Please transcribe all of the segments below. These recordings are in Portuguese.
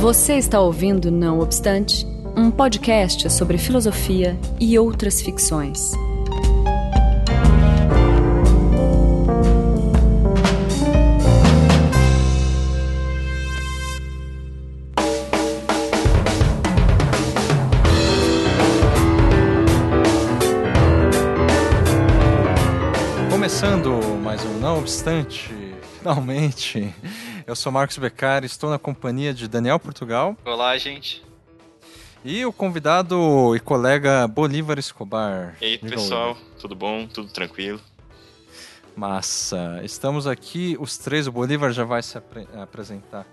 Você está ouvindo Não Obstante, um podcast sobre filosofia e outras ficções. Começando mais um Não Obstante, finalmente. Eu sou Marcos Beccari, estou na companhia de Daniel Portugal Olá, gente. e o convidado e colega Bolívar Escobar. E aí, Diga pessoal, tudo bom? Tudo tranquilo? Massa. Estamos aqui, os três. O Bolívar já vai se apre- apresentar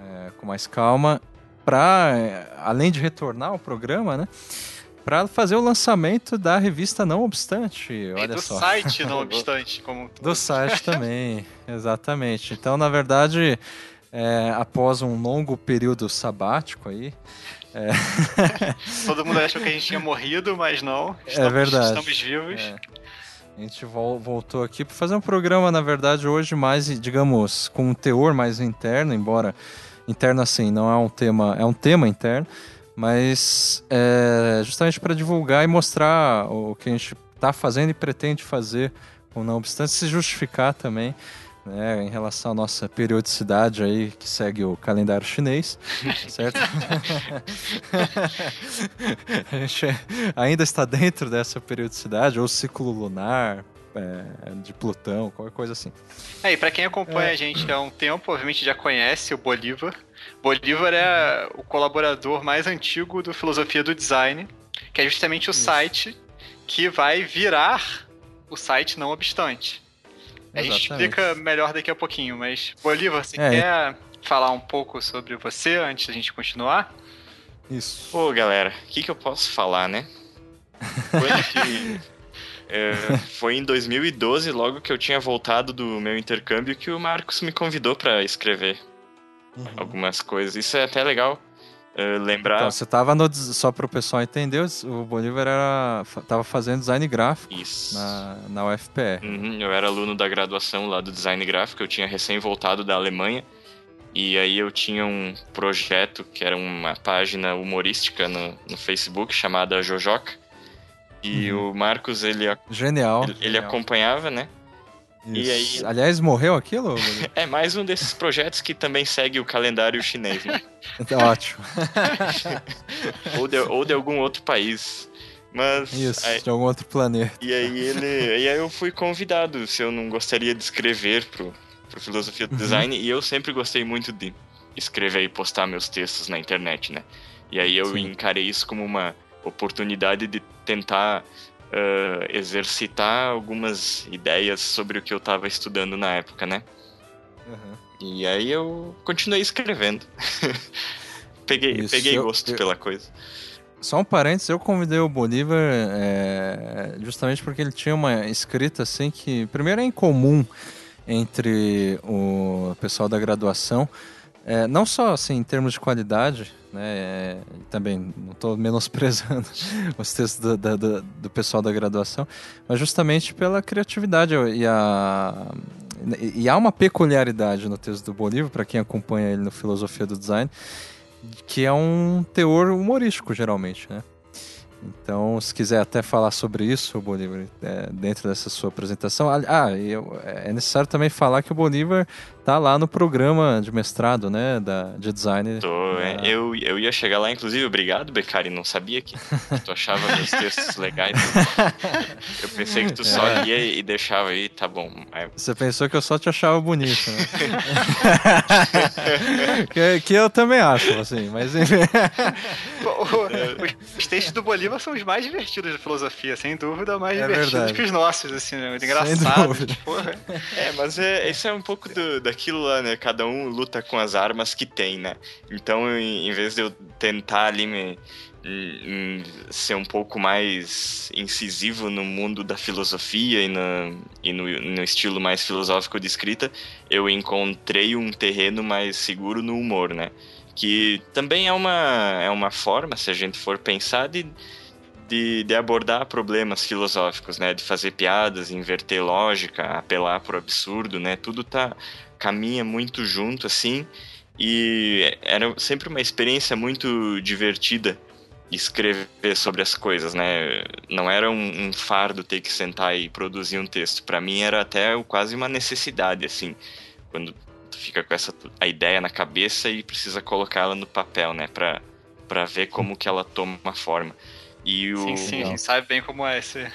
é, com mais calma, para, além de retornar ao programa, né? Para fazer o lançamento da revista Não Obstante. E Olha do só. site, não obstante, como Do site também, exatamente. Então, na verdade, é, após um longo período sabático aí, todo mundo achou que a gente tinha morrido, mas não. É verdade. Estamos vivos. É. A gente vol- voltou aqui para fazer um programa, na verdade, hoje mais, digamos, com um teor mais interno, embora interno assim, não é um tema, é um tema interno, mas é justamente para divulgar e mostrar o que a gente está fazendo e pretende fazer, com não obstante se justificar também. Né, em relação à nossa periodicidade aí que segue o calendário chinês, certo? a gente ainda está dentro dessa periodicidade, ou ciclo lunar, é, de Plutão, qualquer coisa assim. É, e pra quem acompanha a gente há um tempo, obviamente já conhece o Bolívar. Bolívar é o colaborador mais antigo do Filosofia do Design, que é justamente o site que vai virar o site não obstante. A gente Exatamente. explica melhor daqui a pouquinho, mas Bolívar, você É. quer falar um pouco sobre você antes da gente continuar? Isso. Pô, galera, o que, que eu posso falar, né? Foi, que, é, foi em 2012, logo que eu tinha voltado do meu intercâmbio, que o Marcos me convidou pra escrever Uhum. algumas coisas. Isso é até legal é, lembrar. Então, você tava no. Só para o pessoal entender, o Bolívar era, tava fazendo design gráfico Isso. na, na UFPR. Uhum, eu era aluno da graduação lá do design gráfico, eu tinha recém voltado da Alemanha. E aí eu tinha um projeto que era uma página humorística no, no Facebook chamada Jojoca. E o Marcos, ele, Genial. ele, ele genial. acompanhava, né? e Isso. aí- Aliás, morreu aquilo? É mais um desses projetos que também segue o calendário chinês, né? Então, Ótimo. ou, de, ou de algum outro país. Mas. Isso, aí- de algum outro planeta. e aí ele. E aí eu fui convidado se eu não gostaria de escrever pro, pro Filosofia do Uhum. Design. E eu sempre gostei muito de escrever e postar meus textos na internet, né? E aí eu Sim. encarei isso como uma oportunidade de tentar ah, exercitar algumas ideias sobre o que eu tava estudando na época, né? Uhum. E aí eu continuei escrevendo. peguei Isso, peguei eu- gosto eu- pela coisa. Só um parênteses, eu convidei o Bolívar é, justamente porque ele tinha uma escrita assim que, primeiro, é incomum entre o pessoal da graduação, é, não só assim em termos de qualidade, né, é, também não estou menosprezando os textos do, da- do pessoal da graduação, mas justamente pela criatividade e a e há uma peculiaridade no texto do Bolívar para quem acompanha ele no Filosofia do Design que é um teor humorístico, geralmente, né? Então, se quiser até falar sobre isso, Bolívar, é, dentro dessa sua apresentação. Ah, Ah, eu- é necessário também falar que o Bolívar tá lá no programa de mestrado, né, da, de design. Tô, é, da- eu, eu ia chegar lá, inclusive, obrigado, Becari, não sabia que tu achava meus textos legais. Eu pensei que tu só É. lia e deixava aí, tá bom. É, Você pensou que eu só te achava bonito, né? que, que eu também acho, assim, mas enfim. O- o- os textos do Bolívar são os mais divertidos da filosofia, sem dúvida, mais É divertidos verdade. que os nossos, assim, né? Muito Sem engraçados. dúvida. Porra. É, mas é, isso é um pouco do- daquilo lá, né? Cada um luta com as armas que tem, né? Então, em, em vez de eu tentar ali me ser um pouco mais incisivo no mundo da filosofia e, na, e no, no estilo mais filosófico de escrita, eu encontrei um terreno mais seguro no humor, né? Que também é uma, é uma forma, se a gente for pensar, de, de, de abordar problemas filosóficos, né? De fazer piadas, inverter lógica, apelar pro absurdo, né? Tudo tá caminha muito junto assim. E era sempre uma experiência muito divertida escrever sobre as coisas, né? Não era um, um fardo ter que sentar e produzir um texto. Para mim era até quase uma necessidade, assim, quando tu fica com essa a ideia na cabeça e precisa colocá-la no papel, né? Para para ver como que ela toma uma forma. E o... Sim, sim, a gente sabe bem como é esse.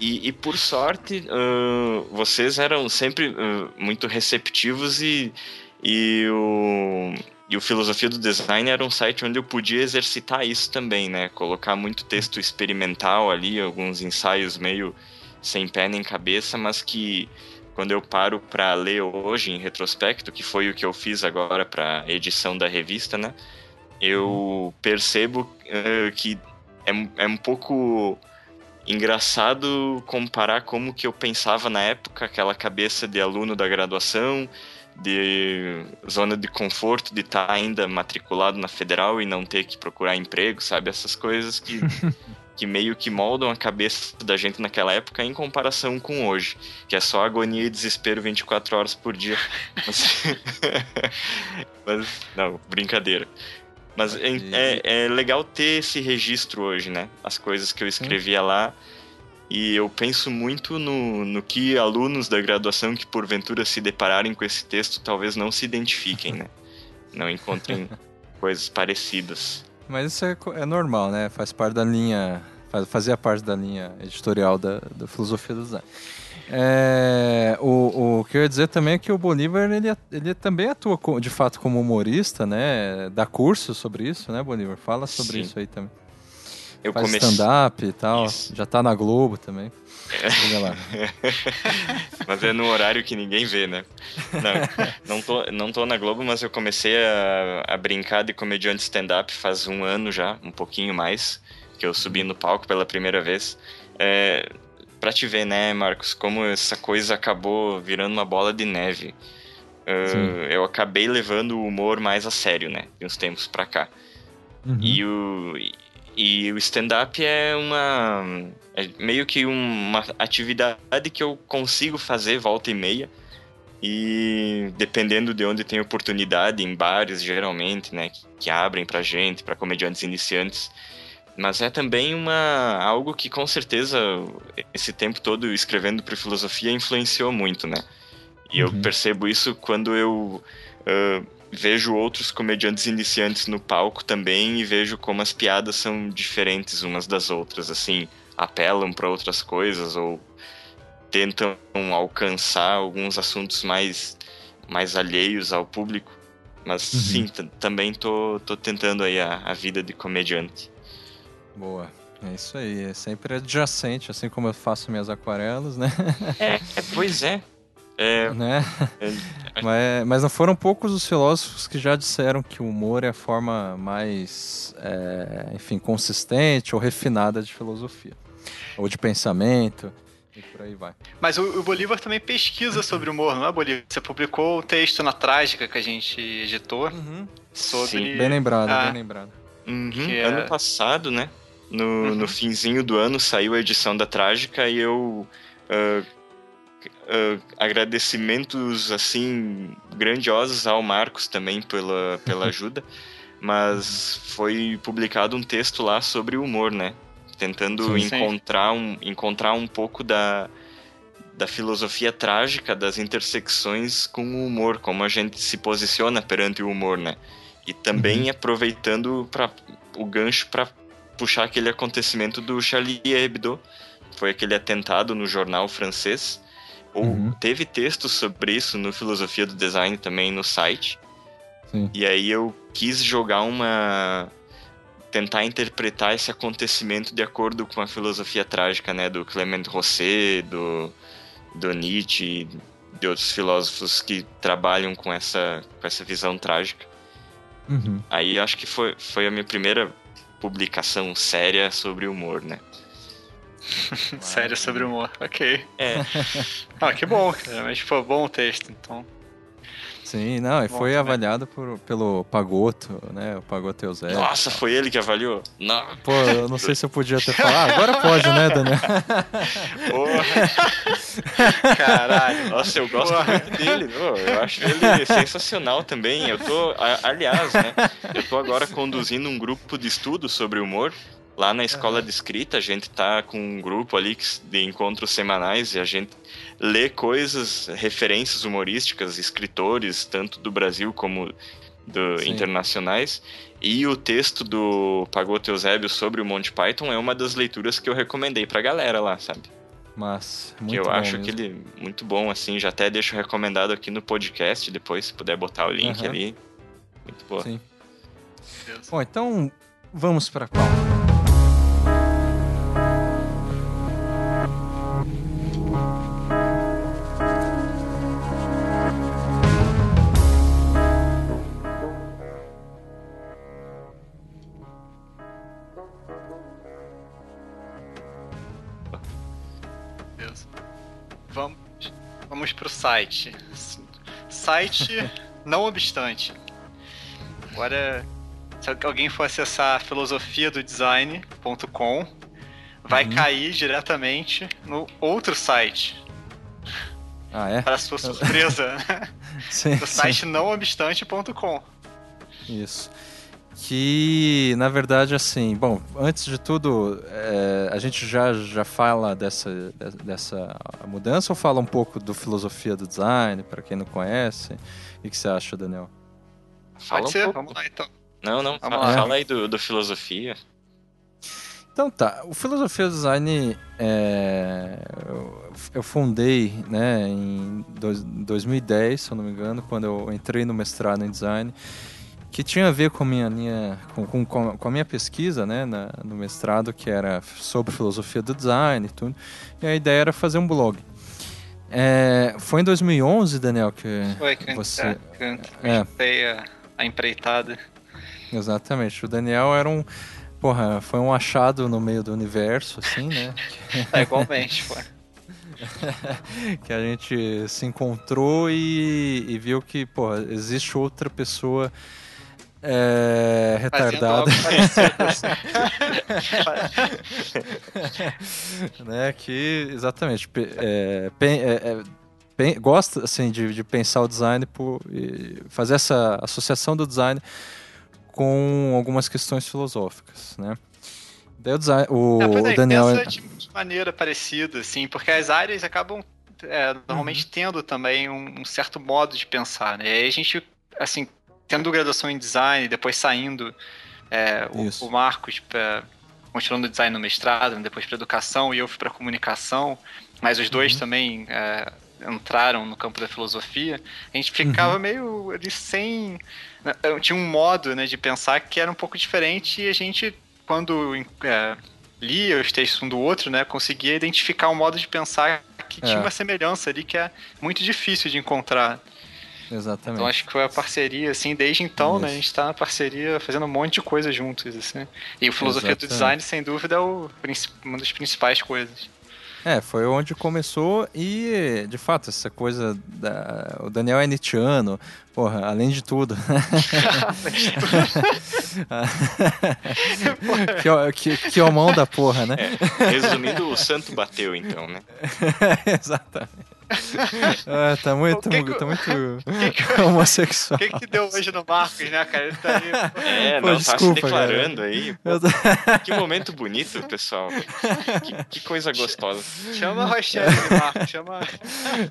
E, e por sorte, uh, vocês eram sempre uh, muito receptivos e, e o e o Filosofia do Design era um site onde eu podia exercitar isso também, né? Colocar muito texto experimental ali, alguns ensaios meio sem pé nem cabeça, mas que quando eu paro para ler hoje em retrospecto, que foi o que eu fiz agora para edição da revista, né? Eu percebo uh, que é, é um pouco engraçado comparar como que eu pensava na época, aquela cabeça de aluno da graduação, de zona de conforto de estar tá ainda matriculado na federal e não ter que procurar emprego, sabe? Essas coisas que, que meio que moldam a cabeça da gente naquela época em comparação com hoje, que é só agonia e desespero 24 horas por dia. Mas, mas não, brincadeira. Mas é, é, é, legal ter esse registro hoje, né? As coisas que eu escrevia lá e eu penso muito no, no que alunos da graduação que porventura se depararem com esse texto talvez não se identifiquem, né? Não encontrem coisas parecidas. Mas isso é, é, normal, né? Faz parte da linha. Faz, fazia parte da linha editorial da, da filosofia do design. É, o, o que eu ia dizer também é que o Bolívar ele, ele também atua de fato como humorista, né? Dá curso sobre isso, né, Bolívar? Fala sobre Sim. isso aí também. Eu Faz stand-up e tal. Isso. Já tá na Globo também. É. mas é no horário que ninguém vê, né? Não, não, tô, não tô na Globo, mas eu comecei a, a brincar de comediante stand-up faz um ano já, um pouquinho mais, que eu subi no palco pela primeira vez. É, pra te ver, né, Marcos, como essa coisa acabou virando uma bola de neve. Uh, eu acabei levando o humor mais a sério, né, de uns tempos pra cá. Uhum. E, o, e o stand-up é uma. É meio que uma atividade que eu consigo fazer volta e meia. E dependendo de onde tem oportunidade, em bares geralmente, né, que, que abrem pra gente, para comediantes iniciantes. Mas é também uma algo que com certeza esse tempo todo escrevendo para filosofia influenciou muito, né? E uhum. eu percebo isso quando eu uh, vejo outros comediantes iniciantes no palco também e vejo como as piadas são diferentes umas das outras, assim, apelam para outras coisas ou tentam alcançar alguns assuntos mais mais alheios ao público. Mas uhum. sim, também tô, tô tentando aí a, a vida de comediante. Boa. É isso aí, é sempre adjacente, assim como eu faço minhas aquarelas, né? É, é pois é. É, né? É, mas, mas, não foram poucos os filósofos que já disseram que o humor é a forma mais, é, enfim, consistente ou refinada de filosofia. Ou de pensamento, e por aí vai. Mas o, o Bolívar também pesquisa sobre humor, não é, Bolívar? Você publicou o texto na Trágica que a gente editou uhum. sobre... Sim, bem lembrado, ah, bem lembrado. Uhum. É... Ano passado, né? No, uhum. no finzinho do ano saiu a edição da Trágica e eu... Uh, Uh, agradecimentos assim grandiosos ao Marcos também pela, pela ajuda, mas foi publicado um texto lá sobre o humor, né? Tentando sim, encontrar, Um, encontrar um pouco da, da filosofia trágica das intersecções com o humor, como a gente se posiciona perante o humor, né? E também uhum. aproveitando pra, o gancho para puxar aquele acontecimento do Charlie Hebdo, foi aquele atentado no jornal francês, ou uhum. teve textos sobre isso no Filosofia do Design também no site. Sim. E aí eu quis jogar uma. tentar interpretar esse acontecimento de acordo com a filosofia trágica, né? Do Clement Rosset, do, do Nietzsche, de outros filósofos que trabalham com essa, com essa visão trágica. Uhum. Aí acho que foi, foi a minha primeira publicação séria sobre humor, né? Sério sobre humor, ok. É. ah, que bom, mas foi bom o texto, então. Sim, não, e foi também. avaliado por, pelo Pagoto, né? O Pagoto Eusébio. Nossa, foi ele que avaliou? Não. Pô, eu não sei se eu podia ter falado. Ah, agora pode, né, Daniel? Porra. Caralho. Nossa, eu gosto Porra. muito dele. pô, Eu acho ele sensacional também. Eu tô, aliás, né? Eu tô agora conduzindo um grupo de estudo sobre humor. Lá na escola de escrita, a gente tá com um grupo ali de encontros semanais e a gente lê coisas, referências humorísticas, escritores, tanto do Brasil como do Sim. internacionais. E o texto do Pagoto Eusébio sobre o Monty Python é uma das leituras que eu recomendei pra galera lá, sabe? Mas, muito que eu bom acho mesmo. que ele muito bom, assim, já até deixo recomendado aqui no podcast, depois, se puder botar o link Aham. ali. Muito boa. Sim. Bom, então vamos pra qual? Deus. Site. Site não obstante. Agora, se alguém for acessar filosofiadodesign.com, vai Uhum. cair diretamente no outro site. Ah, é? Para sua surpresa, Sim, no site nãoobstante.com. Isso. Que, na verdade, assim, bom, antes de tudo, é, a gente já, já fala dessa, de- dessa mudança ou fala um pouco do filosofia do design, para quem não conhece? O que você acha, Daniel? Fala Pode um ser, pouco. vamos lá então. Não, não, Vamos fa- lá. fala aí do, do filosofia. Então tá, o Filosofia do Design é, eu, eu fundei né, em dois- 2010, se eu não me engano, quando eu entrei no mestrado em design, que tinha a ver com a minha linha, com, com, com a minha pesquisa né, na- no mestrado, que era sobre filosofia do design e tudo, e a ideia era fazer um blog. É, foi em 2011, Daniel, que Foi que você... é, que eu É. a, a empreitada. Exatamente, o Daniel era um... Porra, foi um achado no meio do universo, assim, né? É, igualmente, pô. que a gente se encontrou e, e viu que, pô, existe outra pessoa é, retardada, né? Que exatamente é, pen- é, é, pen- gosta assim de, de pensar o design por e fazer essa associação do design com algumas questões filosóficas, né? Daí o, design, o É, pois é, Daniel pensa de, maneira parecida, assim, porque as áreas acabam é, normalmente tendo também um, um certo modo de pensar, né? E aí a gente, assim, tendo graduação em design, depois saindo, é, o, o Marcos pra, continuando design no mestrado, depois para educação, e eu fui para comunicação, mas os dois também é, entraram no campo da filosofia, a gente ficava meio ali sem... né, Tinha um modo né, de pensar que era um pouco diferente e a gente, quando é, lia os textos um do outro, né, conseguia identificar um modo de pensar que tinha É. uma semelhança ali que é muito difícil de encontrar. Exatamente. Então acho que foi a parceria, assim, desde então, né, a Isso. gente tá na parceria fazendo um monte de coisa juntos, assim. E o filosofia do Exatamente. design, sem dúvida, é o uma das principais coisas. É, foi onde começou e, de fato, essa coisa da... O Daniel é Nietzscheano, porra, além de tudo. que, que, que homão da porra, né? Resumindo, o santo bateu, então, né? Exatamente. Ah, tá muito, que que- tá muito que- homossexual. O que que deu hoje no Marcos, né, cara? Ele tá aí... É, Pô, não, tá se desculpa, declarando aí. Eu tô- Que momento bonito, pessoal. Que, que coisa gostosa. Chama a Rochelle, Marcos, chama...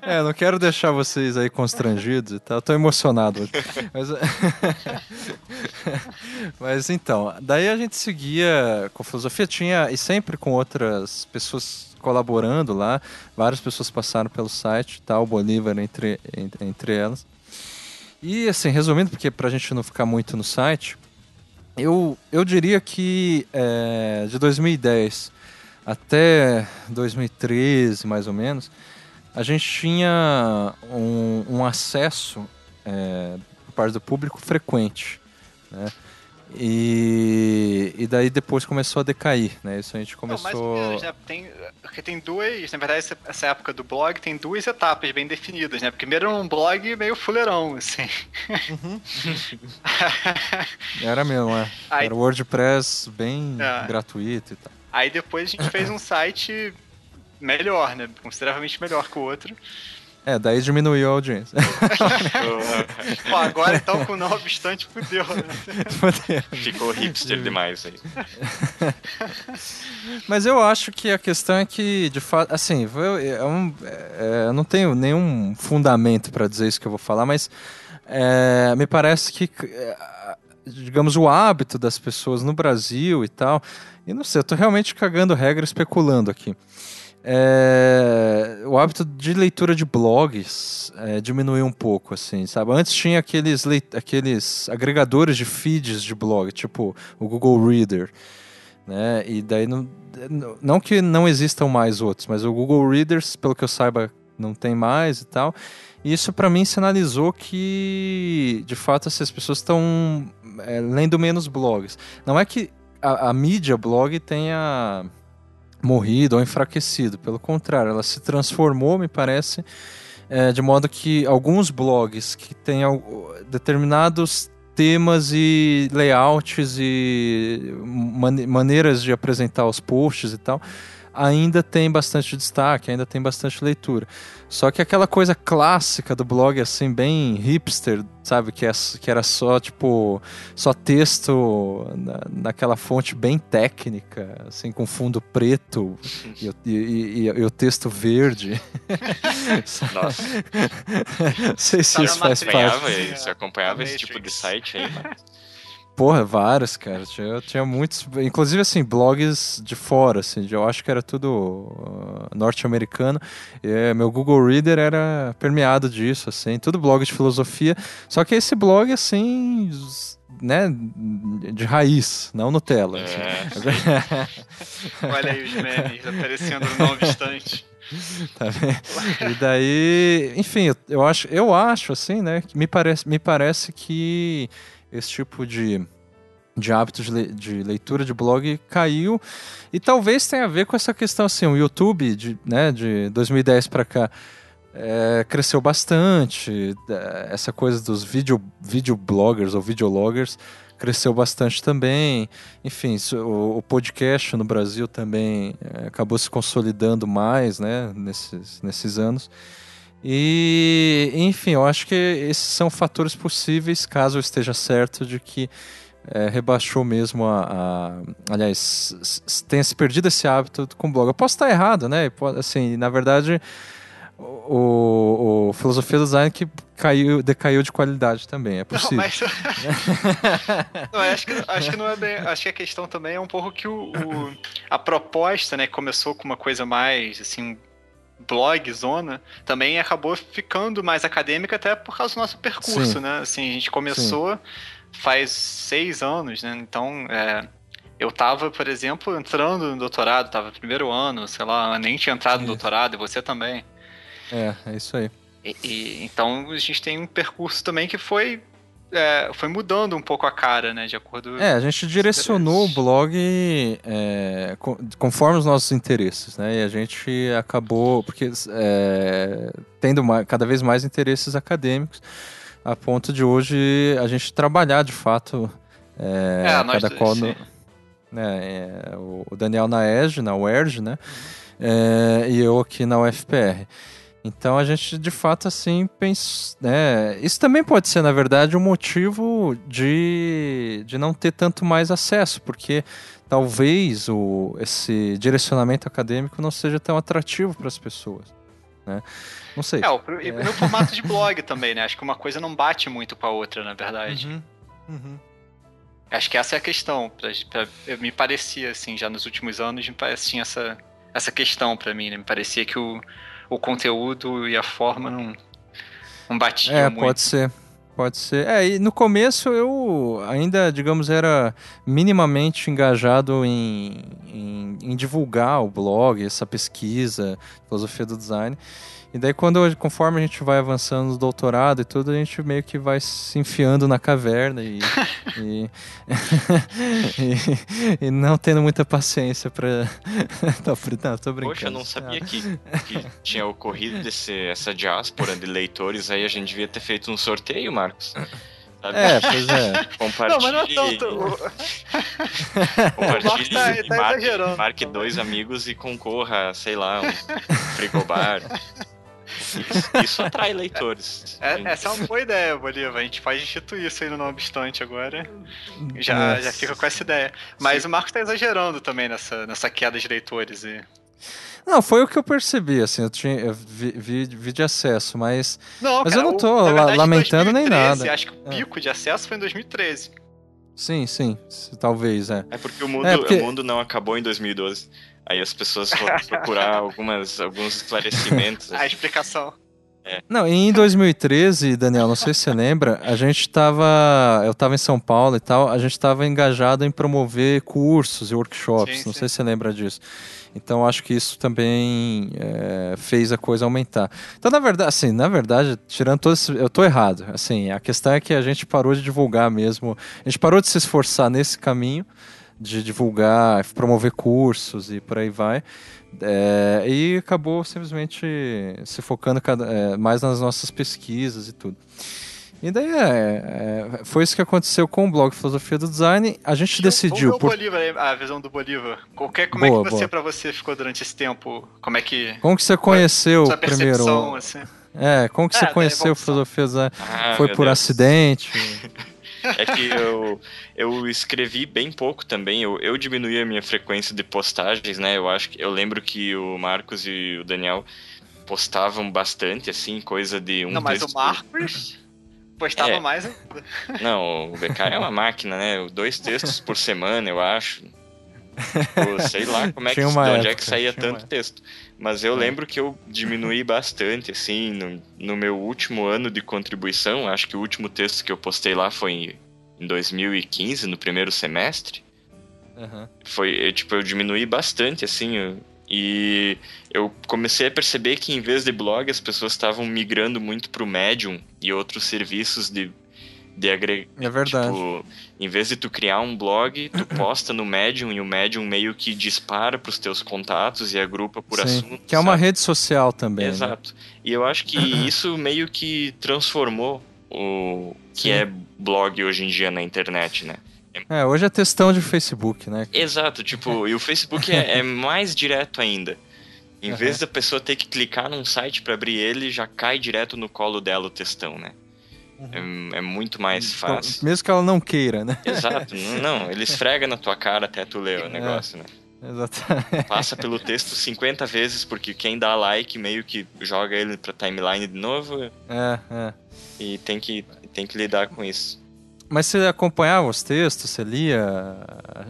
É, não quero deixar vocês aí constrangidos e tal. Eu tô emocionado. Mas, Mas então, daí a gente seguia com filosofia, tinha, e sempre com outras pessoas colaborando lá. Várias pessoas passaram pelo site, tal, Bolívar entre, entre, entre elas. E assim, resumindo, porque pra gente não ficar muito no site, eu, eu diria que é, de 2010 até 2013, mais ou menos, a gente tinha um, um acesso é, por parte do público frequente. Né? E, e daí depois começou a decair, né? Isso a gente começou. Não, né? Tem, porque tem duas. Na verdade, essa época do blog tem duas etapas bem definidas, né? Primeiro era um blog meio fuleirão, assim. Uhum. era mesmo, é. Aí, era WordPress bem é. gratuito e tal. Aí depois a gente fez um site melhor, né? Consideravelmente melhor que o outro. É, daí diminuiu a audiência. Pô, agora então com não obstante fudeu, né? Ficou hipster demais aí. Mas eu acho que a questão é que, de fato, assim, eu, é um, é, eu não tenho nenhum fundamento para dizer isso que eu vou falar, mas é, me parece que, é, digamos, o hábito das pessoas no Brasil e tal, e não sei, eu tô realmente cagando regra especulando aqui é, o hábito de leitura de blogs é, diminuiu um pouco, assim, sabe? Antes tinha aqueles, aqueles agregadores de feeds de blog, tipo o Google Reader, né? E daí não, não que não existam mais outros, mas o Google Readers, pelo que eu saiba, não tem mais e tal. E isso para mim sinalizou que, de fato, assim, as pessoas estão é, lendo menos blogs. Não é que a, a mídia blog tenha morrido ou enfraquecido. Pelo contrário, ela se transformou, me parece, é, de modo que alguns blogs que têm determinados temas e layouts e man maneiras de apresentar os posts e tal ainda tem bastante destaque, ainda tem bastante leitura. Só que aquela coisa clássica do blog, assim, bem hipster, sabe? Que, é, que era só, tipo, só texto na, naquela fonte bem técnica, assim, com fundo preto e, e, e, e o texto verde. Nossa. Não sei se isso faz parte. Você acompanhava esse tipo de site aí, mano? Porra, vários, cara. Tinha, tinha muitos. Inclusive, assim, blogs de fora, assim. Eu acho que era tudo uh, norte-americano. meu Google Reader era permeado disso, assim. Tudo blog de filosofia. Só que esse blog, assim. Né, de raiz, não Nutella. É. Assim. Olha aí os memes aparecendo não obstante. Tá e daí, enfim, eu, eu, acho, eu acho assim, né, que me parece, me parece que esse tipo de, de hábito de, le, de leitura de blog caiu. E talvez tenha a ver com essa questão assim, o YouTube de, né, de 2010 para cá é, cresceu bastante. É, essa coisa dos video, video bloggers ou videologgers cresceu bastante também. Enfim, o, o podcast no Brasil também é, acabou se consolidando mais né, nesses, nesses anos. E, enfim, eu acho que esses são fatores possíveis, caso eu esteja certo, de que é, rebaixou mesmo a, a, Aliás, tenha se perdido esse hábito com o blog. Eu posso estar errado, né? Assim, na verdade, o, o Filosofia do Design que caiu, decaiu de qualidade também, é possível. Não, mas... não, acho, que, acho que não é bem. Acho que a questão também é um pouco que o, o a proposta, né, começou com uma coisa mais assim blog, zona, também acabou ficando mais acadêmica até por causa do nosso percurso, Sim. né? Assim, a gente começou Sim. faz seis anos, né? Então, é, eu tava, por exemplo, entrando no doutorado, tava no primeiro ano, sei lá, nem tinha entrado no doutorado, e você também. É, é isso aí. E, e, então a gente tem um percurso também que foi é, foi mudando um pouco a cara, né? De acordo. É, a gente direcionou o blog é, conforme os nossos interesses, né? E a gente acabou porque é, tendo mais, cada vez mais interesses acadêmicos, a ponto de hoje a gente trabalhar de fato é, é cada qual no, né, é, o Daniel na ESG, na UERJ, né? Uhum. e eu aqui na UFPR. Então a gente de fato assim pensa, né? Isso também pode ser na verdade um motivo de, de não ter tanto mais acesso, porque talvez o, esse direcionamento acadêmico não seja tão atrativo para as pessoas, né? Não sei. É, o, é. no formato de blog também, né? Acho que uma coisa não bate muito com a outra, na verdade. Uhum, uhum. Acho que essa é a questão. Pra, pra, me parecia assim, já nos últimos anos, me parecia essa essa questão para mim, né? Me parecia que o o conteúdo e a forma não, não batiam é, muito. pode ser. Pode ser. É, e no começo eu ainda, digamos, era minimamente engajado em, em, em divulgar o blog, essa pesquisa, filosofia do design. E daí, quando, conforme a gente vai avançando no doutorado e tudo, a gente meio que vai se enfiando na caverna e, e, e, e, não tendo muita paciência pra. não, tô brincando. Poxa, eu não sabia que, que tinha ocorrido desse, essa diáspora de leitores aí. A gente devia ter feito um sorteio, Marcos. Sabe? É, pois é. Compartilhe. Não, mas não é tanto. Compartilhe tá, tá marque, marque dois amigos e concorra, sei lá, um frigobar. Isso, isso atrai leitores. É, essa é uma boa ideia, Bolívar. A gente pode instituir isso aí no Não Obstante agora. Já, já fica com essa ideia. Mas Sim. o Marcos tá exagerando também nessa, nessa queda de leitores. E... Não, foi o que eu percebi, assim, eu tinha eu vi, vi, vi, de acesso, mas. Não, mas cara, eu não tô o, verdade, lamentando 2013, nem nada. Acho que o é. pico é. de acesso foi em 2013. Sim, sim, talvez, é. É porque o mundo, é porque... o mundo não acabou em 2012. Aí as pessoas foram procurar algumas, alguns esclarecimentos. A explicação. É. Não, em 2013, Daniel, não sei se você lembra, a gente estava, eu estava em São Paulo e tal, a gente estava engajado em promover cursos e workshops, sim, não sim. sei se você lembra disso. Então acho que isso também é, fez a coisa aumentar. Então na verdade, assim, na verdade, tirando todo esse, eu estou errado. Assim, a questão é que a gente parou de divulgar mesmo, a gente parou de se esforçar nesse caminho de divulgar, promover cursos e por aí vai. É, e acabou simplesmente se focando cada, é, mais nas nossas pesquisas e tudo. E daí é, é, foi isso que aconteceu com o blog Filosofia do Design. A gente Deixa decidiu. Por... Bolívar, a visão do Bolívar. Qualquer, como boa, é que você, para você, ficou durante esse tempo? Como é que. Como que você conheceu o primeiro? Assim? É, como que você é, conheceu Filosofia do Design? Ah, foi por Deus. acidente? É que eu, eu escrevi bem pouco também. Eu, eu diminuí a minha frequência de postagens, né? Eu acho que eu lembro que o Marcos e o Daniel postavam bastante, assim, coisa de um. Não, mas o Marcos postava é. mais ainda. Não, o BK é uma máquina, né? Dois textos por semana, eu acho. Pô, sei lá como é que, de onde época, é que saía tanto texto. Mas eu é. lembro que eu diminuí bastante, assim, no, no, meu último ano de contribuição. Acho que o último texto que eu postei lá foi em, em 2015, no primeiro semestre. Uhum. Foi, eu, tipo, eu diminuí bastante, assim, eu, e eu comecei a perceber que em vez de blog, as pessoas estavam migrando muito para o Medium e outros serviços de de agregar. É verdade. Tipo, em vez de tu criar um blog, tu posta no Medium e o Medium meio que dispara para os teus contatos e agrupa por Sim, assunto. Que é uma rede social também. Né? Exato. Né? E eu acho que isso meio que transformou o que Sim. é blog hoje em dia na internet, né? É, hoje é testão de Facebook, né? Exato, tipo, e o Facebook é, é mais direto ainda. Em uhum. vez da pessoa ter que clicar num site para abrir ele, já cai direto no colo dela o textão, né? É, é, muito mais então, fácil. Mesmo que ela não queira, né? Exato. Não, ele esfrega na tua cara até tu ler o é, negócio, né? Exatamente. Passa pelo texto 50 vezes, porque quem dá like meio que joga ele pra timeline de novo. É, é. E tem que, tem que lidar com isso. Mas você acompanhava os textos, você lia.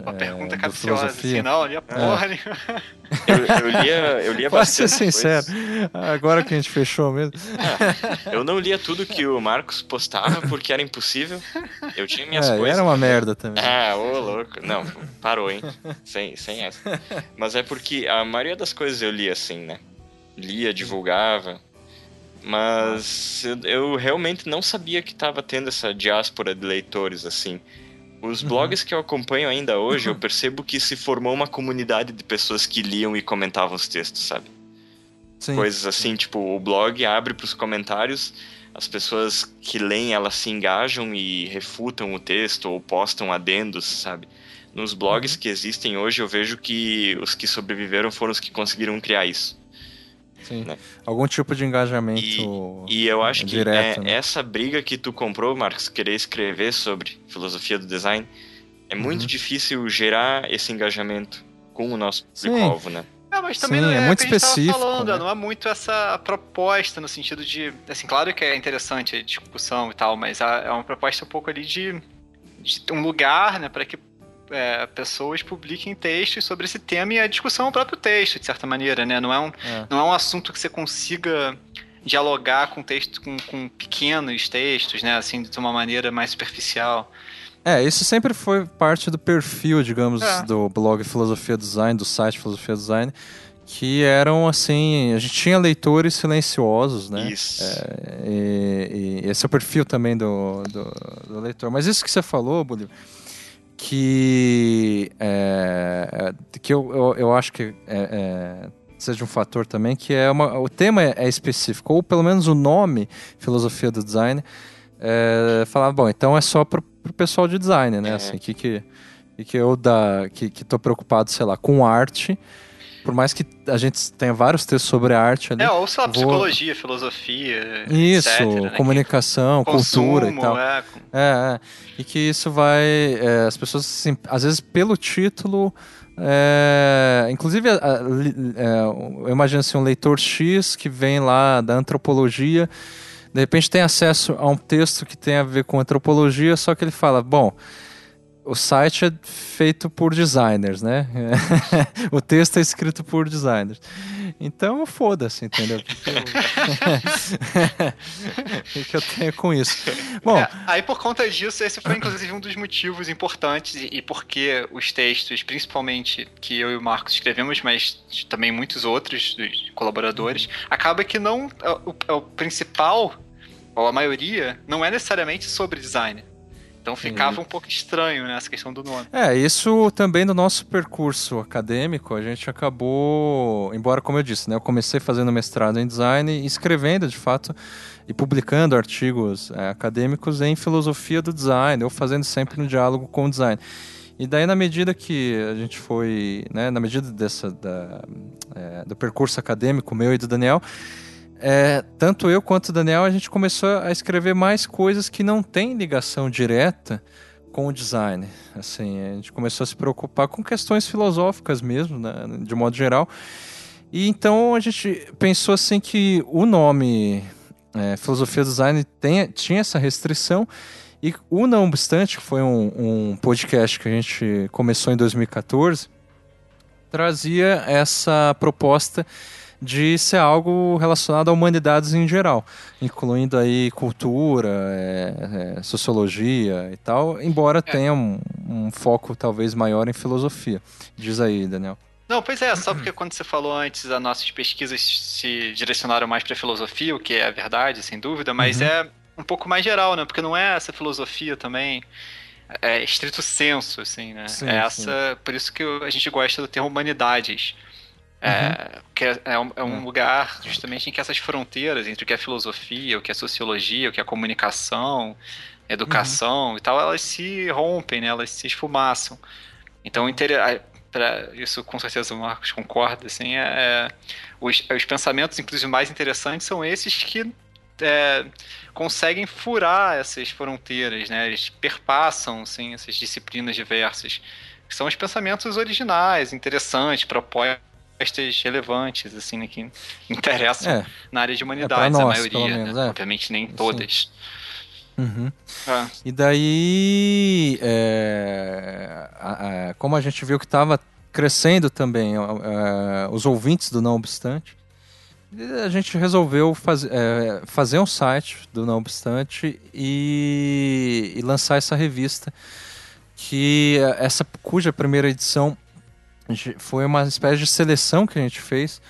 Uma é, pergunta capciosa, assim, não, lia porra é. eu, eu, lia, eu lia Pode ser sincero, agora que a gente fechou mesmo. É, eu não lia tudo que o Marcos postava porque era impossível. Eu tinha minhas é, coisas. Era uma merda também. Ah, ô louco. Não, parou, hein? Sem, sem essa. Mas é porque a maioria das coisas eu lia assim, né? Lia, divulgava. Mas eu, eu realmente não sabia que estava tendo essa diáspora de leitores assim. Os uhum. blogs que eu acompanho ainda hoje, eu percebo que se formou uma comunidade de pessoas que liam e comentavam os textos, sabe? Sim. Coisas assim, tipo, o blog abre para os comentários, as pessoas que leem elas se engajam e refutam o texto ou postam adendos, sabe? Nos blogs uhum. que existem hoje, eu vejo que os que sobreviveram foram os que conseguiram criar isso. Sim. Né? Algum tipo de engajamento. E, e eu acho direto, que é, né? essa briga que tu comprou, Marcos, querer escrever sobre filosofia do design, é muito uhum. difícil gerar esse engajamento com o nosso público-alvo, né? É, mas também Sim, não é, é muito específico. Falando, né? Não é muito essa proposta no sentido de. Assim, claro que é interessante a discussão e tal, mas é uma proposta um pouco ali de, de um lugar, né, para que é, pessoas publiquem textos sobre esse tema e a discussão é o próprio texto, de certa maneira, né? Não é um, é. Não é um assunto que você consiga dialogar com texto com, com pequenos textos, né? Assim, de uma maneira mais superficial. É, isso sempre foi parte do perfil, digamos, é. do blog Filosofia Design, do site Filosofia Design, que eram assim, a gente tinha leitores silenciosos, né? Isso. É, e, e esse é o perfil também do, do, do leitor. Mas isso que você falou, Bolívar, que, é, que eu, eu, eu, acho que é, é, seja um fator também, que é uma, o tema é, é específico, ou pelo menos o nome, filosofia do design, é, falar, bom, então é só para o pessoal de design, né? Assim, que, que, que eu da, que, que tô preocupado, sei lá, com arte, por mais que a gente tenha vários textos sobre arte ali. É, ou sei lá, vou... psicologia, filosofia. Isso, etc, né? comunicação, Consumo, cultura e tal. É. é, é. E que isso vai. É, as pessoas, assim, às vezes, pelo título. É, inclusive, é, eu imagino assim, um leitor X que vem lá da antropologia, de repente tem acesso a um texto que tem a ver com antropologia, só que ele fala: bom o site é feito por designers, né? o texto é escrito por designers. Então, foda-se, entendeu? O que, eu... que eu tenho com isso? Bom, é, aí por conta disso, esse foi inclusive um dos motivos importantes e, e porque os textos, principalmente que eu e o Marcos escrevemos, mas também muitos outros colaboradores, acaba que não é o, é o principal ou a maioria não é necessariamente sobre design. Então ficava um pouco estranho né, essa questão do nome. É, isso também no nosso percurso acadêmico, a gente acabou, embora como eu disse, né, eu comecei fazendo mestrado em design escrevendo de fato e publicando artigos é, acadêmicos em filosofia do design, ou fazendo sempre um diálogo com o design. E daí, na medida que a gente foi, né, na medida dessa, da, é, do percurso acadêmico meu e do Daniel, é, tanto eu quanto o Daniel, a gente começou a escrever mais coisas que não têm ligação direta com o design. Assim, a gente começou a se preocupar com questões filosóficas mesmo, né, de modo geral. E então a gente pensou assim que o nome é, Filosofia do Design tem, tinha essa restrição. E o Não Obstante, que foi um, um podcast que a gente começou em 2014, trazia essa proposta de ser algo relacionado a humanidades em geral, incluindo aí cultura, é, é, sociologia e tal, embora é. tenha um, um, foco talvez maior em filosofia. Diz aí, Daniel. Não, pois é, só porque quando você falou antes, as nossas pesquisas se direcionaram mais para filosofia, o que é a verdade, sem dúvida, mas uhum. é um pouco mais geral, né? Porque não é essa filosofia também é estrito senso, assim, né? Sim, é essa, sim. por isso que a gente gosta do termo humanidades. É, uhum. que é, é, um, é um lugar justamente em que essas fronteiras entre o que é filosofia, o que é sociologia, o que é comunicação, educação uhum. e tal, elas se rompem, né? elas se esfumaçam. Então, para isso com certeza o Marcos concorda, assim, é, é, os, os pensamentos, inclusive, mais interessantes são esses que é, conseguem furar essas fronteiras, né? Eles perpassam, assim, essas disciplinas diversas. São os pensamentos originais, interessantes, propostos respostas relevantes, assim, né, que interessam é, na área de é humanidades, é nós, a maioria, menos, né? é. obviamente nem todas. Uhum. É. E daí, é, a, a, como a gente viu que estava crescendo também a, os ouvintes do Não Obstante, a gente resolveu faz, é, fazer um site do Não Obstante e, e lançar essa revista que essa cuja primeira edição foi uma espécie de seleção que a gente fez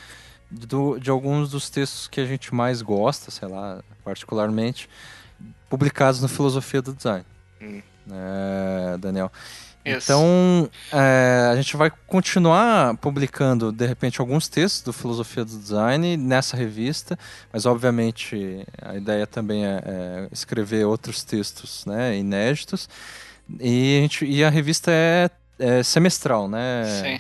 do, de alguns dos textos que a gente mais gosta, sei lá, particularmente, publicados no Filosofia do Design. Hum. É, Daniel. Isso. Então, é, a gente vai continuar publicando, de repente, alguns textos do Filosofia do Design nessa revista, mas, obviamente, a ideia também é, é escrever outros textos né, inéditos. E a, gente, e a revista é é semestral, né? Sim.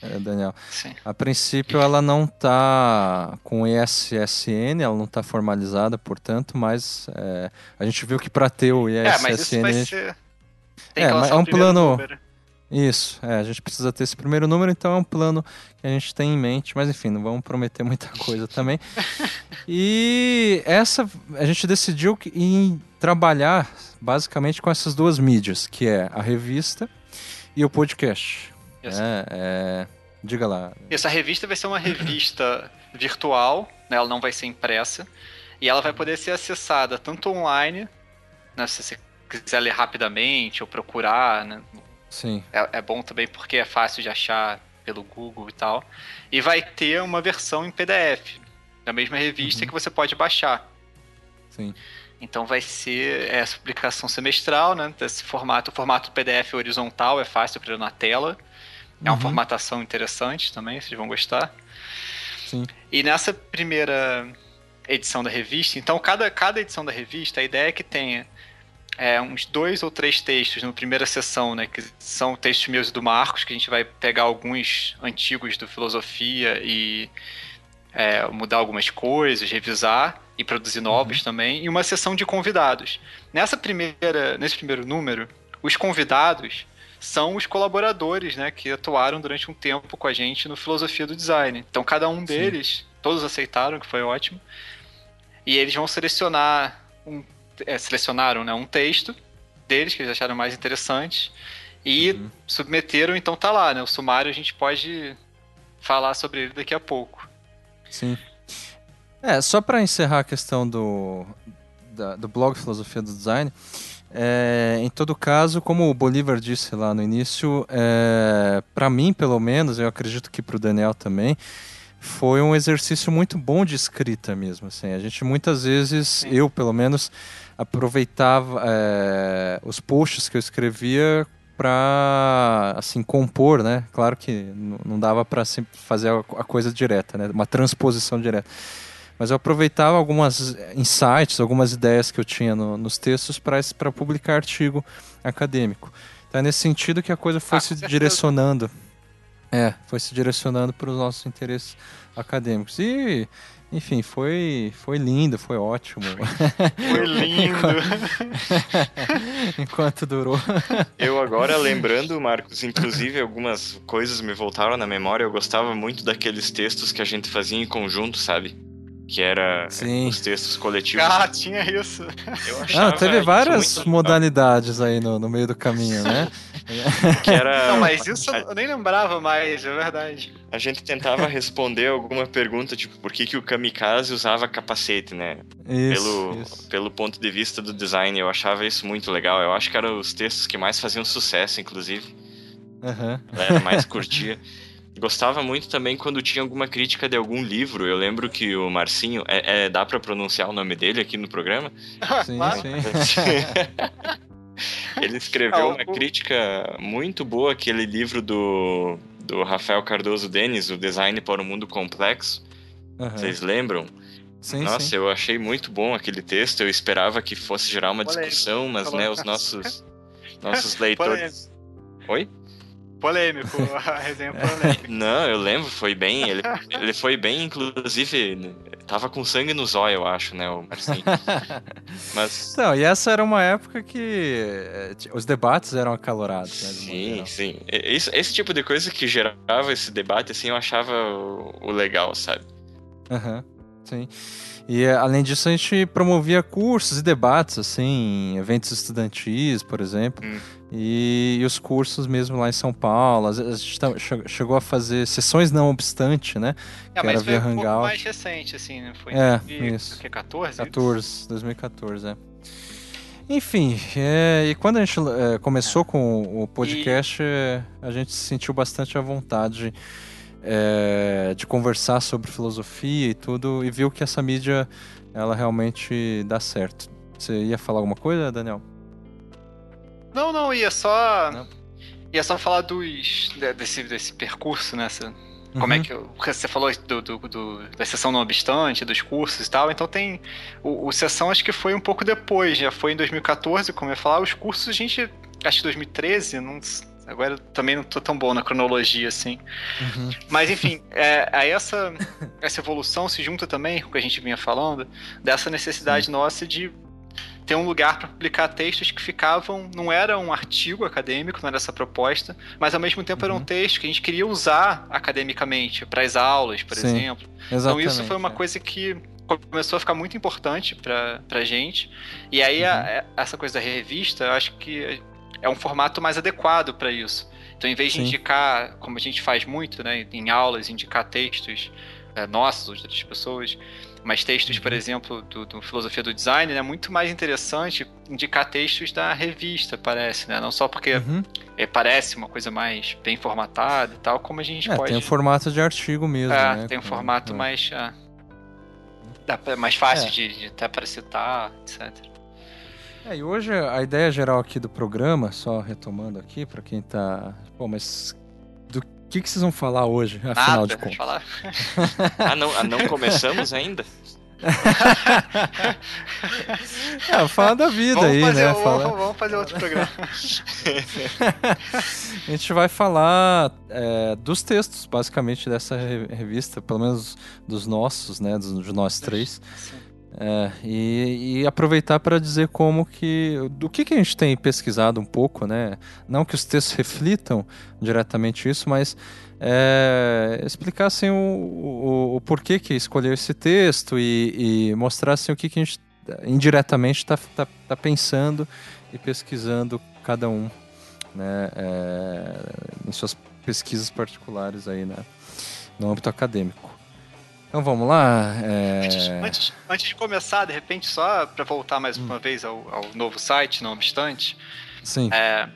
É, Daniel. Sim. A princípio ela não está com ESSN, ela não está formalizada, portanto, mas é, a gente viu que para ter o ESSN. É, mas isso vai ser... é, mas é um plano. Número. Isso, é, a gente precisa ter esse primeiro número, então é um plano que a gente tem em mente, mas enfim, não vamos prometer muita coisa também. e essa, a gente decidiu em trabalhar basicamente com essas duas mídias, que é a revista e o podcast. É, é, diga lá. Essa revista vai ser uma revista virtual, né? ela não vai ser impressa, e ela vai poder ser acessada tanto online, né? se você quiser ler rapidamente ou procurar, né? Sim. É, é bom também porque é fácil de achar pelo Google e tal. E vai ter uma versão em PDF da mesma revista Uhum. que você pode baixar. Sim. Então vai ser essa publicação semestral, né? Desse formato. O formato PDF horizontal é fácil para ler na tela. É uma Uhum. formatação interessante também, vocês vão gostar. Sim. E nessa primeira edição da revista, então cada, cada edição da revista, a ideia é que tenha é, uns dois ou três textos na primeira sessão, né? Que são textos meus e do Marcos, que a gente vai pegar alguns antigos do Filosofia e é, mudar algumas coisas, revisar e produzir novos também, e uma sessão de convidados. Nessa primeira, nesse primeiro número, os convidados são os colaboradores, né, que atuaram durante um tempo com a gente no Filosofia do Design. Então cada um deles, todos aceitaram, que foi ótimo, e eles vão selecionar um, é, selecionaram, né, um texto deles que eles acharam mais interessante e Uhum. submeteram, então tá lá, né, o sumário a gente pode falar sobre ele daqui a pouco. Sim. É, só para encerrar a questão do, da- do blog Filosofia do Design, é, em todo caso, como o Bolívar disse lá no início, é, para mim, pelo menos, eu acredito que para o Daniel também, foi um exercício muito bom de escrita mesmo. Assim. A gente muitas vezes, Sim. eu pelo menos, aproveitava é, os posts que eu escrevia para assim compor, né? Claro que não dava para fazer a a coisa direta, né? Uma transposição direta. Mas eu aproveitava algumas insights, algumas ideias que eu tinha no- nos textos para publicar artigo acadêmico. Então é nesse sentido que a coisa foi Ah, se certeza. direcionando. É, foi se direcionando para os nossos interesses acadêmicos. E, enfim, foi, foi lindo, foi ótimo. Foi lindo. Enquanto durou. Eu agora lembrando, Marcos, inclusive algumas coisas me voltaram na memória. Eu gostava muito daqueles textos que a gente fazia em conjunto, sabe? Que era Sim. os textos coletivos. ah, tinha isso. Eu Ah, achava teve isso várias modalidades aí no, no meio do caminho, né? legal, que era Não, mas isso eu nem lembrava mais, é verdade. a gente tentava responder alguma pergunta, tipo, por que, que o kamikaze usava capacete, né? Isso, Pelo, isso. pelo ponto de vista do design, eu achava isso muito legal. Eu acho que eram os textos que mais faziam sucesso, inclusive. Aham. A galera mais curtia. Gostava muito também quando tinha alguma crítica de algum livro. Eu lembro que o Marcinho, é, é- dá pra pronunciar o nome dele aqui no programa? Sim, sim. Ele escreveu uma crítica muito boa, aquele livro do, do Rafael Cardoso Denis, O Design para o Mundo Complexo. Aham. Vocês lembram? Sim, Nossa, sim. eu achei muito bom aquele texto. Eu esperava que fosse gerar uma Polêmico. discussão, mas Falou. né, os nossos, nossos leitores. Oi? Polêmico, a resenha polêmica. Não, eu lembro, foi bem. Ele, ele foi bem, inclusive, tava com sangue nos olhos, eu acho, né, o Marcinho. Mas. Então, e essa era uma época que eh, os debates eram acalorados, né? Sim, sim. Esse, esse tipo de coisa que gerava esse debate, assim, eu achava o, o legal, sabe? Aham, sim. E eh, além disso, a gente promovia cursos e debates, assim, em eventos estudantis, por exemplo. Hum. E, e os cursos mesmo lá em São Paulo. Às vezes A gente tá- che- chegou a fazer sessões não obstante, né? É, Que mas era foi via um Hangout. mais recente, assim, né? Foi em É, 2000, isso. Que, 14? 14, 2014, é. Enfim, é, e quando a gente é, começou com o podcast, é, a gente se sentiu bastante à vontade é, de conversar sobre filosofia e tudo, e viu que essa mídia, ela realmente dá certo. Você ia falar alguma coisa, Daniel? Não, não, ia só. Não. Ia só falar dos. de- desse, desse percurso, né? Como é Uhum. que. Você falou do, do, do- da sessão não obstante, dos cursos e tal. Então tem. O, o sessão acho que foi um pouco depois, já foi em 2014, como eu ia falar. Os cursos a gente. Acho que 2013, não, agora também não tô tão bom na cronologia assim. Uhum. Mas enfim, é, aí essa, essa evolução se junta também com o que a gente vinha falando, dessa necessidade nossa de ter um lugar para publicar textos que ficavam. Não era um artigo acadêmico, não era essa proposta, mas ao mesmo tempo era um Uhum. texto que a gente queria usar academicamente para as aulas, por Sim, exemplo. Então isso foi uma é. coisa que começou a ficar muito importante pra, pra gente. E aí a- Uhum. é- essa coisa da revista, eu acho que é um formato mais adequado para isso. Então, em vez de Sim. indicar, como a gente faz muito, né, em aulas, indicar textos é, nossos ou de outras pessoas, Mas textos, por uhum. exemplo, do, do Filosofia do Design, é muito mais interessante indicar textos da revista, parece, né? Não só porque uhum. é, parece uma coisa mais bem formatada e tal, como a gente é, pode... tem um formato de artigo mesmo, é, né? tem um formato é. mais... É, mais fácil é. de, de até para citar, etc. É, e hoje a ideia geral aqui do programa, só retomando aqui, para quem tá. Pô, mas do que, que vocês vão falar hoje, afinal Nada, de contas? Falar. ah, não, ah, não começamos ainda? é, fala da vida vamos aí, fazer, né? Vamos, fala... vamos fazer outro programa. a gente vai falar é, dos textos, basicamente, dessa revista, pelo menos dos nossos, né? Dos, de nós três. É, e, e, aproveitar para dizer como que do que, que a gente tem pesquisado um pouco, né? Não que os textos reflitam diretamente isso, mas é, explicassem o, o, o, porquê que escolher esse texto e, e mostrassem o que, que a gente indiretamente está tá, tá pensando e pesquisando cada um, né? É, em suas pesquisas particulares aí, né? No âmbito acadêmico. Então vamos lá. É... Antes, antes, antes, de começar, de repente, só para voltar mais hum. uma vez ao, ao, novo site, não obstante. Sim. É,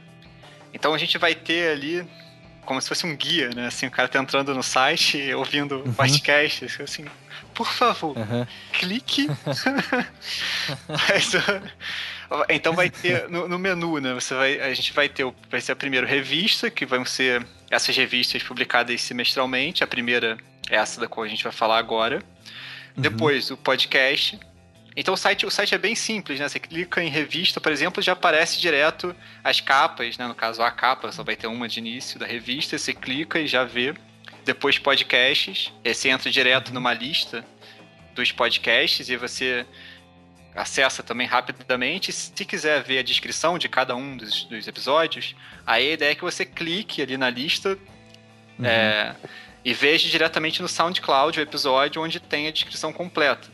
então a gente vai ter ali como se fosse um guia, né? Assim, o cara tá entrando no site, ouvindo uhum. podcasts, assim, por favor, uhum. clique. Mas, então vai ter no, no, menu, né? Você vai, a gente vai ter, vai ser a primeira revista, que vão ser essas revistas publicadas semestralmente. A primeira essa da qual a gente vai falar agora. Uhum. Depois, o podcast. Então o site, o site é bem simples, né? Você clica em revista, por exemplo, já aparece direto as capas, né? No caso, a capa só vai ter uma de início da revista, você clica e já vê. Depois podcasts, você entra direto uhum. numa lista dos podcasts e você acessa também rapidamente. Se quiser ver a descrição de cada um dos, dos episódios, aí a ideia é que você clique ali na lista. Uhum. É, e veja diretamente no SoundCloud o episódio onde tem a descrição completa.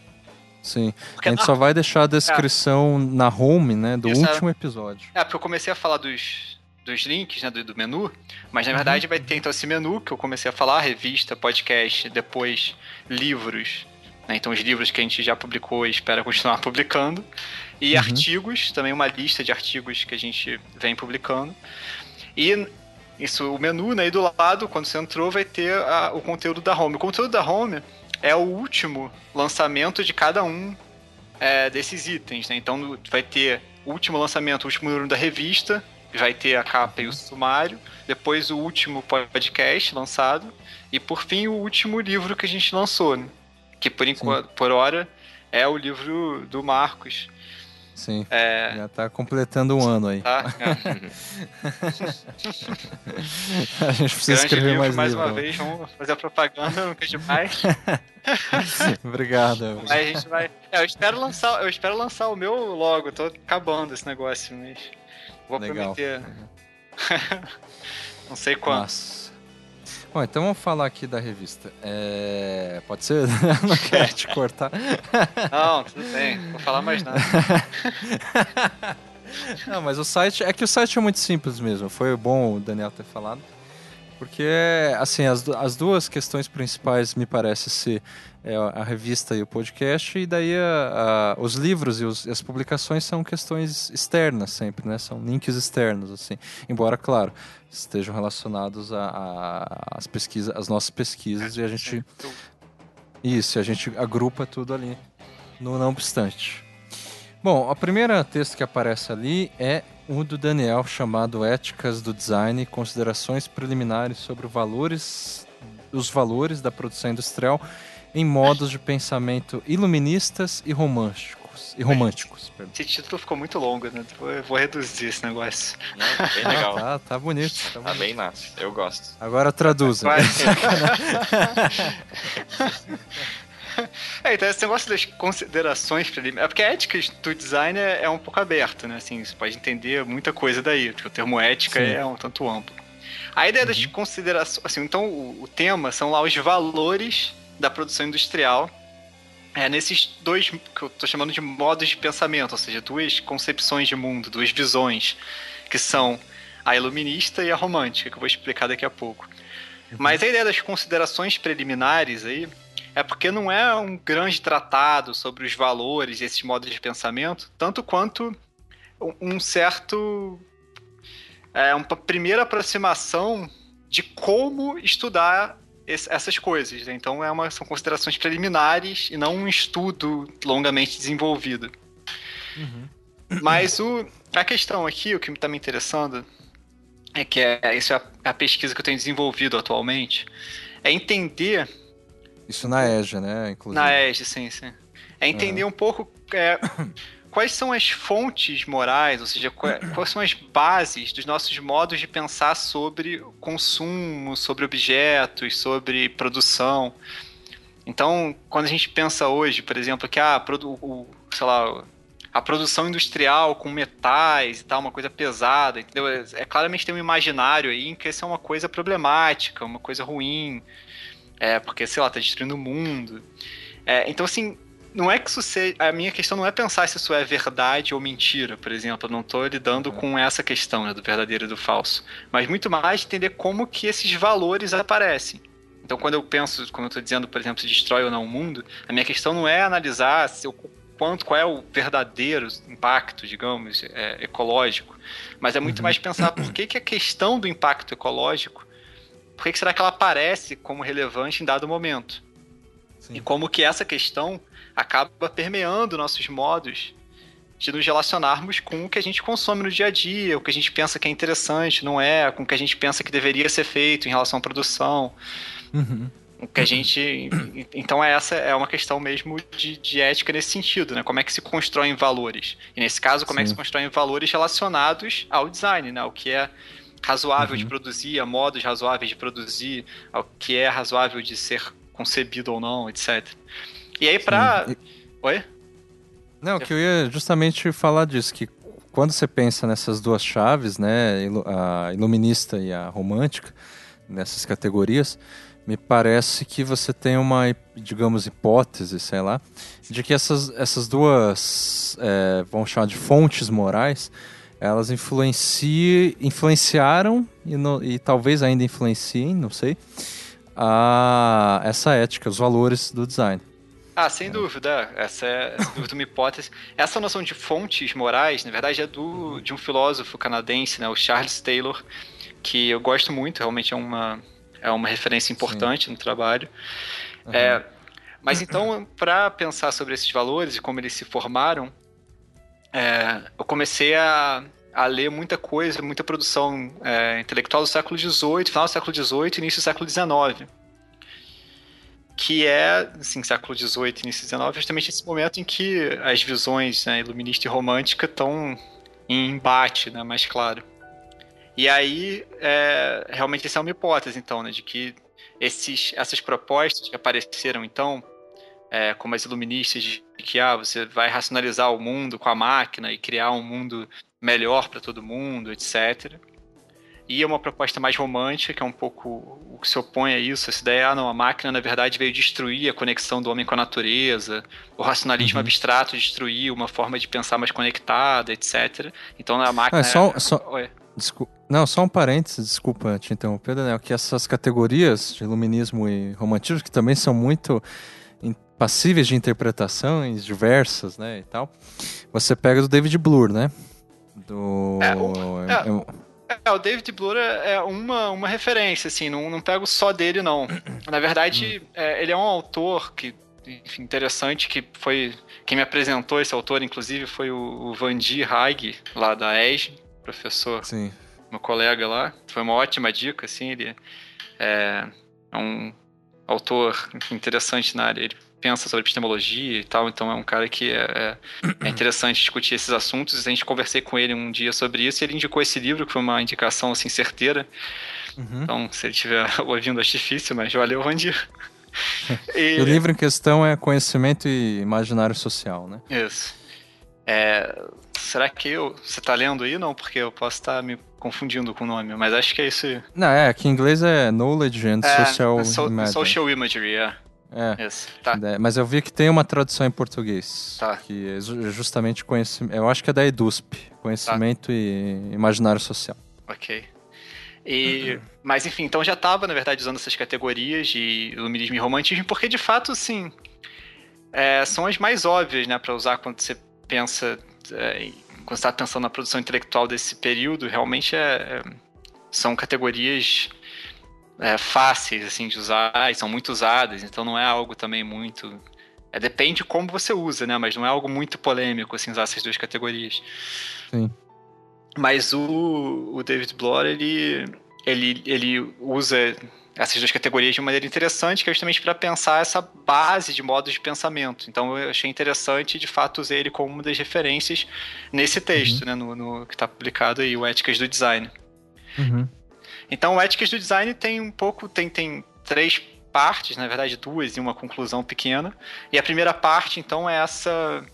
Sim. Porque a gente na... só vai deixar a descrição é. na home, né, do Isso último é... episódio. É, porque eu comecei a falar dos, dos links, né, do, do menu, mas na uhum. verdade vai ter então esse menu que eu comecei a falar, revista, podcast, depois livros, né, então os livros que a gente já publicou e espera continuar publicando, e uhum. artigos, também uma lista de artigos que a gente vem publicando. E isso, o menu, né? E do lado, quando você entrou, vai ter a, o conteúdo da home. O conteúdo da home é o último lançamento de cada um é, desses itens, né? Então vai ter o último lançamento, o último número da revista, vai ter a capa e o sumário, depois o último podcast lançado, e por fim o último livro que a gente lançou, né? Que por, enquanto, por hora é o livro do Marcos, Sim. É... Já tá completando um ano aí. Tá, é. a gente precisa Grande escrever livro, mais mais livro. uma vez, vamos fazer a propaganda, nunca é demais. Obrigado. A gente vai. É, eu espero lançar, eu espero lançar o meu logo. Tô acabando esse negócio, mas vou Legal. prometer. Não sei quando. Nossa. Bom, então vamos falar aqui da revista. É... Pode ser? não quero te cortar. Não, tudo bem. Não vou falar mais nada. não, mas o site... É que o site é muito simples mesmo. Foi bom o Daniel ter falado. Porque, assim, as, as duas questões principais me parece ser é, a revista e o podcast, e daí a, a, os livros e os, as publicações são questões externas sempre, né? São links externos, assim. Embora, claro, estejam relacionados às pesquisas, às nossas pesquisas, e a gente... Isso, a gente agrupa tudo ali, no não obstante. Bom, a primeira texto que aparece ali é o do Daniel chamado Éticas do Design, considerações preliminares sobre valores, os valores da produção industrial em modos de pensamento iluministas e românticos. E românticos esse título ficou muito longo, né? Eu vou reduzir esse negócio. Não, bem legal. tá, tá bonito. Tá, tá bem massa. Eu gosto. Agora traduza. É, então esse negócio das considerações preliminares. É porque a ética do design é, é, um pouco aberta, né? Assim, você pode entender muita coisa daí. Porque o termo ética Sim. é um tanto amplo. A ideia uhum. das considerações. Assim, então, o, o tema são lá os valores da produção industrial. É, nesses dois que eu estou chamando de modos de pensamento, ou seja, duas concepções de mundo, duas visões, que são a iluminista e a romântica, que eu vou explicar daqui a pouco. Uhum. Mas a ideia das considerações preliminares aí é porque não é um grande tratado sobre os valores e esses modos de pensamento, tanto quanto um certo. É, uma primeira aproximação de como estudar esse, essas coisas. Né? Então é uma, são considerações preliminares e não um estudo longamente desenvolvido. Uhum. Mas o, a questão aqui, o que está me interessando, é que é, isso é a, a, pesquisa que eu tenho desenvolvido atualmente, é entender. Isso na EJA, né? Inclusive. Na EJA, sim, sim. É entender uhum. um pouco é, quais são as fontes morais, ou seja, quais são as bases dos nossos modos de pensar sobre consumo, sobre objetos, sobre produção. Então, quando a gente pensa hoje, por exemplo, que ah, o, sei lá, a produção industrial com metais e tal, uma coisa pesada, entendeu? É, é claramente tem um imaginário aí em que isso é uma coisa problemática, uma coisa ruim, é, porque, sei lá, tá destruindo o mundo. É, então, assim, não é que isso seja. A minha questão não é pensar se isso é verdade ou mentira, por exemplo. Eu não estou lidando com essa questão né, do verdadeiro e do falso. Mas muito mais entender como que esses valores aparecem. Então, quando eu penso, como eu estou dizendo, por exemplo, se destrói ou não o mundo, a minha questão não é analisar se o quanto, qual é o verdadeiro impacto, digamos, é, ecológico, mas é muito uhum. mais pensar por que, que a questão do impacto ecológico, por que, que será que ela aparece como relevante em dado momento? Sim. E como que essa questão acaba permeando nossos modos de nos relacionarmos com o que a gente consome no dia a dia, o que a gente pensa que é interessante, não é, com o que a gente pensa que deveria ser feito em relação à produção. Uhum. O que a gente. Então, essa é uma questão mesmo de, de, ética nesse sentido, né? Como é que se constroem valores? E nesse caso, como Sim. é que se constroem valores relacionados ao design, né? O que é razoável uhum. de produzir, a modos razoáveis de produzir, ao que é razoável de ser concebido ou não, etc. E aí, pra. Oi? Não, que eu ia justamente falar disso, que quando você pensa nessas duas chaves, né, a iluminista e a romântica, nessas categorias, me parece que você tem uma, digamos, hipótese, sei lá, de que essas, essas duas, é, vamos chamar de fontes morais, elas influenciam, influenciaram e, no, e talvez ainda influenciem, não sei, a, essa ética, os valores do design. Ah, sem dúvida. Essa é, sem dúvida, uma hipótese. Essa noção de fontes morais, na verdade, é do, de um filósofo canadense, né, o Charles Taylor, que eu gosto muito, realmente é uma, é uma referência importante Sim. no trabalho. Uhum. É, mas então, para pensar sobre esses valores e como eles se formaram, é, eu comecei a, a, ler muita coisa, muita produção é, intelectual do século XVIII, final do século XVIII início do século XIX que é, assim, século XVIII, início XIX, justamente esse momento em que as visões né, iluminista e romântica estão em embate, né, mais claro. E aí, é, realmente, essa é uma hipótese, então, né, de que esses, essas propostas que apareceram, então, é, como as iluministas, de que ah, você vai racionalizar o mundo com a máquina e criar um mundo melhor para todo mundo, etc e é uma proposta mais romântica, que é um pouco o que se opõe a isso, essa ideia, ah, não, a máquina na verdade veio destruir a conexão do homem com a natureza, o racionalismo uhum. abstrato destruiu uma forma de pensar mais conectada, etc. Então a máquina... É, só, é... só... Desculpa. Não, só um parênteses, desculpa te interromper, Daniel, que essas categorias de iluminismo e romantismo, que também são muito passíveis de interpretações diversas, né, e tal, você pega do David Bloor, né? Do... É, o... é, é é, o David Bloor é, uma, uma referência, assim, não, não pego só dele, não. Na verdade, é, ele é um autor que, enfim, interessante, que foi... Quem me apresentou esse autor, inclusive, foi o, o Vandi Haig, lá da ESG, professor, Sim. meu colega lá. Foi uma ótima dica, assim, ele é, é um autor interessante na área. Ele pensa sobre epistemologia e tal, então é um cara que é, é, é interessante discutir esses assuntos. A gente conversei com ele um dia sobre isso e ele indicou esse livro, que foi uma indicação assim certeira. Uhum. Então, se ele estiver ouvindo, é difícil, mas valeu, Vandir. e... o livro em questão é Conhecimento e Imaginário Social, né? Isso. É, será que eu, você está lendo aí? Não, porque eu posso estar tá me confundindo com o nome, mas acho que é isso. Não, é, que em inglês é Knowledge and é, Social so, Imagery. Social Imagery, é. É. Isso, tá. É, mas eu vi que tem uma tradução em português. Tá. Que é justamente conhecimento. Eu acho que é da EDUSP. Conhecimento tá. e imaginário social. Ok. E, mas enfim, então já estava, na verdade, usando essas categorias de iluminismo e romantismo, porque de fato, assim, é, são as mais óbvias, né, para usar quando você pensa, é, quando está pensando na produção intelectual desse período, realmente é, é são categorias é, fáceis, assim, de usar e são muito usadas, então não é algo também muito... É, depende de como você usa, né, mas não é algo muito polêmico, assim, usar essas duas categorias. Sim. Mas o, o David Bloor, ele, ele, ele usa essas duas categorias de maneira interessante, que é justamente para pensar essa base de modos de pensamento. Então eu achei interessante de fato usei ele como uma das referências nesse texto, uhum. né, no, no, que está publicado aí, o Éticas do Design. Uhum. Então Éticas do Design tem um pouco, tem, tem três partes, na verdade duas e uma conclusão pequena. E a primeira parte, então, é essa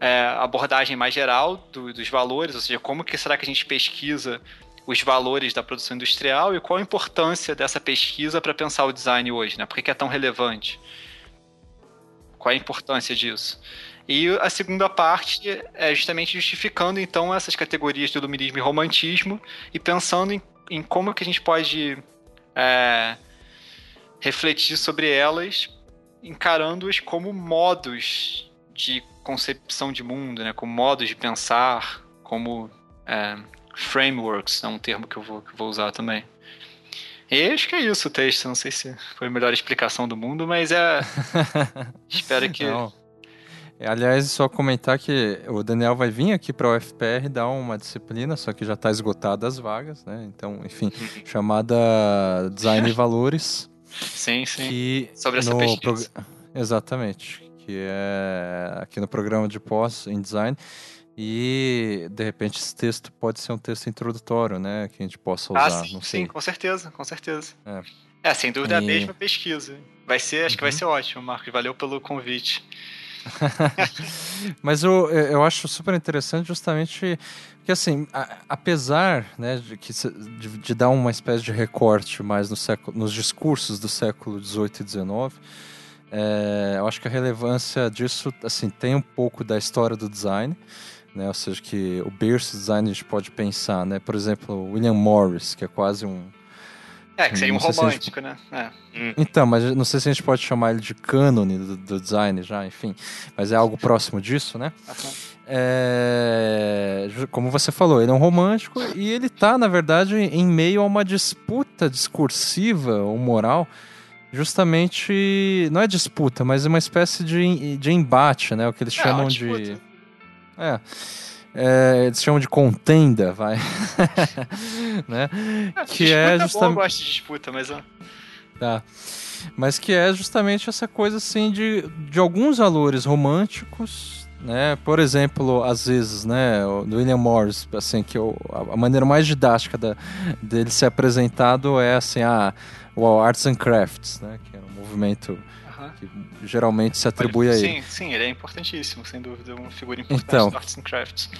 é, abordagem mais geral do, dos valores, ou seja, como que será que a gente pesquisa os valores da produção industrial e qual a importância dessa pesquisa para pensar o design hoje, né? Por que é tão relevante? Qual a importância disso? E a segunda parte é justamente justificando então essas categorias do iluminismo e romantismo e pensando em, em como que a gente pode é, refletir sobre elas, encarando-as como modos de concepção de mundo, né, como modos de pensar, como é, frameworks, é um termo que eu vou, que vou usar também. E acho que é isso o texto, não sei se foi a melhor explicação do mundo, mas é. Espero que. Não. Aliás, só comentar que o Daniel vai vir aqui para o UFPR dar uma disciplina, só que já está esgotada as vagas, né? Então, enfim, uhum. chamada Design e Valores. Sim, sim. Sobre essa pesquisa. Prog... Exatamente que é aqui no programa de pós em design. E de repente esse texto pode ser um texto introdutório, né? Que a gente possa ah, usar. Ah, sim, sim com certeza, com certeza. É, é sem dúvida e... a mesma pesquisa. Vai ser, acho uhum. que vai uhum. ser ótimo, Marcos. Valeu pelo convite. Mas eu, eu acho super interessante justamente que assim, a, apesar né, de, que, de, de, dar uma espécie de recorte mais no século, nos discursos do século XVIII e XIX, é, eu acho que a relevância disso, assim, tem um pouco da história do design, né? Ou seja, que o berço design a gente pode pensar, né? Por exemplo, William Morris, que é quase um... É, que seria um romântico, gente... né? É. Hum. Então, mas não sei se a gente pode chamar ele de cânone do, do, design já, enfim. Mas é algo próximo disso, né? Uhum. É, como você falou, ele é um romântico e ele está, na verdade, em meio a uma disputa discursiva ou moral justamente não é disputa, mas é uma espécie de, de embate, né? O que eles é, chamam de é, é, eles chamam de contenda, vai, né? É, que é justamente. É eu gosto de disputa, mas tá. Mas que é justamente essa coisa assim de, de alguns valores românticos, né? Por exemplo, às vezes, né, do William Morris, assim, que eu, a maneira mais didática da, dele ser apresentado é assim, ah, o Arts and Crafts, né? Que é um movimento que geralmente se atribui a ele. Sim, sim, ele é importantíssimo, sem dúvida, uma figura importante então, do Arts and Crafts.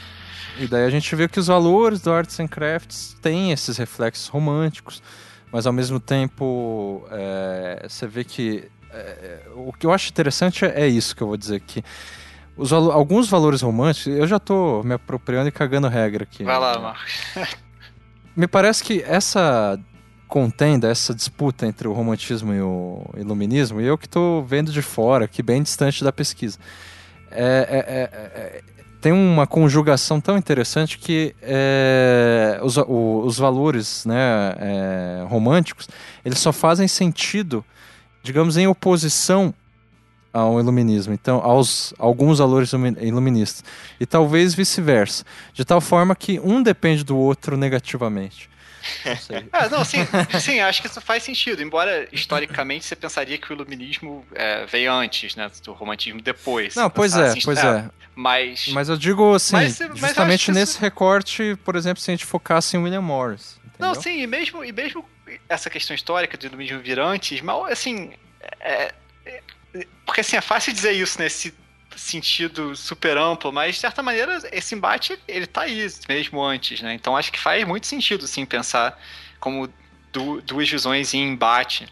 E daí a gente vê que os valores do Arts and Crafts têm esses reflexos românticos, mas ao mesmo tempo é, você vê que é, o que eu acho interessante é isso que eu vou dizer que os, alguns valores românticos, eu já estou me apropriando e cagando regra aqui. Vai lá, Marcos. me parece que essa contenda, essa disputa entre o romantismo e o iluminismo, e eu que estou vendo de fora, aqui bem distante da pesquisa, é, é, é, é tem uma conjugação tão interessante que é, os, o, os valores né, é, românticos eles só fazem sentido, digamos, em oposição ao iluminismo, então aos alguns valores iluministas e talvez vice-versa, de tal forma que um depende do outro negativamente. Não ah, não, sim, sim, acho que isso faz sentido. Embora historicamente você pensaria que o iluminismo é, veio antes, né? Do romantismo depois. Não, pois é, assim, pois é. é. Mas. Mas eu digo assim, mas, justamente mas nesse isso... recorte, por exemplo, se a gente focasse em William Morris. Entendeu? Não, sim, e mesmo, e mesmo essa questão histórica do iluminismo vir antes, mas assim. É, é, porque assim, é fácil dizer isso nesse sentido super amplo, mas de certa maneira esse embate ele tá aí mesmo antes, né? Então acho que faz muito sentido sim pensar como du duas visões em embate.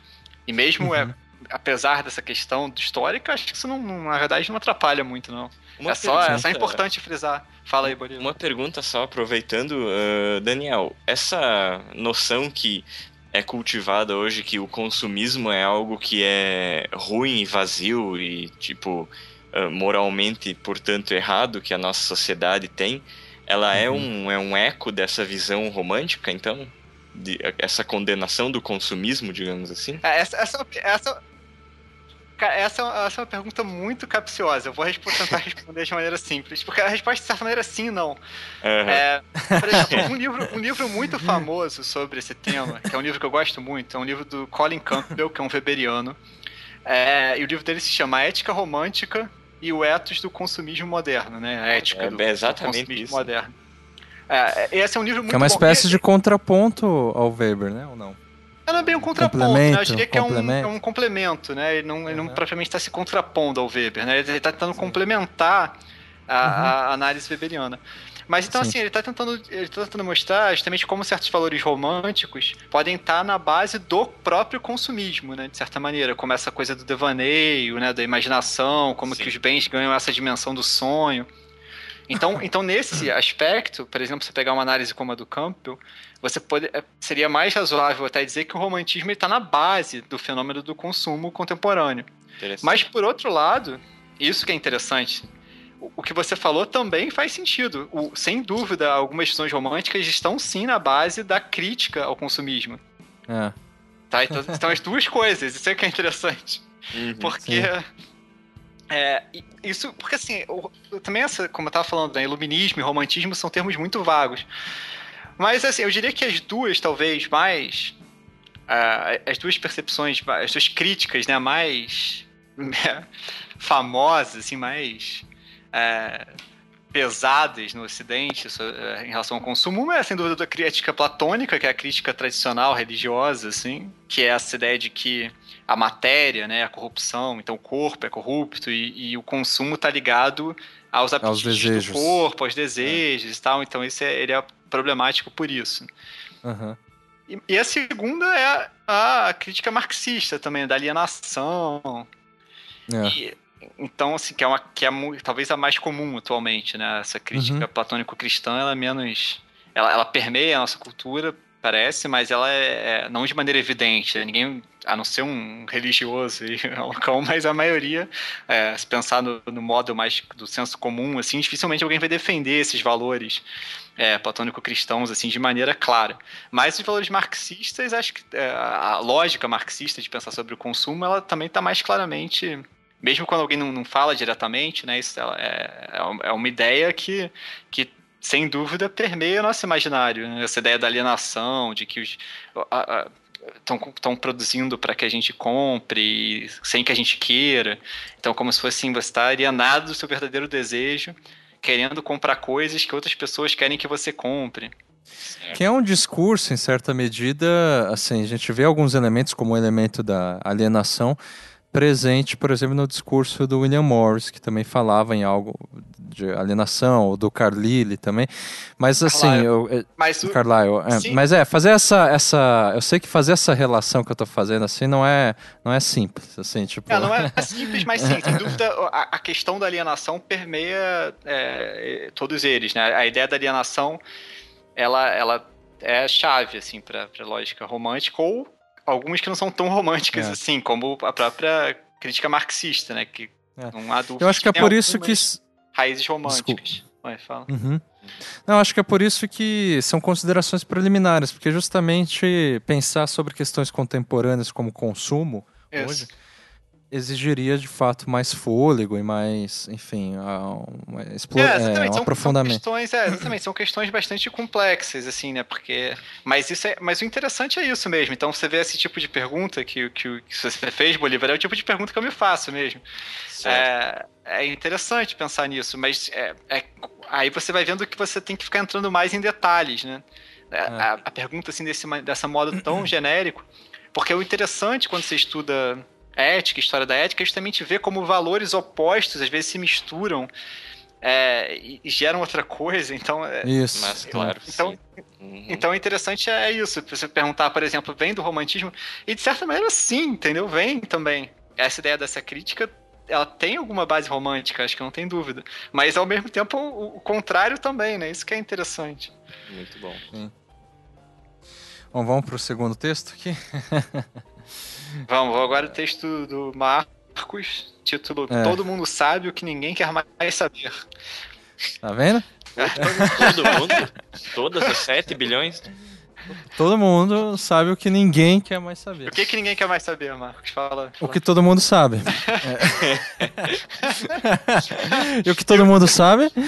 E mesmo é, uhum. é, apesar dessa questão histórica, acho que isso não, não, na verdade não atrapalha muito não. é, só, é só importante frisar. Fala aí, Bolívar. Uma pergunta só, aproveitando, uh, Daniel. Essa noção que é cultivada hoje que o consumismo é algo que é ruim e vazio e, tipo, moralmente, portanto, errado que a nossa sociedade tem, ela é uhum. é, um, é um eco dessa visão romântica, então? De, essa condenação do consumismo, digamos assim? É, essa, essa, essa, essa, é essa é uma pergunta muito capciosa. Eu vou tentar responder de maneira simples. Porque a resposta, de certa maneira, sim não. Uhum. É, por exemplo, um livro, um livro muito famoso sobre esse tema, que é um livro que eu gosto muito, é um livro do Colin Campbell, que é um weberiano. É, e o livro dele se chama Ética Romântica e o Ethos do Consumismo Moderno, né? A ética é, do, é exatamente do consumismo isso. moderno. É, esse é um livro muito Que é uma bom. espécie de contraponto ao Weber, né? Ou não? Não é bem um contraponto, né? Eu diria que é um, é um, complemento, né? Ele não, ele não propriamente está se contrapondo ao Weber, né? Ele está tentando Sim. complementar a, uhum. a, análise weberiana. Mas então, Sim. assim, ele está tentando, ele tá tentando mostrar justamente como certos valores românticos podem estar tá na base do próprio consumismo, né? De certa maneira, como essa coisa do devaneio, né? Da imaginação, como Sim. que os bens ganham essa dimensão do sonho. Então, então, nesse aspecto, por exemplo, você pegar uma análise como a do Campbell, você pode, é, seria mais razoável até dizer que o romantismo está na base do fenômeno do consumo contemporâneo. Mas, por outro lado, isso que é interessante, o, que você falou também faz sentido. O, sem dúvida, algumas visões românticas estão sim na base da crítica ao consumismo. É. Tá? Então, então as duas coisas, isso é que é interessante. Uhum, porque... É, isso, porque assim, também essa, como eu estava falando, né, iluminismo e romantismo são termos muito vagos. Mas assim, eu diria que as duas, talvez, mais. Uh, as duas percepções, as duas críticas, né, mais famosas, assim, mais. Uh, pesadas no Ocidente uh, em relação ao consumo. Uma é, sem dúvida, a crítica platônica, que é a crítica tradicional, religiosa, assim, que é essa ideia de que a matéria, né, a corrupção, então o corpo é corrupto e, e o consumo está ligado aos apetites do corpo, aos desejos é. e tal. Então esse é, ele é problemático por isso. Uhum. E, e, a segunda é a, a, crítica marxista também, da alienação. É. E, então, assim, que é, uma, que é talvez a mais comum atualmente, né? Essa crítica uhum. platônico-cristã, ela é menos... Ela, ela permeia a nossa cultura, parece, mas ela é, é, não de maneira evidente. Né? Ninguém, a não ser um religioso e um mas a maioria, é, se pensar no, no, modo mais do senso comum, assim, dificilmente alguém vai defender esses valores é, platônico-cristãos assim de maneira clara. Mas os valores marxistas, acho que é, a lógica marxista de pensar sobre o consumo, ela também está mais claramente mesmo quando alguém não, não fala diretamente, né, isso é, é, é uma ideia que, que sem dúvida, permeia o nosso imaginário. Né? Essa ideia da alienação, de que os. Estão produzindo para que a gente compre sem que a gente queira. Então, como se fosse assim, você está alienado do seu verdadeiro desejo, querendo comprar coisas que outras pessoas querem que você compre. Que é um discurso, em certa medida, assim, a gente vê alguns elementos como o elemento da alienação, presente, por exemplo, no discurso do William Morris, que também falava em algo de alienação, ou do Carlyle também. Mas assim, Carlyle. eu, é, mas. Carlyle, é, mas é, fazer essa essa, eu sei que fazer essa relação que eu estou fazendo assim não é não é simples, assim, tipo. É, não é, é simples, mas sim, sem dúvida a, a questão da alienação permeia é, todos eles, né? A ideia da alienação ela ela é chave assim para a lógica romântica ou algumas que não são tão românticas é. assim, como a própria crítica marxista, né? Que é. não há dúvida. Eu acho que é por isso que. Raízes românticas. Vai, fala. Uhum. Não, acho que é por isso que são considerações preliminares, porque justamente pensar sobre questões contemporâneas como consumo isso. hoje exigiria de fato mais fôlego e mais, enfim, um, explore, é, é, um são, aprofundamento. São questões, é, exatamente, são questões bastante complexas, assim, né? Porque, mas isso é, mas o interessante é isso mesmo. Então você vê esse tipo de pergunta que, que, que você fez, Bolívar, é o tipo de pergunta que eu me faço mesmo. É, é, interessante pensar nisso, mas é, é, aí você vai vendo que você tem que ficar entrando mais em detalhes, né? É. A, a pergunta assim desse dessa modo tão genérico, porque o interessante quando você estuda ética, história da ética, é justamente ver como valores opostos às vezes se misturam é, e, geram outra coisa. Então, é, isso, mas, claro. Então, uhum. então, interessante é isso. Você perguntar, por exemplo, vem do romantismo? E de certa maneira, sim, entendeu? Vem também. Essa ideia dessa crítica ela tem alguma base romântica, acho que não tem dúvida. Mas ao mesmo tempo o, o contrário também, né? Isso que é interessante. Muito bom. Sim. Bom, vamos pro segundo texto aqui. vamos, agora o texto do Marcos, título é. Todo mundo sabe o que ninguém quer mais saber. Tá vendo? Todo mundo? Todas as 7 bilhões? Todo mundo sabe o que ninguém quer mais saber. O que, que ninguém quer mais saber, Marcos? Fala. fala. O que todo mundo sabe. É. e o que todo mundo sabe?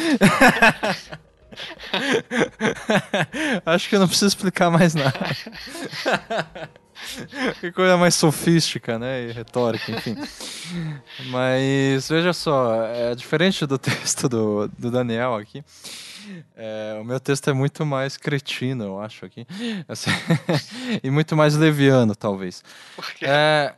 Acho que eu não preciso explicar mais nada. que coisa mais sofística, né? E retórica, enfim. Mas veja só, é diferente do texto do, do Daniel aqui. É, o meu texto é muito mais cretino, eu acho aqui. Assim, e muito mais leviano, talvez. Por quê? É,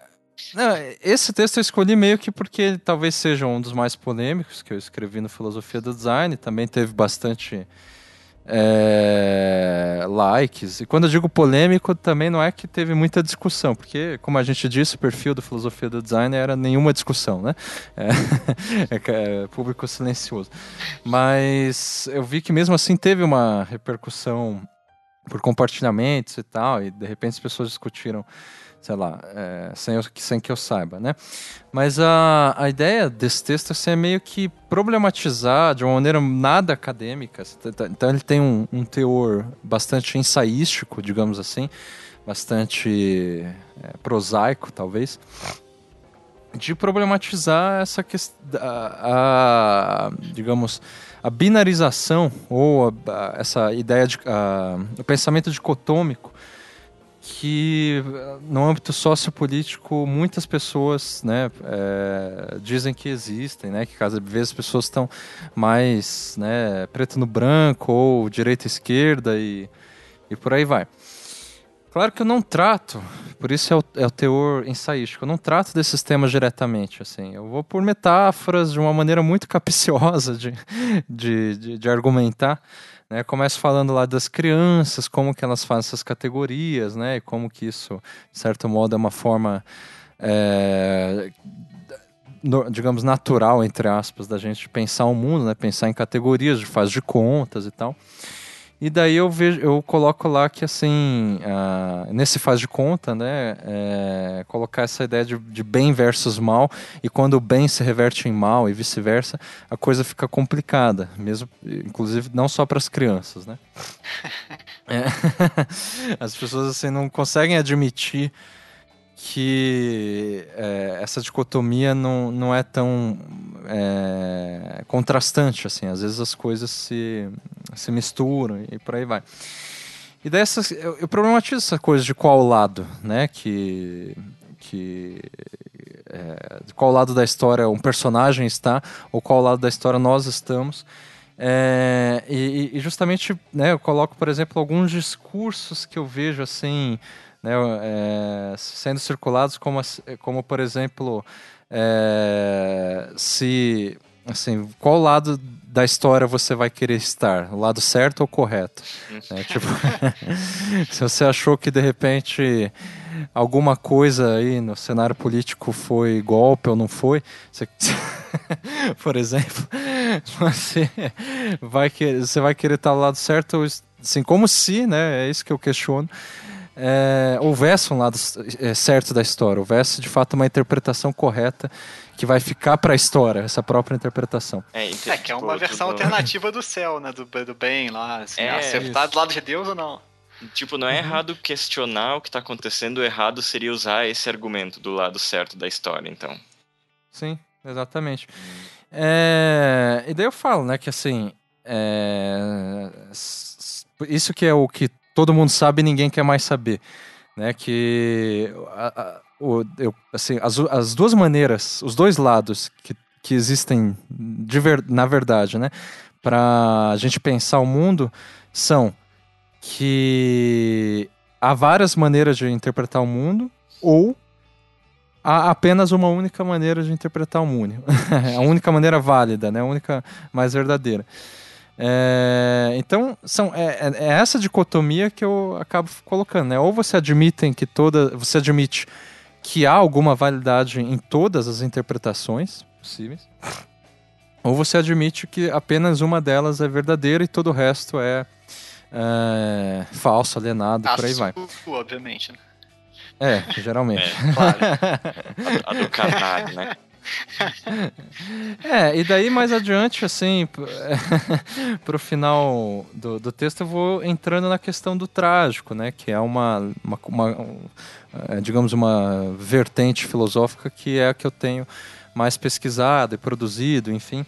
não, esse texto eu escolhi meio que porque talvez seja um dos mais polêmicos que eu escrevi no Filosofia do Design. Também teve bastante é, likes. E quando eu digo polêmico, também não é que teve muita discussão, porque, como a gente disse, o perfil do Filosofia do Design era nenhuma discussão, né? É, é, é público silencioso. Mas eu vi que mesmo assim teve uma repercussão por compartilhamentos e tal, e de repente as pessoas discutiram sei lá, é, sem, eu, sem que eu saiba, né? Mas a, a ideia desse texto assim, é meio que problematizar de uma maneira nada acadêmica. Então ele tem um, um teor bastante ensaístico, digamos assim, bastante é, prosaico, talvez, de problematizar essa questão, a, digamos, a binarização ou a, essa ideia de o pensamento dicotômico que no âmbito sociopolítico muitas pessoas né, é, dizem que existem, né, que às vezes as pessoas estão mais né, preto no branco ou direita esquerda e, e por aí vai. Claro que eu não trato, por isso é o, é o teor ensaístico, eu não trato desses temas diretamente, assim, eu vou por metáforas de uma maneira muito capciosa de, de, de, de argumentar, né, começo falando lá das crianças, como que elas fazem essas categorias, né, e como que isso, de certo modo, é uma forma, é, digamos, natural, entre aspas, da gente pensar o mundo, né, pensar em categorias de faz de contas e tal. E daí eu vejo, eu coloco lá que assim, uh, nesse faz de conta, né, é, colocar essa ideia de, de, bem versus mal, e quando o bem se reverte em mal e vice-versa, a coisa fica complicada, mesmo, inclusive não só para as crianças, né? é, as pessoas assim não conseguem admitir que é, essa dicotomia não, não é tão é, contrastante assim. Às vezes as coisas se, se misturam e por aí vai. E dessas eu, eu problematizo essa coisa de qual lado né que que é, de qual lado da história um personagem está ou qual lado da história nós estamos. É, e, e, justamente né, eu coloco por exemplo alguns discursos que eu vejo assim né, é, sendo circulados como, como por exemplo, é, se assim, qual lado da história você vai querer estar, o lado certo ou correto? É, tipo, se você achou que de repente alguma coisa aí no cenário político foi golpe ou não foi, você, por exemplo, você vai querer, você vai querer estar do lado certo, assim, como se, né? É isso que eu questiono é, houvesse um lado é, certo da história, houvesse de fato uma interpretação correta que vai ficar para a história, essa própria interpretação. É, é que é uma versão alternativa do céu, né? Do, do bem lá. Assim, é, você tá do lado de Deus ou não? Tipo, não é uhum. errado questionar o que está acontecendo, o errado seria usar esse argumento do lado certo da história, então. Sim, exatamente. É, e daí eu falo, né, que assim. É, isso que é o que todo mundo sabe e ninguém quer mais saber. Né, que a, a, o, eu, assim, as, as duas maneiras, os dois lados que, que existem ver, na verdade, né, para a gente pensar o mundo são que há várias maneiras de interpretar o mundo ou há apenas uma única maneira de interpretar o mundo. a única maneira válida, né, a única mais verdadeira. É, então, são, é, é, é, essa dicotomia que eu acabo colocando, né? Ou você admitem que toda. Você admite que há alguma validade em todas as interpretações, possíveis. Ou você admite que apenas uma delas é verdadeira e todo o resto é, é falso, alienado, A por aí vai. obviamente. Né? É, geralmente. É, claro. a, a do carnado, né? É, e daí mais adiante, assim, pro final do, do texto, eu vou entrando na questão do trágico, né? Que é uma, uma, uma um, é, digamos, uma vertente filosófica que é a que eu tenho mais pesquisado e produzido, enfim,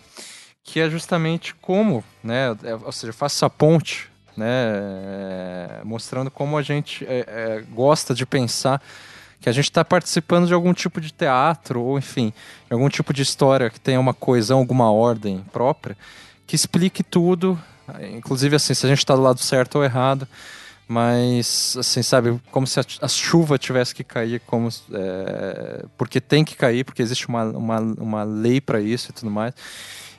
que é justamente como, né? É, ou seja, faço essa ponte, né? É, mostrando como a gente é, é gosta de pensar que a gente está participando de algum tipo de teatro, ou enfim, de algum tipo de história que tenha uma coesão, alguma ordem própria, que explique tudo, inclusive assim, se a gente está do lado certo ou errado, mas assim, sabe, como se a, a chuva tivesse que cair, como é, porque tem que cair, porque existe uma, uma, uma lei para isso e tudo mais.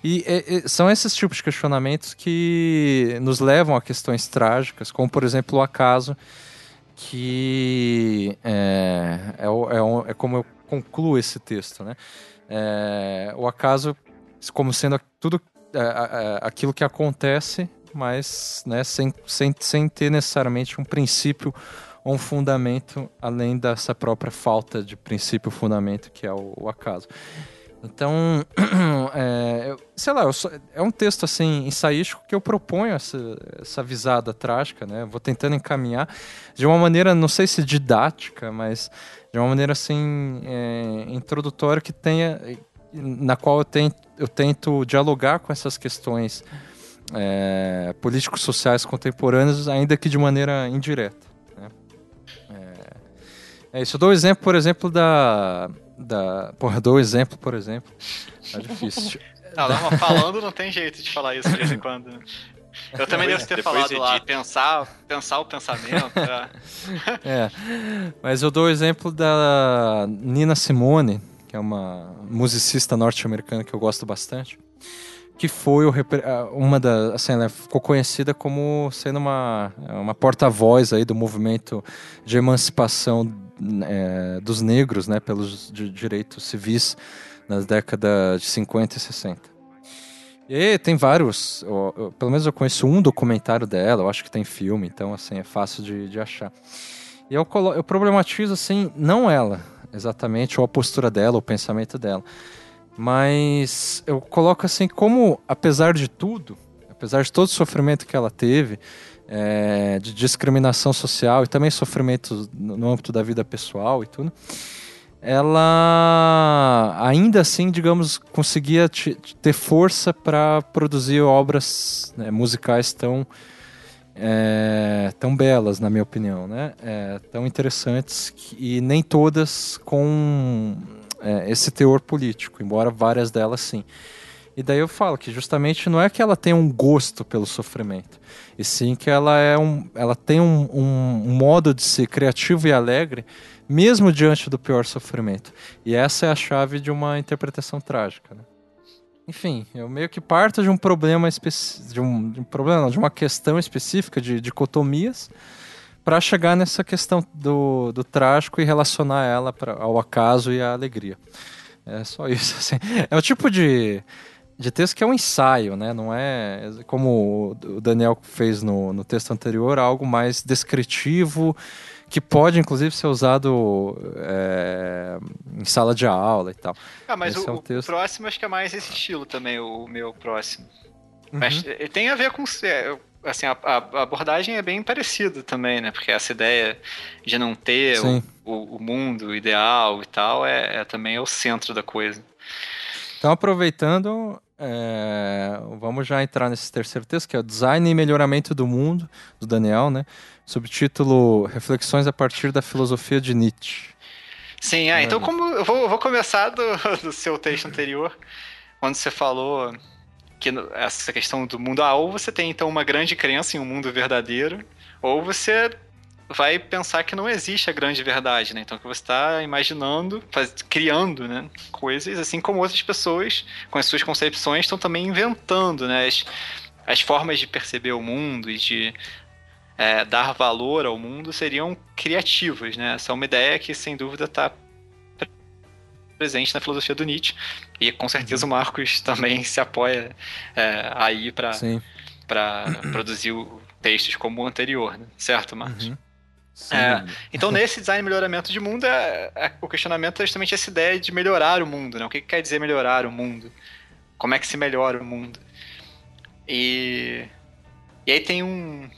E, e, são esses tipos de questionamentos que nos levam a questões trágicas, como por exemplo o acaso que é, é, é, é como eu concluo esse texto, né? É, o acaso como sendo tudo é, aquilo que acontece, mas né, sem, sem, sem ter necessariamente um princípio ou um fundamento além dessa própria falta de princípio fundamento que é o, o acaso. Então, é, sei lá, é um texto assim ensaístico que eu proponho essa, essa visada trágica, né? Vou tentando encaminhar de uma maneira, não sei se didática, mas de uma maneira assim é, introdutória que tenha, na qual eu tento, eu tento dialogar com essas questões é, políticos sociais contemporâneas, ainda que de maneira indireta. Né? É, é isso. Eu dou o exemplo, por exemplo, da da. Porra, dou exemplo, por exemplo. Tá difícil. Não, não, falando não tem jeito de falar isso de vez em quando. Eu também devo ter falado edita. lá, pensar, pensar o pensamento. É. é. Mas eu dou o exemplo da Nina Simone, que é uma musicista norte-americana que eu gosto bastante. Que foi o, uma da. Assim, ela ficou conhecida como sendo uma, uma porta-voz aí do movimento de emancipação é, dos negros né, pelos direitos civis nas décadas de 50 e 60. E tem vários, eu, eu, pelo menos eu conheço um documentário dela, eu acho que tem filme, então assim, é fácil de, de achar. E eu, eu problematizo assim, não ela exatamente, ou a postura dela, o pensamento dela, mas eu coloco assim como, apesar de tudo, apesar de todo o sofrimento que ela teve, é, de discriminação social e também sofrimento no âmbito da vida pessoal e tudo, ela ainda assim, digamos, conseguia ter força para produzir obras né, musicais tão é, tão belas, na minha opinião, né? É, tão interessantes e nem todas com é, esse teor político, embora várias delas sim. E daí eu falo que justamente não é que ela tem um gosto pelo sofrimento, e sim que ela, é um, ela tem um, um, modo de ser criativo e alegre, mesmo diante do pior sofrimento. E essa é a chave de uma interpretação trágica. Né? Enfim, eu meio que parto de um problema de um, de um problema, de uma questão específica de dicotomias para chegar nessa questão do, do trágico e relacionar ela pra, ao acaso e à alegria. É só isso. Assim. É o tipo de de texto que é um ensaio, né? Não é como o Daniel fez no, no texto anterior, algo mais descritivo, que pode inclusive ser usado é, em sala de aula e tal. Ah, mas o, é um texto... o, próximo acho que é mais esse estilo também, o meu próximo. Uhum. Mas tem a ver com. É, assim, a, a, abordagem é bem parecida também, né? Porque essa ideia de não ter o, o, o, mundo ideal e tal é, é também é o centro da coisa. Então, aproveitando, é, vamos já entrar nesse terceiro texto, que é o Design e Melhoramento do Mundo, do Daniel, né? Subtítulo Reflexões a partir da filosofia de Nietzsche. Sim, é, então como eu vou, vou começar do, do, seu texto anterior, quando você falou que essa questão do mundo, ah, ou você tem então uma grande crença em um mundo verdadeiro, ou você vai pensar que não existe a grande verdade, né? Então que você está imaginando, faz, criando, né, coisas, assim como outras pessoas com as suas concepções estão também inventando, né, as, as formas de perceber o mundo e de é, dar valor ao mundo seriam criativas, né? Essa é uma ideia que sem dúvida está presente na filosofia do Nietzsche. E com certeza o Marcos também se apoia é, aí para produzir textos como o anterior, né? certo, Marcos? Uhum. É, então, nesse design melhoramento de mundo, é, é, o questionamento é justamente essa ideia de melhorar o mundo. Né? O que, que quer dizer melhorar o mundo? Como é que se melhora o mundo? E, e aí tem um,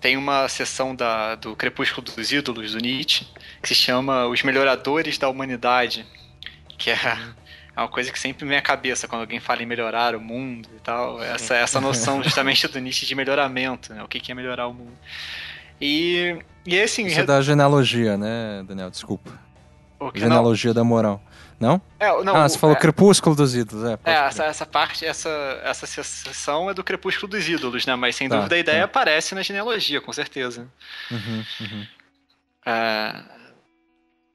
tem uma seção da, do Crepúsculo dos Ídolos, do Nietzsche, que se chama Os Melhoradores da Humanidade, que é, é uma coisa que sempre vem à cabeça quando alguém fala em melhorar o mundo e tal. Essa, essa noção justamente do Nietzsche de melhoramento, né? o que é melhorar o mundo. E, e assim... Isso é da genealogia, né, Daniel? Desculpa. Genealogia não? da moral. Não? É, não ah, você falou é, Crepúsculo dos Ídolos, é. É, essa, essa, parte, essa, essa sessão é do Crepúsculo dos Ídolos, né? Mas sem tá, dúvida a ideia tá. aparece na genealogia, com certeza. Uhum, uhum. É,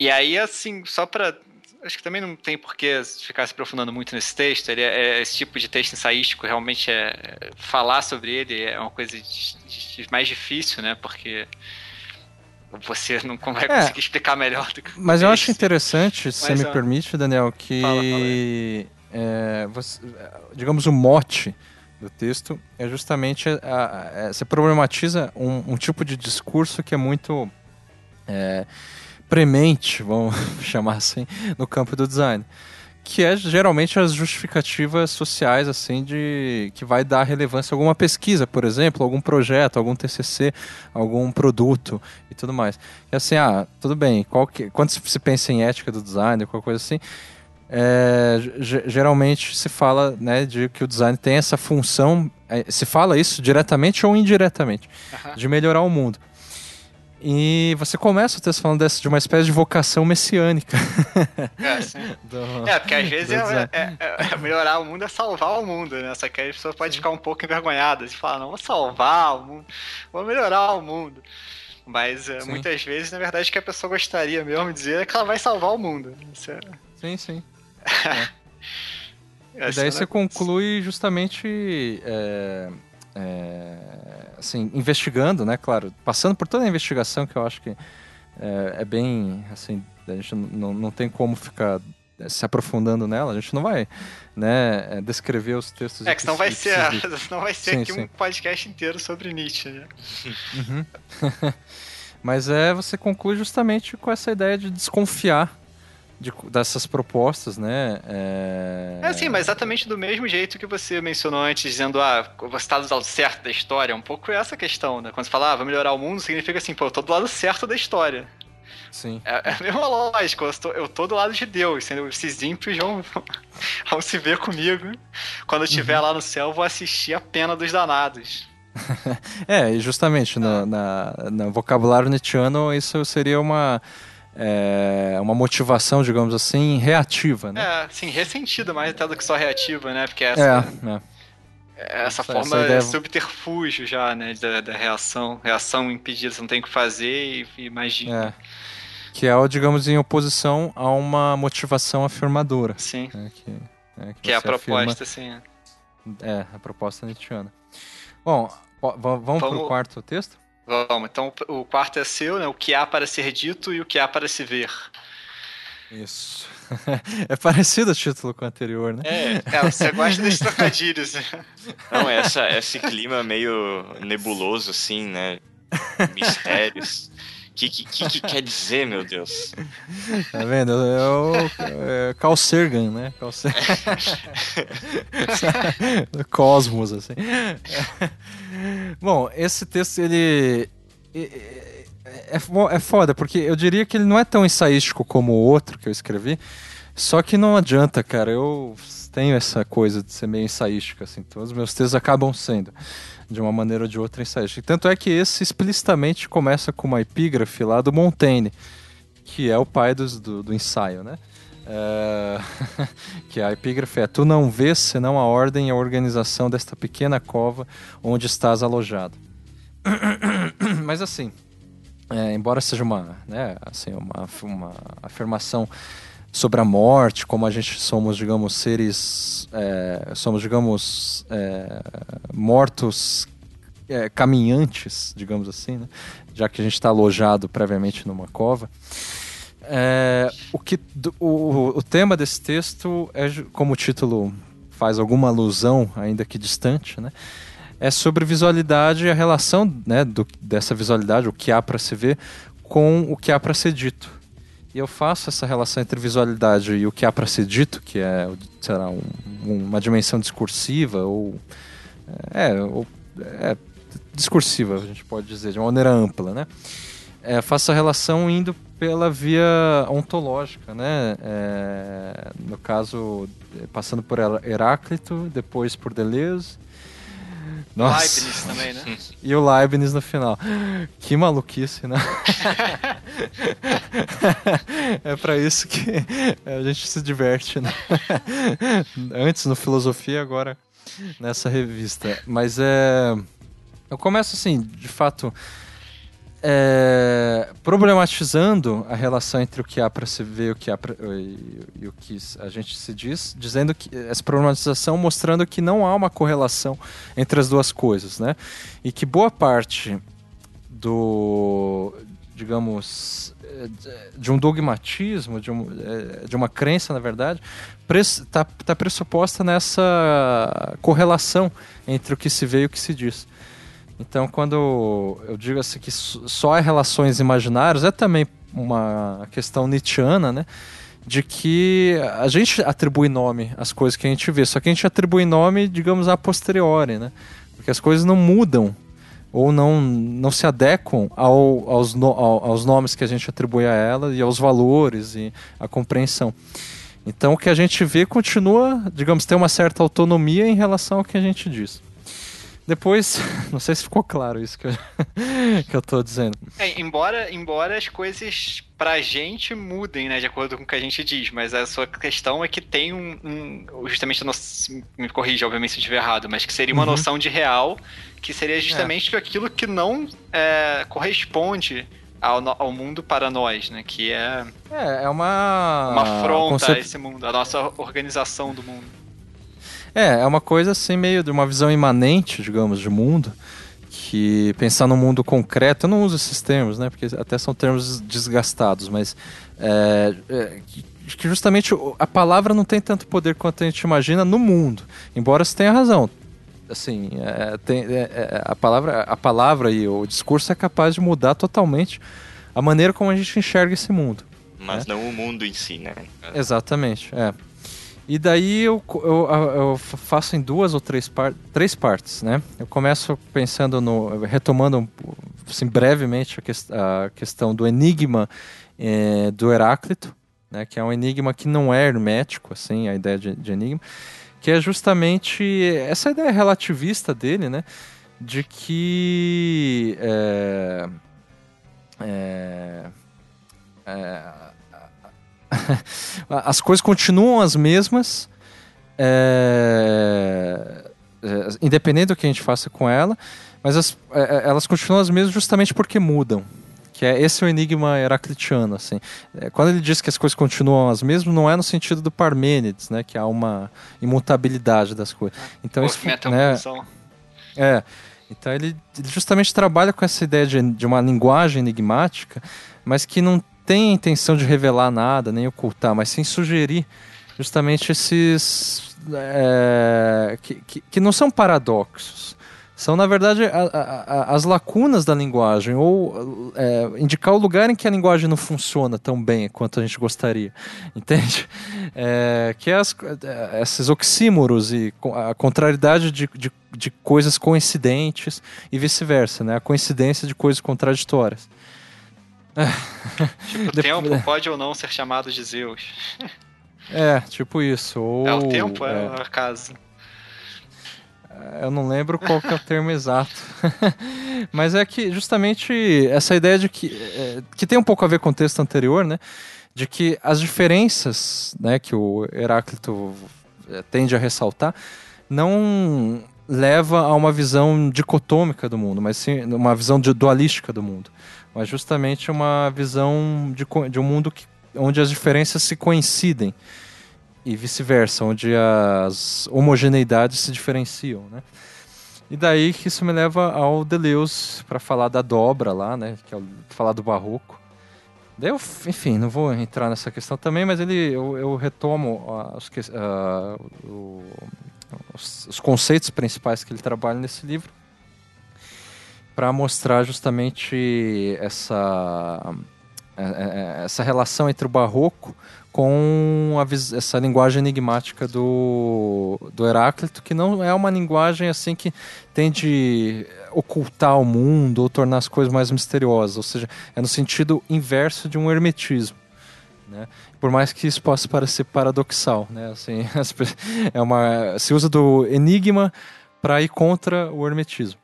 e aí, assim, só pra. Acho que também não tem por que ficar se aprofundando muito nesse texto. Ele é, é esse tipo de texto ensaístico, realmente é. Falar sobre ele é uma coisa de, de, mais difícil, né? Porque você não vai é, conseguir explicar melhor do que Mas eu acho interessante, se você me permite, Daniel, que fala, fala é, você, digamos o mote do texto é justamente a, a, a, você problematiza um, um, tipo de discurso que é muito é, premente, vamos chamar assim, no campo do design que é geralmente as justificativas sociais assim de que vai dar relevância a alguma pesquisa, por exemplo, algum projeto, algum TCC, algum produto e tudo mais. E assim, ah, tudo bem. Qual que, quando se pensa em ética do design, qualquer coisa assim, é, geralmente se fala né, de que o design tem essa função, é, se fala isso diretamente ou indiretamente, de melhorar o mundo. E você começa o texto falando dessa, de uma espécie de vocação messiânica. É, sim. Do, é porque às vezes é, é, é, melhorar o mundo é salvar o mundo, né? Só que aí a pessoa pode ficar um pouco envergonhada e falar, não, vou salvar o mundo, vou melhorar o mundo. Mas é, muitas vezes, na verdade, o que a pessoa gostaria mesmo de dizer é que ela vai salvar o mundo. É... Sim, sim. e daí você conclui justamente é, assim, investigando, né, claro, passando por toda a investigação que eu acho que é, é bem, assim, a gente não, não tem como ficar se aprofundando nela, a gente não vai, né, é, descrever os textos. É que não vai ser, não vai ser sim, aqui sim. um podcast inteiro sobre Nietzsche, né? Uhum. Mas é, você conclui justamente com essa ideia de desconfiar de, dessas propostas, né? É... é sim, mas exatamente do mesmo jeito que você mencionou antes, dizendo, ah, você está do lado certo da história, é um pouco essa questão, né? Quando você fala, ah, vai melhorar o mundo, significa assim, pô, eu tô do lado certo da história. Sim. É, é a mesma lógica, eu tô, eu tô do lado de Deus, sendo esses ímpios vão, vão se ver comigo. Quando eu estiver uhum. lá no céu, eu vou assistir a pena dos danados. é, justamente, no, ah. na, no vocabulário nietzscheano, isso seria uma é, uma motivação, digamos assim, reativa, né? É, sim, ressentida mais até do que só reativa, né? Porque essa, é, é. essa, essa forma essa ideia... subterfúgio já, né? Da, da, reação, reação impedida, você não tem o que fazer e, imagina. É. Que é, digamos, em oposição a uma motivação afirmadora. Sim. Né? Que, né? que, que é a proposta, afirma... sim. É. é, a proposta nietzscheana. Bom, vamos, vamos para o quarto texto? Vamos, então o quarto é seu, né? O que há para ser dito e o que há para se ver. Isso. É parecido o título com o anterior, né? É, é você gosta desses trocadilhos. Né? Não, essa, esse clima meio nebuloso, assim, né? Mistérios. O que, que, que, quer dizer, meu Deus? Tá vendo? É o é Carl Sagan, né? Carl Sagan. Cosmos, assim. Bom, esse texto, ele... É, é foda, porque eu diria que ele não é tão ensaístico como o outro que eu escrevi, só que não adianta, cara. Eu tenho essa coisa de ser meio ensaístico, assim. Todos os meus textos acabam sendo de uma maneira ou de outra ensaística. Tanto é que esse explicitamente começa com uma epígrafe lá do Montaigne, que é o pai dos, do, do ensaio, né? É... que a epígrafe é: Tu não vês senão a ordem e a organização desta pequena cova onde estás alojado. Mas assim, é, embora seja uma, né, assim, uma, uma afirmação sobre a morte, como a gente somos, digamos, seres, é, somos, digamos, é, mortos é, caminhantes, digamos assim, né? já que a gente está alojado previamente numa cova. é, o, que, o, o tema desse texto é, como o título faz alguma alusão, ainda que distante, né? É sobre visualidade e a relação né, do, dessa visualidade, o que há para se ver, com o que há para ser dito. E eu faço essa relação entre visualidade e o que há para ser dito, que é, será um, uma dimensão discursiva ou é, ou, é, discursiva, a gente pode dizer, de uma maneira ampla, né? É, faço a relação indo pela via ontológica, né? É, no caso, passando por Heráclito, depois por Deleuze. Nossa. Leibniz também, né? E o Leibniz no final. Que maluquice, né? é para isso que a gente se diverte, né? Antes no filosofia, agora nessa revista. Mas é. Eu começo assim, de fato. É, problematizando a relação entre o que há para se ver e o que há pra, e, e, o que a gente se diz, dizendo que essa problematização mostrando que não há uma correlação entre as duas coisas, né? E que boa parte do, digamos, de um dogmatismo, de, um, é, de uma crença, na verdade, está tá pressuposta nessa correlação entre o que se vê e o que se diz. Então, quando eu digo assim que só há relações imaginárias, é também uma questão nietzschiana, né? De que a gente atribui nome às coisas que a gente vê, só que a gente atribui nome, digamos, a posteriori, né? Porque as coisas não mudam ou não, não se adequam ao, aos, no, aos nomes que a gente atribui a ela e aos valores e a compreensão. Então o que a gente vê continua, digamos, tem uma certa autonomia em relação ao que a gente diz. Depois, não sei se ficou claro isso que eu, que eu tô dizendo. É, embora, embora as coisas pra gente mudem, né, de acordo com o que a gente diz, mas a sua questão é que tem um, um justamente, me corrija, obviamente, se eu estiver errado, mas que seria uma uhum. noção de real, que seria justamente é. aquilo que não é, corresponde ao, ao, mundo para nós, né, que é... É, é uma... Uma afronta a esse mundo, a nossa organização do mundo. É, é uma coisa assim, meio de uma visão imanente, digamos, de mundo, que pensar no mundo concreto, eu não uso esses termos, né, porque até são termos desgastados, mas é, é, que justamente a palavra não tem tanto poder quanto a gente imagina no mundo, embora você tenha razão. Assim, é, tem, é, é, a, palavra, a palavra e o discurso é capaz de mudar totalmente a maneira como a gente enxerga esse mundo. Mas né? não o mundo em si, né? Exatamente, é. E daí eu, eu, eu, faço em duas ou três, par três partes, né? Eu começo pensando no... retomando assim, brevemente a, que, a questão do enigma é, do Heráclito, né? Que é um enigma que não é hermético, assim, a ideia de, de enigma. Que é justamente essa ideia relativista dele, né? De que... É, é, é as coisas continuam as mesmas, é, é, independente do que a gente faça com ela, mas as, é, é, elas continuam as mesmas justamente porque mudam. Que é esse é o enigma heraclitiano, assim. É, quando ele diz que as coisas continuam as mesmas, não é no sentido do Parmênides, né, que há uma imutabilidade das coisas. Então isso, né, é. Então ele, ele justamente trabalha com essa ideia de, de uma linguagem enigmática, mas que não tem a intenção de revelar nada, nem ocultar, mas sim sugerir justamente esses. É, que, que, que, não são paradoxos. São, na verdade, a, a, as lacunas da linguagem, ou é, indicar o lugar em que a linguagem não funciona tão bem quanto a gente gostaria. Entende? É, que é as, é, esses oxímoros e a contrariedade de, de, de coisas coincidentes e vice-versa, né? a coincidência de coisas contraditórias. Tipo, o tempo pode ou não ser chamado de Zeus. É, tipo isso. Ou, é o tempo, é, é o acaso. É, eu não lembro qual que é o termo exato. Mas é que justamente essa ideia de que. É, que tem um pouco a ver com o texto anterior, né? De que as diferenças né, que o Heráclito é, tende a ressaltar não leva a uma visão dicotômica do mundo, mas sim uma visão dualística do mundo mas justamente uma visão de, de um mundo que, onde as diferenças se coincidem e vice-versa, onde as homogeneidades se diferenciam, né? E daí que isso me leva ao Deleuze para falar da dobra lá, né? Que é falar do barroco. Daí eu, enfim, não vou entrar nessa questão também, mas ele, eu, eu retomo uh, os, os, conceitos principais que ele trabalha nesse livro para mostrar justamente essa, é, é, essa relação entre o barroco com a, essa linguagem enigmática do, do Heráclito, que não é uma linguagem assim que tende ocultar o mundo ou tornar as coisas mais misteriosas, ou seja, é no sentido inverso de um hermetismo. Né? Por mais que isso possa parecer paradoxal, né? assim, é uma, se usa do enigma para ir contra o hermetismo.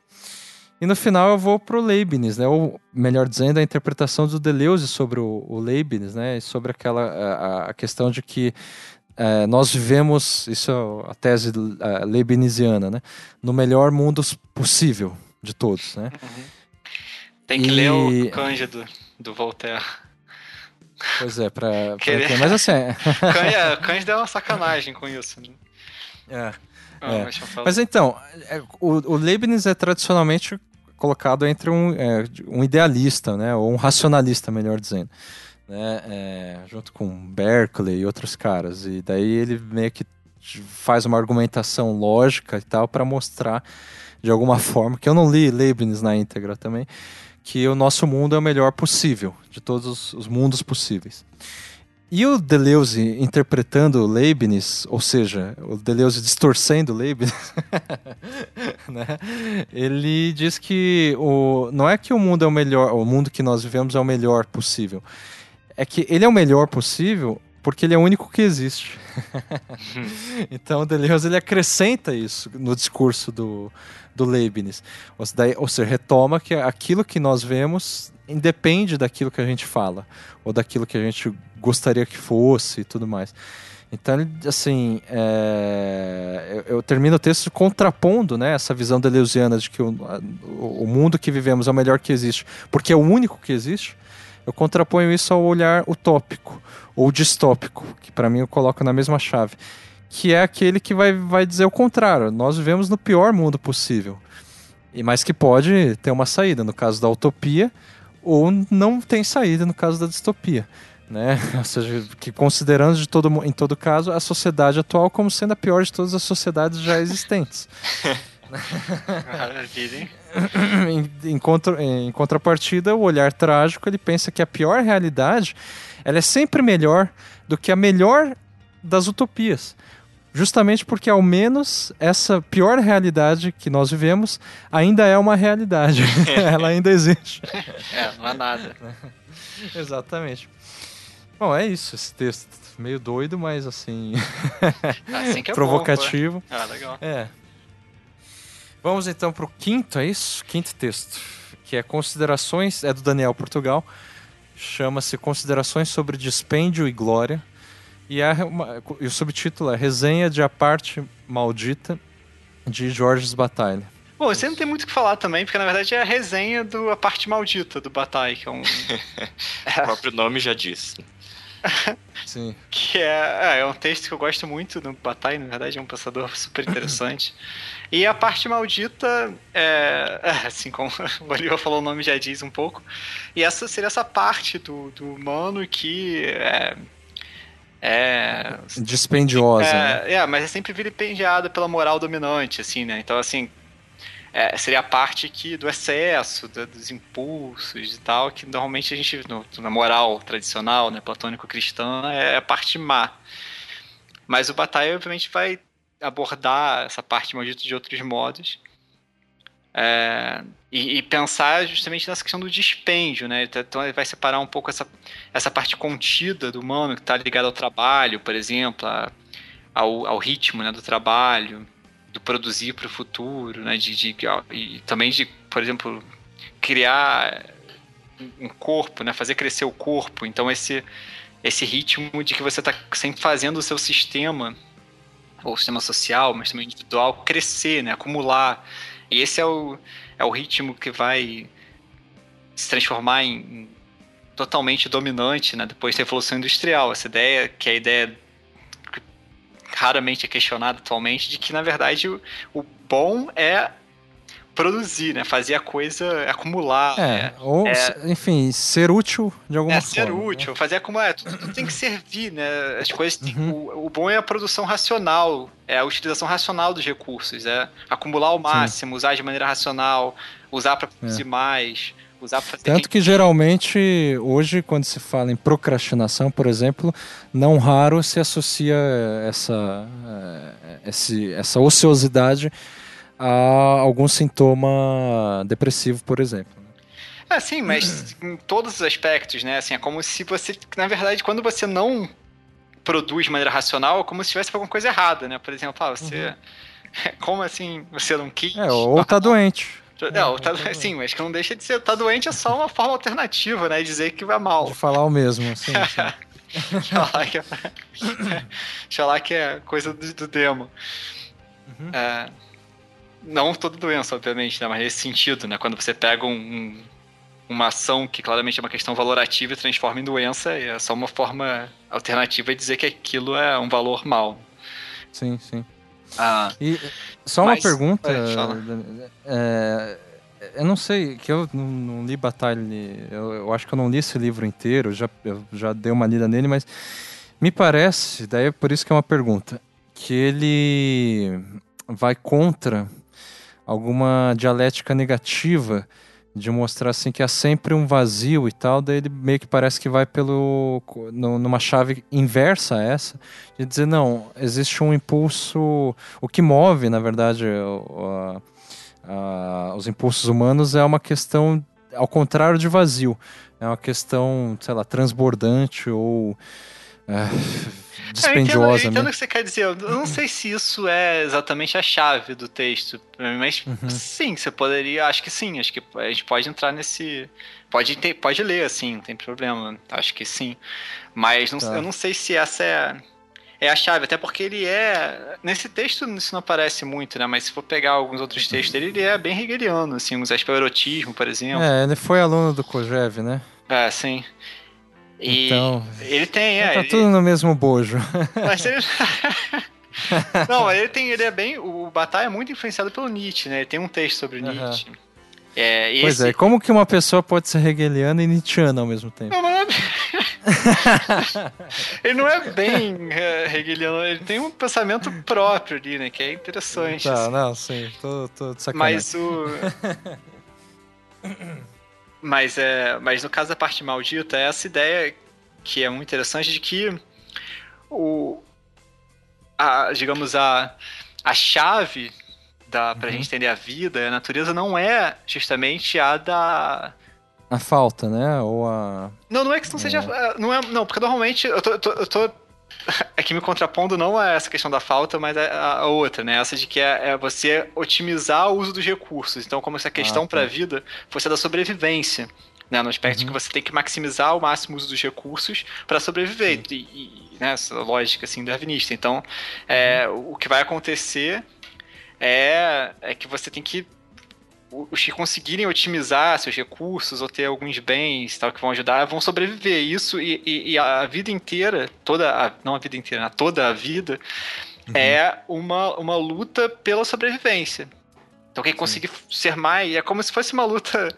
E no final eu vou pro Leibniz, né? Ou melhor dizendo, a interpretação do Deleuze sobre o, o Leibniz, né? E sobre aquela a, a questão de que é, nós vivemos, isso é a tese uh, leibniziana, né? No melhor mundo possível de todos, né? Uhum. Tem que e... ler o Cândido do Voltaire. Pois é, pra, pra Querer... mas assim... É. Cândido é uma sacanagem com isso, né? É. Ah, é. Mas então, é, o Leibniz é tradicionalmente colocado entre um, é, um idealista, né, ou um racionalista, melhor dizendo, né, é, junto com Berkeley e outros caras. E daí ele meio que faz uma argumentação lógica e tal para mostrar de alguma forma que eu não li Leibniz na íntegra também, que o nosso mundo é o melhor possível de todos os mundos possíveis. E o Deleuze interpretando Leibniz, ou seja, o Deleuze distorcendo Leibniz, né? ele diz que o, não é que o mundo é o melhor, o mundo que nós vivemos é o melhor possível. É que ele é o melhor possível porque ele é o único que existe. então o Deleuze ele acrescenta isso no discurso do, do Leibniz. Ou, ou seja, retoma que aquilo que nós vemos independe daquilo que a gente fala, ou daquilo que a gente gostaria que fosse e tudo mais. Então, assim, é... eu, eu, termino o texto contrapondo né, essa visão deleuziana de que o, o mundo que vivemos é o melhor que existe, porque é o único que existe. Eu contraponho isso ao olhar utópico ou distópico, que para mim eu coloco na mesma chave, que é aquele que vai, vai dizer o contrário. Nós vivemos no pior mundo possível, e mas que pode ter uma saída. No caso da utopia, ou não tem saída no caso da distopia. Né? Ou seja, que considerando de todo, em todo caso a sociedade atual como sendo a pior de todas as sociedades já existentes. em, em, contra, em contrapartida, o olhar trágico ele pensa que a pior realidade ela é sempre melhor do que a melhor das utopias justamente porque ao menos essa pior realidade que nós vivemos ainda é uma realidade. Ela ainda existe. É, não há nada. Exatamente. Bom, é isso, esse texto. Meio doido, mas assim. assim é provocativo. Bom, ah, legal. É. Vamos então para o quinto, é isso? Quinto texto. Que é Considerações, é do Daniel Portugal. Chama-se Considerações sobre Dispêndio e Glória e, é uma, e o subtítulo é Resenha de A Parte Maldita, de Jorge Bataille. Bom, você não tem muito o que falar também, porque na verdade é a resenha do A Parte Maldita do Bataille, que é um. o próprio nome já diz. Sim. Que é, é, é, um texto que eu gosto muito do Bataille, na verdade, é um pensador super interessante. e a parte maldita, é, é, assim como o Bolívar falou, o nome já diz um pouco. E essa seria essa parte do, do humano que é, é dispendiosa. É, né? é, mas é sempre vilipendiada pela moral dominante, assim, né? Então, assim, é, seria a parte que do excesso, do, dos impulsos e tal, que normalmente a gente, no, na moral tradicional, né, platônico-cristã, é a parte má. Mas o Bataille, obviamente, vai abordar essa parte maldita de outros modos. É, e, e, pensar justamente nessa questão do dispêndio, né? Então ele vai separar um pouco essa, essa parte contida do humano que está ligada ao trabalho, por exemplo, a, ao, ao ritmo né, do trabalho, do produzir para o futuro, né? De, de, e também de, por exemplo, criar um corpo, né? Fazer crescer o corpo. Então esse esse ritmo de que você está sempre fazendo o seu sistema, ou sistema social, mas também individual, crescer, né? Acumular e esse é o, é o ritmo que vai se transformar em, em totalmente dominante, né? Depois da Revolução Industrial. Essa ideia, que é a ideia raramente é questionada atualmente, de que, na verdade, o, o bom é produzir, né? Fazer a coisa acumular. É, né? ou, É. enfim, ser útil de alguma É, forma. ser né? útil, fazer acumular. Tudo, tudo tem que servir, né? As coisas têm- Uhum. o, o bom é a produção racional, é a utilização racional dos recursos, é acumular ao máximo, usar de maneira racional, usar para produzir mais, usar para. Tanto que geralmente, hoje, quando se fala em procrastinação, por exemplo, não raro se associa essa, eh, essa ociosidade a algum sintoma depressivo, por exemplo. Ah, sim, mas em todos os aspectos, né? Assim, é como se você, na verdade, quando você não produz de maneira racional, é como se tivesse alguma coisa errada, né? Por exemplo, ah, você. Como assim você não quis? Uhum. É, ou tá doente. Não, tá, sim, mas que não deixa de ser. Tá doente é só uma forma alternativa, né? Dizer que vai mal. De falar o mesmo, assim. sim. falar que é, falar que é coisa do, do demo. Uhum. É, não toda doença, obviamente, né? Mas nesse sentido, né? Quando você pega um- um- uma ação que claramente é uma questão valorativa e transforma em doença, é só uma forma alternativa de dizer que aquilo é um valor mal. sim, sim. Ah, E só Mas- uma pergunta. é, eu não sei, que eu não, não li Batalha. Eu, eu acho que eu não li esse livro inteiro, já, eu já dei uma lida nele, mas me parece, daí é por isso que é uma pergunta, que ele vai contra alguma dialética negativa de mostrar assim que há sempre um vazio e tal, daí ele meio que parece que vai pelo no- numa chave inversa a essa, de dizer não, existe um impulso, o que move, na verdade, a- a- os impulsos humanos é uma questão ao contrário de vazio, é uma questão, sei lá, transbordante ou é, Eu entendo, dispendiosa, eu entendo né? o que você quer dizer. Eu não sei se isso é exatamente a chave do texto, mas Uhum. sim, você poderia. Acho que sim. Acho que a gente pode entrar nesse. Pode, pode ler, assim, não tem problema. Acho que sim. Mas não- Tá. eu não sei se essa é. É a chave, até porque ele é. Nesse texto isso não aparece muito, né? Mas se for pegar alguns outros textos dele, ele é bem hegeliano, assim, uns aspectos erotismo, por exemplo. É, ele foi aluno do Kojev, né? É, sim. E Então, ele tem, é. tá ele- tudo no mesmo bojo. Mas ele... Não, ele tem. Ele é bem. O Bataille é muito influenciado pelo Nietzsche, né? Ele tem um texto sobre Aham. Nietzsche. É, Pois é, como que uma pessoa pode ser hegeliana e nietzschiana ao mesmo tempo? Não, não é... ele não é bem é, hegeliano, ele tem um pensamento próprio ali, né? Que é interessante. Tá, assim. não, sim, tô, tô de sacanagem. Mas o. mas, é, mas no caso da parte maldita, é essa ideia que é muito interessante de que o. A, digamos, a, a chave da, pra Uhum. gente entender a vida, a natureza, não é justamente a da. A falta, né? Ou a. Não, não é que não seja. Não, é, não porque normalmente eu tô, eu tô, eu tô aqui me contrapondo não a essa questão da falta, mas a, a outra, né? Essa de que é, é você otimizar o uso dos recursos. Então, como essa questão tá. para a vida fosse a da sobrevivência. Né, no aspecto de que você tem que maximizar ao máximo o uso dos recursos para sobreviver. E, e, né, essa lógica assim, darwinista. Então, é, o que vai acontecer é, é que você tem que os que conseguirem otimizar seus recursos ou ter alguns bens tal que vão ajudar vão sobreviver. Isso e, e- e a vida inteira toda a, não a vida inteira né, toda a vida é uma, uma luta pela sobrevivência. Então quem conseguir ser mais é como se fosse uma luta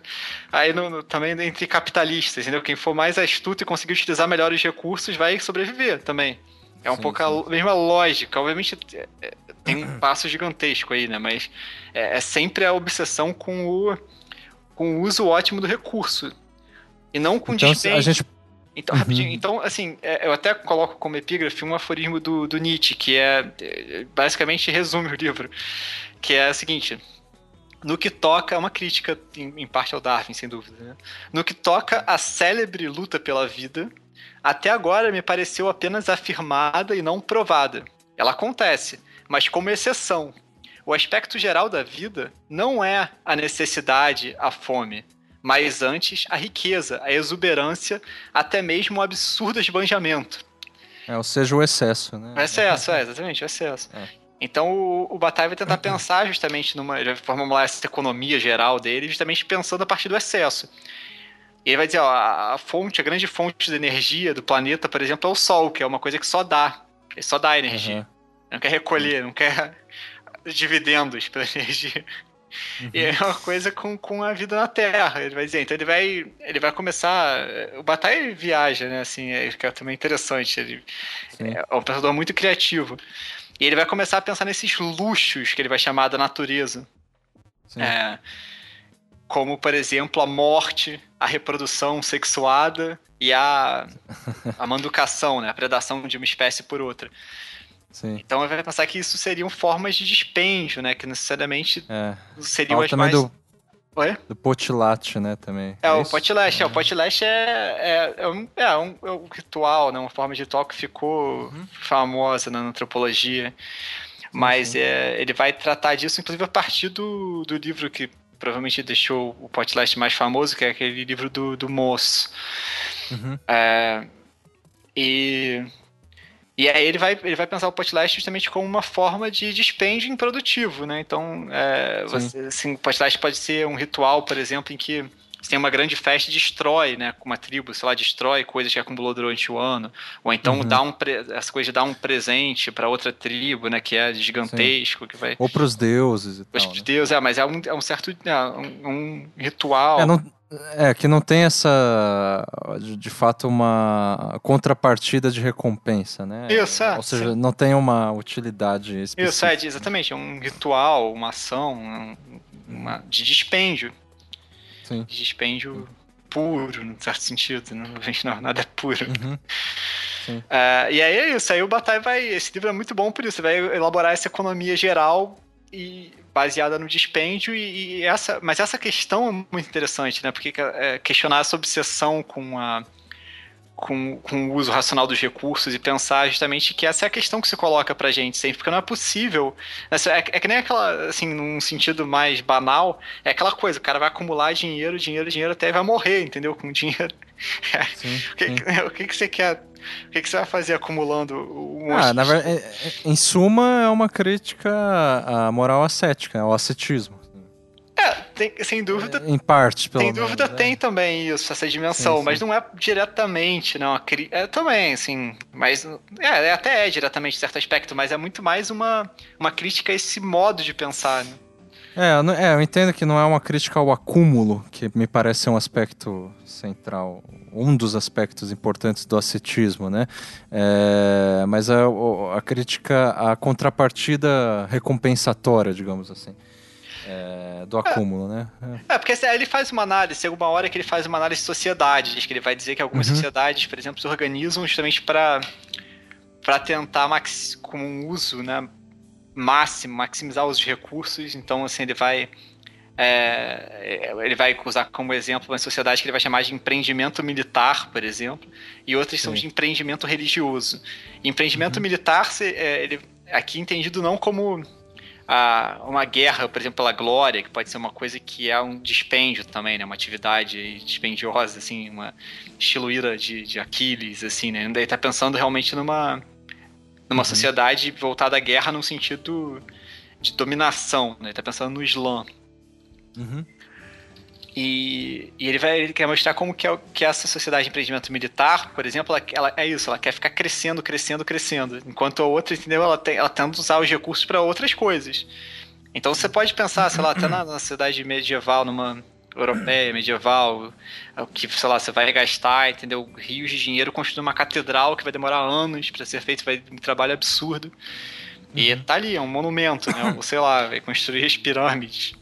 aí no, no- também entre capitalistas entendeu? Quem for mais astuto e conseguir utilizar melhor os recursos vai sobreviver também. É um Sim, pouco sim. a mesma lógica. Obviamente é- é- tem um passo gigantesco aí né mas é, é sempre a obsessão com o, com o uso ótimo do recurso. E não com Então, a gente. Então, Uhum. rapidinho. Então, assim, é, eu até coloco como epígrafe um aforismo do, do Nietzsche, que é, é, basicamente resume o livro, que é o seguinte. No que toca, é uma crítica em, em parte ao Darwin, sem dúvida. né? No que toca a célebre luta pela vida, até agora me pareceu apenas afirmada e não provada. Ela acontece, mas como exceção. O aspecto geral da vida não é a necessidade, a fome, mas antes a riqueza, a exuberância, até mesmo o absurdo esbanjamento. É, ou seja, o excesso, né? O excesso, é, exatamente, o excesso. É. Então o, o Bataille vai tentar pensar justamente numa. Ele vai formular essa economia geral dele, justamente pensando a partir do excesso. E ele vai dizer, ó, a, fonte, a grande fonte de energia do planeta, por exemplo, é o Sol, que é uma coisa que só dá. Ele só dá energia. Uhum. Não quer recolher, não quer dividendos para energia. Uhum. E é uma coisa com, com a vida na Terra. Ele vai dizer, então ele vai, ele vai começar. O Bataille viaja, né? Assim, é, que é também interessante. Ele Sim. é um pensador muito criativo. E ele vai começar a pensar nesses luxos que ele vai chamar da natureza. É, como, por exemplo, a morte, a reprodução sexuada e a, a manducação, né? A predação de uma espécie por outra. Sim. Então vai pensar que isso seriam formas de dispêndio, né? Que necessariamente é. seriam as mais... Do... Oi? Do potilate, né, também. É, é o potilate. É. é. o potilate é, é, é, um, é, um, é um ritual, né? Uma forma de ritual que ficou uhum. famosa na antropologia. Mas é, ele vai tratar disso, inclusive, a partir do, do livro que provavelmente deixou o Potlast mais famoso, que é aquele livro do, do Moço. Uhum. É, e, e aí ele vai, ele vai pensar o Potlast justamente como uma forma de dispêndio improdutivo, né? Então, é, você, assim, o Potlast pode ser um ritual, por exemplo, em que você tem uma grande festa e destrói, né? Com uma tribo, sei lá, destrói coisas que acumulou durante o ano. Ou então uhum. dá um essa coisa de dar um presente para outra tribo, né? Que é gigantesco. Que vai... Ou pros deuses e Os tal. Os né? deuses, é, mas é um, é um certo. É um, um, ritual. É, não, é, que não tem essa. De, fato, uma contrapartida de recompensa, né? Isso, é. Ou seja, não tem uma utilidade específica. Isso, é, exatamente. É um ritual, uma ação, uma, de dispêndio. Sim. de dispêndio puro, no certo sentido. Né? Não, nada é puro. Uhum. Uh, e aí é isso, aí o Bataille vai. Esse livro é muito bom por isso, vai elaborar essa economia geral e baseada no dispêndio e, e essa, mas essa questão é muito interessante, né? Porque é, questionar essa obsessão com a com, com o uso racional dos recursos e pensar justamente que essa é a questão que se coloca pra gente sempre, porque não é possível. É, é, é que nem aquela, assim, num sentido mais banal, é aquela coisa, o cara vai acumular dinheiro, dinheiro, dinheiro até vai morrer, entendeu? Com dinheiro. Sim, o, que, sim. o que, que você quer? O que, que você vai fazer acumulando um ah, na verdade, é, em suma, é uma crítica à moral ascética, ao ascetismo. É, tem, sem dúvida. em parte, pelo Sem dúvida menos, tem é. também isso, essa dimensão, sim, sim. mas não é diretamente, não. É também, assim, mas. É, é, até é diretamente em certo aspecto, mas é muito mais uma, uma crítica a esse modo de pensar, né? É, é, eu entendo que não é uma crítica ao acúmulo, que me parece ser um aspecto central, um dos aspectos importantes do ascetismo, né? É, mas a, a crítica à contrapartida recompensatória, digamos assim é, do acúmulo, é. né? É. é, porque assim, ele faz uma análise, alguma hora que ele faz uma análise de sociedades, que ele vai dizer que algumas uhum. sociedades, por exemplo, se organizam justamente para para tentar max, com um uso, né, máximo, maximizar os recursos. Então, assim, ele vai é, ele vai usar como exemplo uma sociedade que ele vai chamar de empreendimento militar, por exemplo, e outras Sim. são de empreendimento religioso. empreendimento uhum. militar, é, ele aqui entendido não como a, uma guerra, por exemplo, pela glória, que pode ser uma coisa que é um dispêndio também, né? Uma atividade dispendiosa, assim, uma estilo ira de, de Aquiles, assim, né? Daí tá pensando realmente numa, numa uhum. sociedade voltada à guerra no sentido de dominação, né? Ele tá pensando no Islã. Uhum. E, e, ele vai ele quer mostrar como que, é, que essa sociedade de empreendimento militar, por exemplo, ela, ela, é isso, ela quer ficar crescendo, crescendo, crescendo. Enquanto a outra, entendeu? Ela, tem, ela tenta usar os recursos para outras coisas. Então você pode pensar, sei lá, até na, na cidade medieval, numa europeia, medieval, que, sei lá, você vai gastar, entendeu? Rios de dinheiro construir uma catedral que vai demorar anos para ser feito, vai um trabalho absurdo. E uhum. tá ali, é um monumento, né? Ou sei lá, vai construir as pirâmides.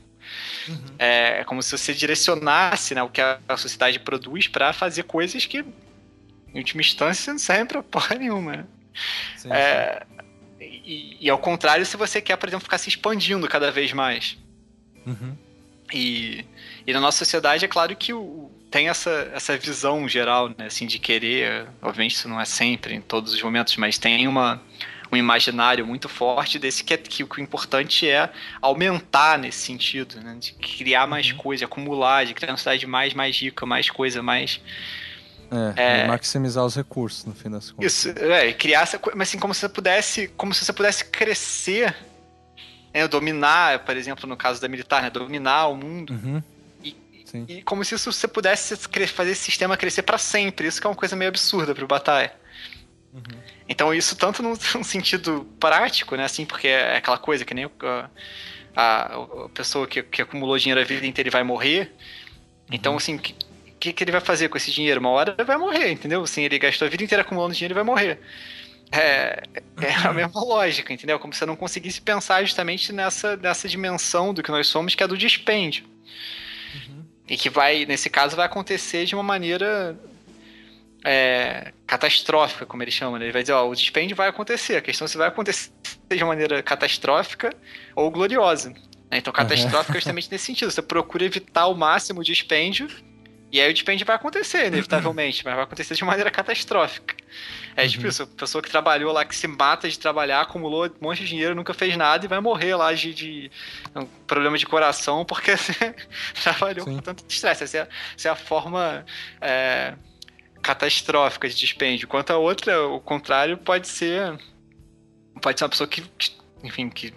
Uhum. É, é como se você direcionasse né, o que a sociedade produz para fazer coisas que, em última instância, não servem pra porra nenhuma. Né? Sim, é, sim. E, e, ao contrário, se você quer, por exemplo, ficar se expandindo cada vez mais. Uhum. E, e na nossa sociedade, é claro que o, tem essa, essa visão geral, né, assim, de querer, obviamente isso não é sempre, em todos os momentos, mas tem uma, um imaginário muito forte desse que, é, que o importante é aumentar nesse sentido, né? De criar mais uhum. coisa, acumular, de criar uma cidade mais, mais rica, mais coisa, mais. É, é, maximizar os recursos, no fim das contas. Isso, é, criar essa coisa, mas assim, como se você pudesse, como se você pudesse crescer, né, dominar, por exemplo, no caso da militar, né, dominar o mundo. Uhum. E, e, como se isso você pudesse fazer esse sistema crescer para sempre. Isso que é uma coisa meio absurda pro Batalha. Uhum. Então isso tanto num, num, sentido prático, né, assim, porque é aquela coisa que nem o, a, a pessoa que, que acumulou dinheiro a vida inteira e vai morrer. Então, assim, o que, que, que ele vai fazer com esse dinheiro? Uma hora ele vai morrer, entendeu? Assim, ele gastou a vida inteira acumulando dinheiro e vai morrer. É, é a mesma lógica, entendeu? Como se você não conseguisse pensar justamente nessa, nessa dimensão do que nós somos, que é do dispêndio. Uhum. E que vai, nesse caso, vai acontecer de uma maneira é, catastrófica, como ele chama. Né? Ele vai dizer, ó, o dispêndio vai acontecer. A questão é se vai acontecer de maneira catastrófica ou gloriosa. Né? Então, catastrófica é justamente nesse sentido. Você procura evitar ao máximo o dispêndio e aí o dispêndio vai acontecer, inevitavelmente, mas vai acontecer de maneira catastrófica. É tipo uhum. isso, a pessoa que trabalhou lá, que se mata de trabalhar, acumulou um monte de dinheiro, nunca fez nada e vai morrer lá de, de um problema de coração porque trabalhou Sim. com tanto estresse. Essa, é, essa é a forma é, catastrófica de dispêndio. Quanto a outra, o contrário, pode ser. Pode ser uma pessoa que, enfim, que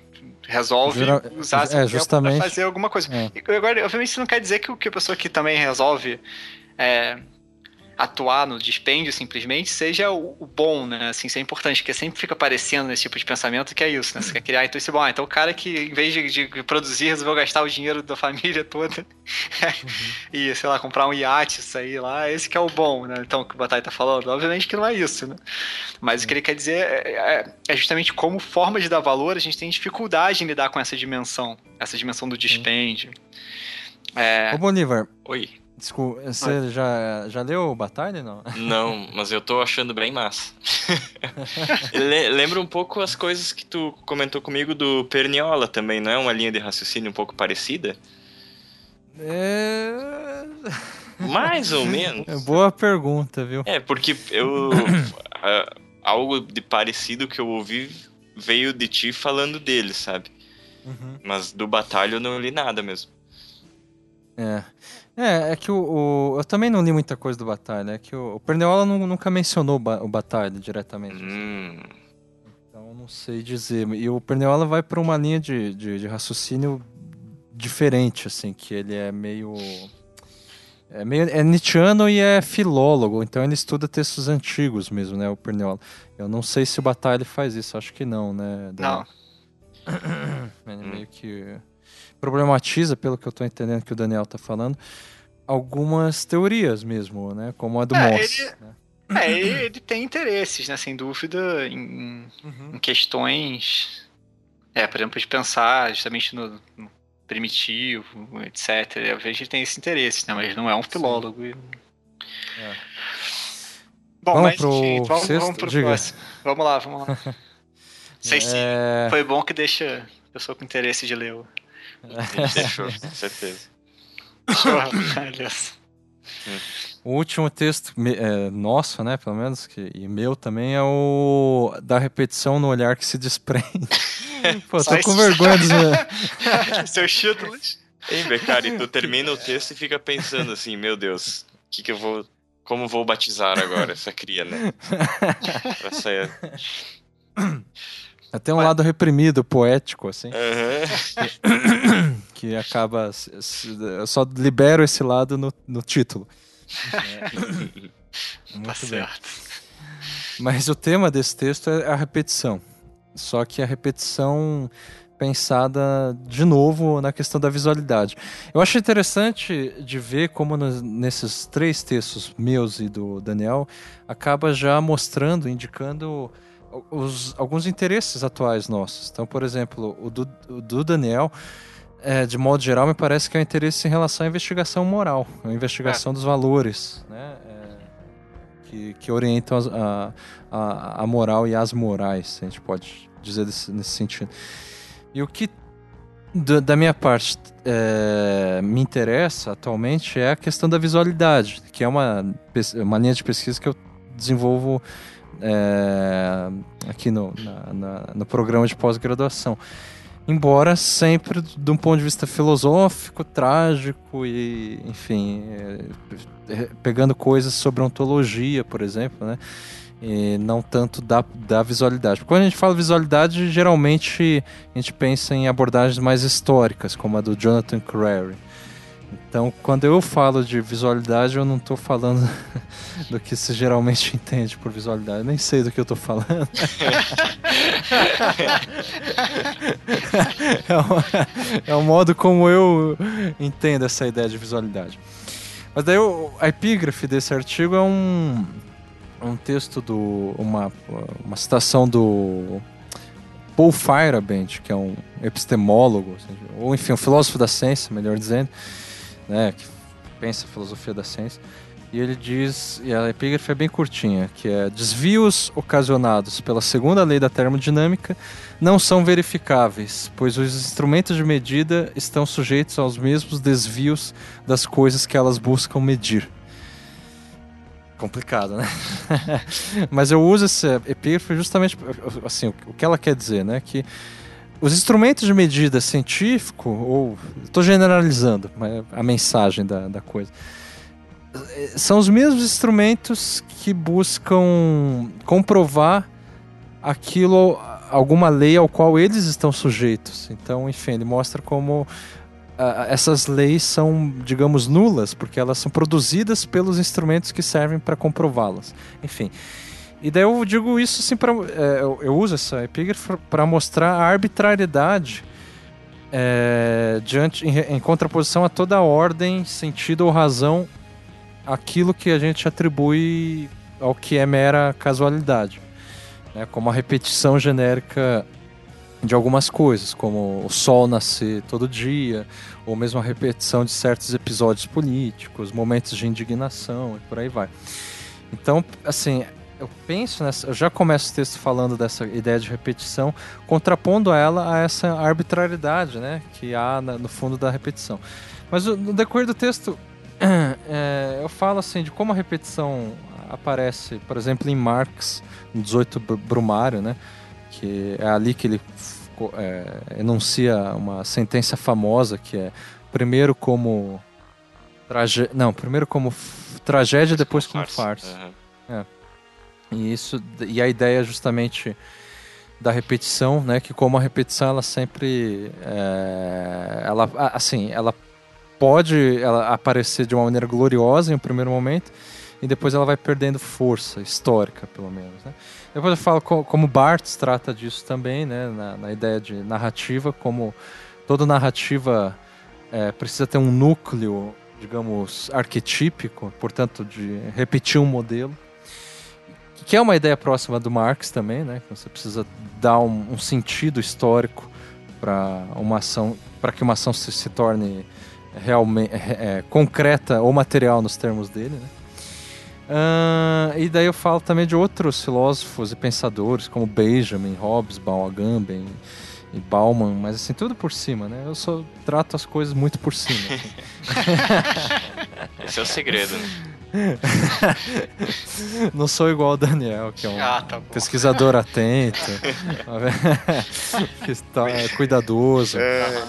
resolve Geral, usar é, justamente, fazer alguma coisa. É. E, agora, obviamente, isso não quer dizer que, que a pessoa que também resolve é, atuar no dispêndio simplesmente seja o, o, bom, né? Assim, isso é importante, porque sempre fica aparecendo nesse tipo de pensamento que é isso, né? Você quer criar, então isso é bom. Ah, então o cara que, em vez de, de produzir, resolveu gastar o dinheiro da família toda uhum. e, sei lá, comprar um iate, isso aí lá, esse que é o bom, né? Então, o que o Batai tá falando, obviamente que não é isso, né? Mas uhum. o que ele quer dizer é, é, é, justamente como forma de dar valor, a gente tem dificuldade em lidar com essa dimensão, essa dimensão do dispêndio. É... Ô, Bolívar. Oi. Desculpa, você já, já leu Batalha, não? Não, mas eu tô achando bem massa. Lembra um pouco as coisas que tu comentou comigo do Perniola também, não é uma linha de raciocínio um pouco parecida? É... Mais ou menos. É boa pergunta, viu? É, porque eu... algo de parecido que eu ouvi veio de ti falando dele, sabe? Uhum. Mas do Batalha eu não li nada mesmo. É. É, é que o, o, Eu também não li muita coisa do Batalha. É que o, o Perniola nunca mencionou o Batalha diretamente. Hum. Então não sei dizer. E o Perniola vai para uma linha de, de, de, raciocínio diferente, assim, que ele é meio. É meio. É Nietzscheano e é filólogo, então ele estuda textos antigos mesmo, né? O Perniola. Eu não sei se o Batalha faz isso, acho que não, né? Não. Ele meio que problematiza, pelo que eu estou entendendo que o Daniel está falando, algumas teorias mesmo, né? Como a do é, Moss. Ele, né? É, ele tem interesses, né? Sem dúvida, em, uhum. em questões, é, por exemplo, de pensar justamente no, no primitivo, etc. Vejo que ele tem esse interesse, né? Mas não é um filólogo. E... É. Bom, vamos mas pro enfim, vamos, sexto? vamos pro Diga. próximo. Vamos lá, vamos lá. Sei é... se foi bom que deixa a pessoa com interesse de ler o Deixou, com certeza. O último texto é, nosso, né, pelo menos, que, e meu também, é o da repetição no olhar que se desprende. Pô, tô com vergonha dos meus... Seus títulos. Hein, Becari, tu termina o texto e fica pensando assim, meu Deus, que que eu vou... Como vou batizar agora essa cria, né? pra sair... Até um Mas... lado reprimido, poético, assim. Uhum. Que acaba. Eu só libero esse lado no, no título. É. Muito tá bem. Certo. Mas o tema desse texto é a repetição. Só que a repetição pensada de novo na questão da visualidade. Eu acho interessante de ver como nos, nesses três textos meus e do Daniel acaba já mostrando, indicando os, alguns interesses atuais nossos. Então, por exemplo, o do, o do Daniel, é, de modo geral, me parece que é um interesse em relação à investigação moral, a investigação é. dos valores, né? É, que, que orientam a, a, a, moral e as morais, a gente pode dizer desse, nesse sentido. E o que da minha parte é, me interessa atualmente é a questão da visualidade, que é uma, uma linha de pesquisa que eu desenvolvo é, aqui no, na, na, no programa de pós-graduação. Embora sempre de um ponto de vista filosófico, trágico e, enfim, é, é, pegando coisas sobre ontologia, por exemplo, né? E não tanto da, da visualidade. Porque quando a gente fala visualidade, geralmente a gente pensa em abordagens mais históricas, como a do Jonathan Crary. Então, quando eu falo de visualidade, eu não estou falando do que se geralmente entende por visualidade. Nem sei do que eu estou falando. é, o, é o modo como eu entendo essa ideia de visualidade. Mas daí a epígrafe desse artigo é um, um texto do. uma, uma citação do Paul Feyerabend, que é um epistemólogo, ou enfim, um filósofo da ciência, melhor dizendo, né, que pensa a filosofia da ciência. E ele diz, e a epígrafe é bem curtinha, que é desvios ocasionados pela segunda lei da termodinâmica não são verificáveis, pois os instrumentos de medida estão sujeitos aos mesmos desvios das coisas que elas buscam medir. Complicado, né? Mas eu uso essa epígrafe justamente assim, o que ela quer dizer, né? Que os instrumentos de medida científico, ou estou generalizando a mensagem da, da coisa, são os mesmos instrumentos que buscam comprovar aquilo, alguma lei ao qual eles estão sujeitos. Então, enfim, ele mostra como uh, essas leis são, digamos, nulas, porque elas são produzidas pelos instrumentos que servem para comprová-las. Enfim. E daí eu digo isso assim, pra, é, eu, eu, uso essa epígrafe para mostrar a arbitrariedade é, diante, em, em contraposição a toda ordem, sentido ou razão aquilo que a gente atribui ao que é mera casualidade, né? como a repetição genérica de algumas coisas, como o sol nascer todo dia, ou mesmo a repetição de certos episódios políticos, momentos de indignação e por aí vai. Então, assim, eu penso nessa, eu já começo o texto falando dessa ideia de repetição, contrapondo ela a essa arbitrariedade, né, que há no fundo da repetição. Mas no decorrer do texto, é, eu falo assim de como a repetição aparece, por exemplo, em Marx, no 18 Brumário, né? Que é ali que ele é, enuncia uma sentença famosa que é primeiro como trage... não, primeiro como tragédia, depois como farsa. Uhum. É. E isso e a ideia é justamente da repetição, né? Que como a repetição ela sempre é, ela assim ela pode ela aparecer de uma maneira gloriosa em um primeiro momento e depois ela vai perdendo força histórica, pelo menos. Né? Depois eu falo co como Barthes trata disso também, né? na, na ideia de narrativa, como toda narrativa é, precisa ter um núcleo, digamos, arquetípico, portanto, de repetir um modelo que é uma ideia próxima do Marx também, né? Você precisa dar um, um sentido histórico para uma ação, para que uma ação se, se torne realmente é, é, concreta ou material nos termos dele, né? Uh, e daí eu falo também de outros filósofos e pensadores como Benjamin, Hobbes, Agamben e Bauman, mas assim, tudo por cima, né? Eu só trato as coisas muito por cima. Assim. Esse é o segredo, né? Não sou igual o Daniel, que é um ah, tá pesquisador atento, que está, é cuidadoso. É.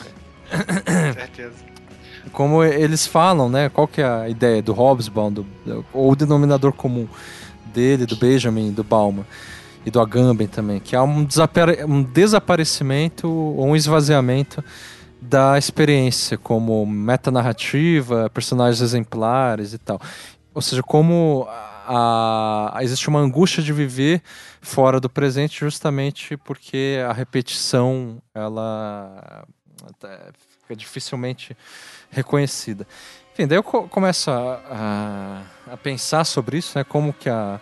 certeza como eles falam, né? Qual que é a ideia do Hobsbawm, do, ou o denominador comum dele, do Benjamin, do Bauman e do Agamben também, que há um, desapare um desaparecimento ou um esvaziamento da experiência como metanarrativa, personagens exemplares e tal. Ou seja, como a, a, existe uma angústia de viver fora do presente justamente porque a repetição ela fica dificilmente reconhecida. Enfim, daí eu começo a, a, a, pensar sobre isso, né? Como que a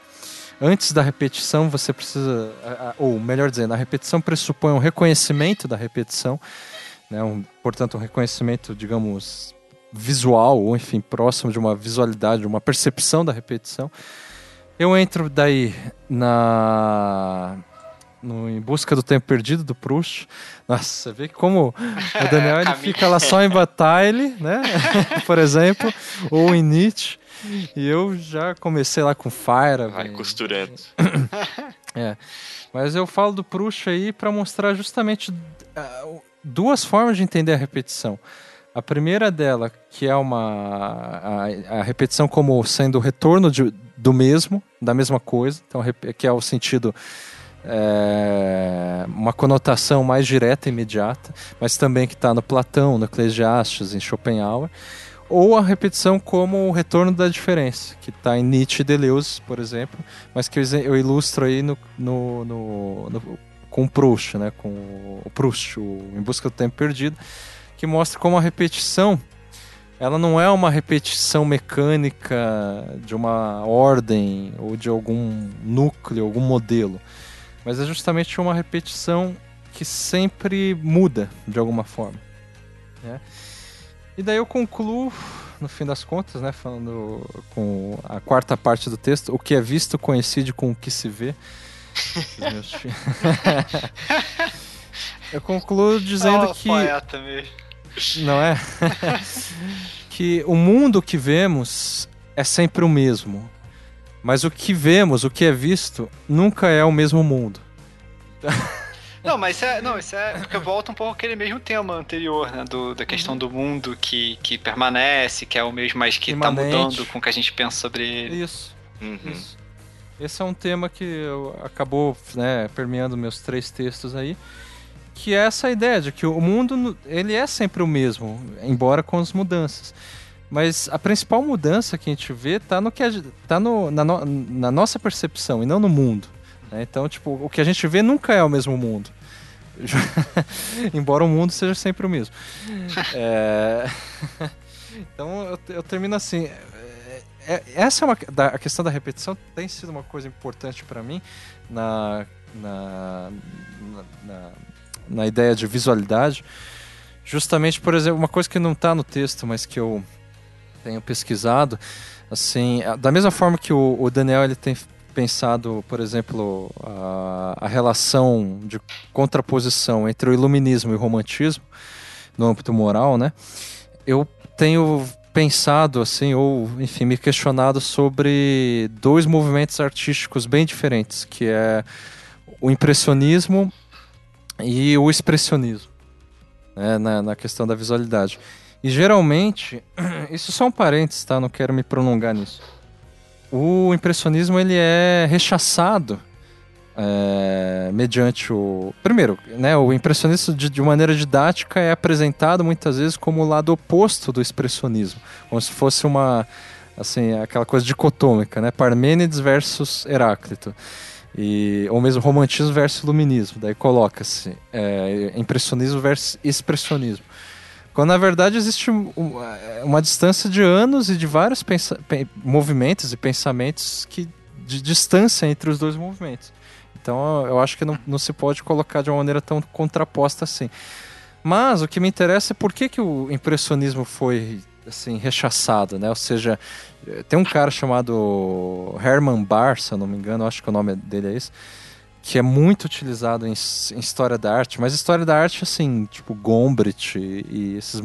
antes da repetição você precisa, ou melhor dizendo, a repetição pressupõe um reconhecimento da repetição, né? Um, portanto, um reconhecimento, digamos, visual ou enfim próximo de uma visualidade, uma percepção da repetição. Eu entro daí na no Em Busca do Tempo Perdido, do Proust. Nossa, você vê como o Daniel ele fica lá só em Batalha, né? Por exemplo, ou em Nietzsche. E eu já comecei lá com Fire. Vai bem... costurando. é. Mas eu falo do Proust aí para mostrar justamente uh, duas formas de entender a repetição. A primeira dela, que é uma a, a repetição como sendo o retorno de, do mesmo, da mesma coisa, então que é o sentido é, uma conotação mais direta e imediata, mas também que está no Platão, no Eclesiastes, em Schopenhauer, ou a repetição como o retorno da diferença, que está em Nietzsche e Deleuze, por exemplo, mas que eu ilustro aí no, no, no, no com Proust, né? Com o Proust, o Em Busca do Tempo Perdido, que mostra como a repetição ela não é uma repetição mecânica de uma ordem ou de algum núcleo, algum modelo, mas é justamente uma repetição que sempre muda de alguma forma. Né? E daí eu concluo, no fim das contas, né, falando com a quarta parte do texto, o que é visto coincide com o que se vê. eu concluo dizendo oh, que. Poeta mesmo. Não é? que o mundo que vemos é sempre o mesmo. Mas o que vemos, o que é visto, nunca é o mesmo mundo. Não, mas isso é, não, isso é porque volta um pouco aquele mesmo tema anterior, né? Do, da questão uhum. do mundo que, que permanece, que é o mesmo, mas que está mudando com o que a gente pensa sobre ele. Isso. Uhum. Isso. Esse é um tema que acabou né, permeando meus três textos aí que é essa ideia de que o mundo ele é sempre o mesmo, embora com as mudanças. Mas a principal mudança que a gente vê está no que tá no, na, no, na, nossa percepção e não no mundo. Né? Então, tipo, o que a gente vê nunca é o mesmo mundo. embora o mundo seja sempre o mesmo. é... então eu, eu, termino assim. É, é, essa é uma da, a questão da repetição tem sido uma coisa importante para mim na, na, na na ideia de visualidade, justamente, por exemplo, uma coisa que não está no texto, mas que eu tenho pesquisado, assim, da mesma forma que o, o Daniel ele tem pensado, por exemplo, a, a, relação de contraposição entre o iluminismo e o romantismo no âmbito moral, né? Eu tenho pensado assim ou enfim me questionado sobre dois movimentos artísticos bem diferentes, que é o impressionismo e o expressionismo né, na, na questão da visualidade. E geralmente, isso só um parênteses, tá? Não quero me prolongar nisso. O impressionismo ele é rechaçado é, mediante o. Primeiro, né, o impressionismo de, de, maneira didática é apresentado muitas vezes como o lado oposto do expressionismo, como se fosse uma. Assim, aquela coisa dicotômica, né? Parmênides versus Heráclito. E, ou mesmo romantismo versus iluminismo. Daí coloca-se é, impressionismo versus expressionismo. Quando na verdade existe uma, uma distância de anos e de vários movimentos e pensamentos que, de distância entre os dois movimentos. Então eu acho que não, não se pode colocar de uma maneira tão contraposta assim. Mas o que me interessa é por que, que o impressionismo foi assim rechaçado, né? Ou seja, tem um cara chamado Herman Barr, se eu não me engano, acho que o nome dele é esse, que é muito utilizado em, em história da arte, mas história da arte, assim, tipo Gombrich e, e esses,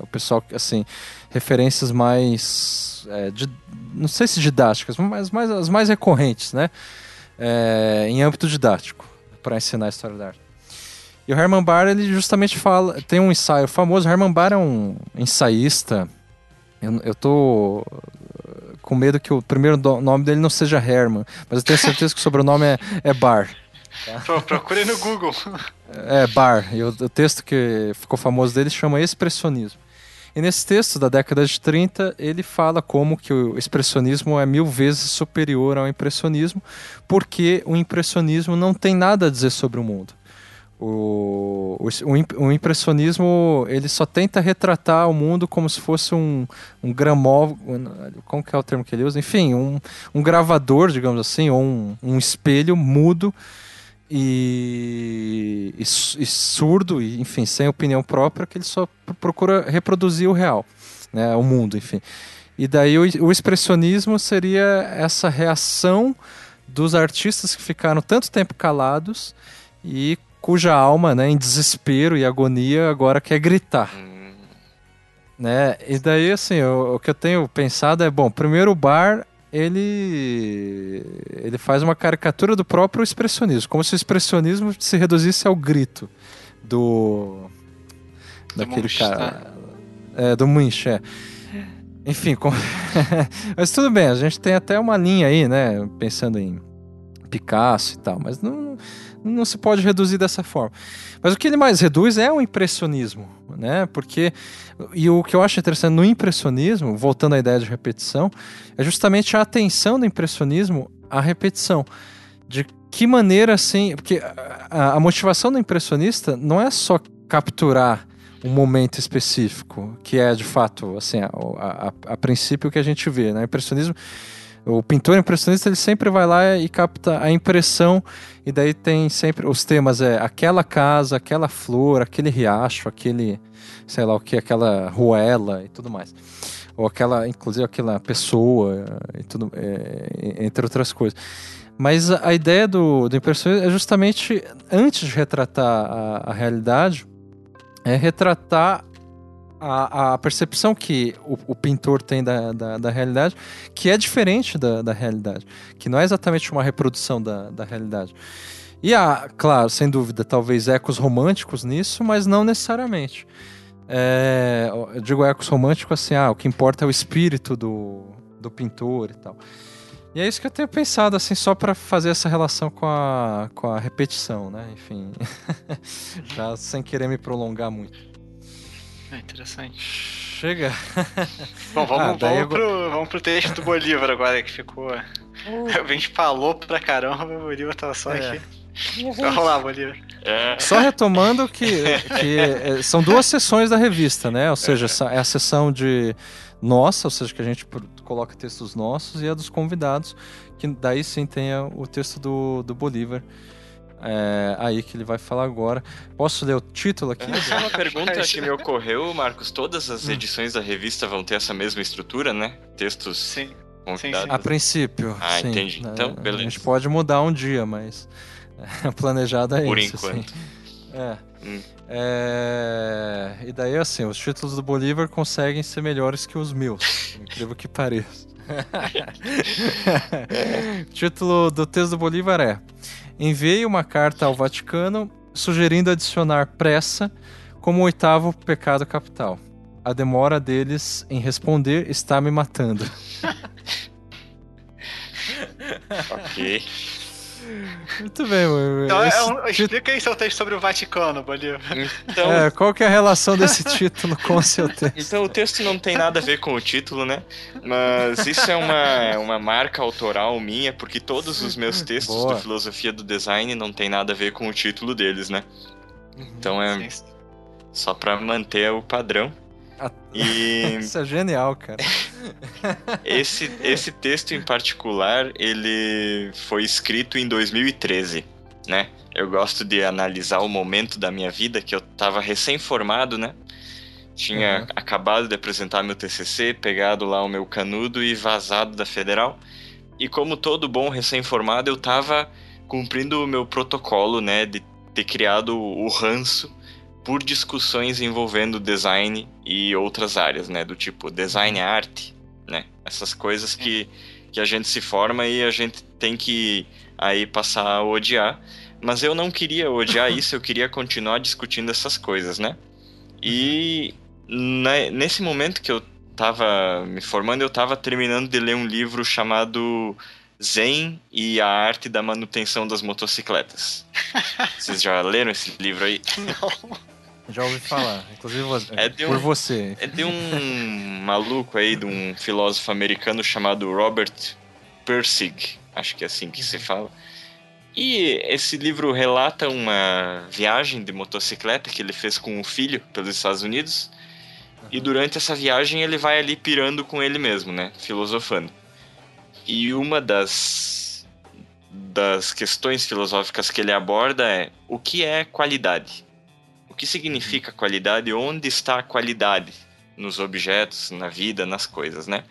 o pessoal, assim, referências mais, é, de, não sei se didáticas, mas mais, as mais recorrentes, né? É, em âmbito didático, para ensinar a história da arte. E o Herman Barr, ele justamente fala, tem um ensaio famoso, Herman Barr é um ensaísta, eu, eu tô com medo que o primeiro nome dele não seja Herman, mas eu tenho certeza que o sobrenome é, é Bar. Tá? Procure no Google. É, Bar. E o, o, texto que ficou famoso dele chama Expressionismo. E nesse texto da década de 30, ele fala como que o expressionismo é mil vezes superior ao impressionismo, porque o impressionismo não tem nada a dizer sobre o mundo. O, o, o, impressionismo ele só tenta retratar o mundo como se fosse um, um gramógrafo, como que é o termo que ele usa? Enfim, um, um gravador, digamos assim, ou um, um espelho mudo e, e, e, surdo, e, enfim, sem opinião própria, que ele só procura reproduzir o real, né, o mundo, enfim. E daí o, o expressionismo seria essa reação dos artistas que ficaram tanto tempo calados e cuja alma, né, em desespero e agonia, agora quer gritar. Hum. Né? E daí, assim, o, o, que eu tenho pensado é, bom, primeiro o bar, ele, ele faz uma caricatura do próprio expressionismo, como se o expressionismo se reduzisse ao grito do... do daquele cara... É, do Munch, é. Enfim, com... mas tudo bem, a gente tem até uma linha aí, né, pensando em Picasso e tal, mas não não se pode reduzir dessa forma. Mas o que ele mais reduz é o impressionismo, né? Porque e o que eu acho interessante no impressionismo, voltando à ideia de repetição, é justamente a atenção do impressionismo à repetição. de que maneira assim. Porque a, a motivação do impressionista não é só capturar um momento específico, que é de fato, assim, a, a, a princípio que a gente vê, né? Impressionismo o pintor impressionista ele sempre vai lá e capta a impressão e daí tem sempre os temas é aquela casa, aquela flor, aquele riacho, aquele sei lá o que, aquela ruela e tudo mais, ou aquela inclusive aquela pessoa e tudo é, entre outras coisas. Mas a, ideia do, do é justamente antes de retratar a, a realidade é retratar a, a percepção que o, o pintor tem da, da, da, realidade, que é diferente da, da realidade, que não é exatamente uma reprodução da, da realidade. E há, claro, sem dúvida, talvez ecos românticos nisso, mas não necessariamente. É, eu digo ecos românticos assim, ah, o que importa é o espírito do, do pintor e tal. E é isso que eu tenho pensado, assim, só para fazer essa relação com a, com a repetição, né? Enfim, já sem querer me prolongar muito. É interessante. Chega. Bom, vamos, ah, vamos, eu... pro, vamos pro texto do Bolívar agora, que ficou. A gente falou pra caramba, o Bolívar tava só é. aqui. Então, vamos lá, Bolívar. É. Só retomando que, que é, são duas sessões da revista, né? Ou seja, é a sessão de nossa, ou seja, que a gente coloca textos nossos, e a dos convidados, que daí sim tem o texto do, do Bolívar é, aí que ele vai falar agora. Posso ler o título aqui? Essa é uma pergunta que me ocorreu, Marcos. Todas as hum. edições da revista vão ter essa mesma estrutura, né? Textos sim. convidados. Sim, sim. A princípio. Ah, sim. entendi. Então, beleza. A gente pode mudar um dia, mas planejado é Por isso. Por enquanto. É. Hum. é. E daí, assim, os títulos do Bolívar conseguem ser melhores que os meus, incrível que pareça. o título do texto do Bolívar é enviei uma carta ao Vaticano sugerindo adicionar pressa como oitavo pecado capital. A demora deles em responder está me matando. ok. Muito bem, mano. Então, é um, explica aí seu texto sobre o Vaticano, Bolívar. Então, é, qual que é a relação desse título com o seu texto? Então, o texto não tem nada a ver com o título, né? Mas isso é uma, uma marca autoral minha, porque todos os meus textos Boa. do Filosofia do Design não tem nada a ver com o título deles, né? Então é só para manter o padrão. E... Isso é genial, cara. esse, esse texto em particular, ele foi escrito em 2013, né? Eu gosto de analisar o momento da minha vida que eu estava recém-formado, né? Tinha uhum. acabado de apresentar meu TCC, pegado lá o meu canudo e vazado da federal. E como todo bom recém-formado, eu estava cumprindo o meu protocolo, né, de ter criado o ranço por discussões envolvendo design e outras áreas, né? Do tipo design arte, né? Essas coisas que, que a gente se forma e a gente tem que aí passar a odiar. Mas eu não queria odiar isso, eu queria continuar discutindo essas coisas, né? E na, nesse momento que eu tava me formando, eu tava terminando de ler um livro chamado Zen e a Arte da Manutenção das Motocicletas. Vocês já leram esse livro aí? Não. Já ouvi falar, inclusive é por um, você. É de um maluco aí, de um filósofo americano chamado Robert Pirsig, acho que é assim que se fala. E esse livro relata uma viagem de motocicleta que ele fez com o filho pelos Estados Unidos. Uhum. E durante essa viagem ele vai ali pirando com ele mesmo, né? Filosofando. E uma das, das questões filosóficas que ele aborda é o que é qualidade? que significa qualidade, onde está a qualidade nos objetos, na vida, nas coisas, né?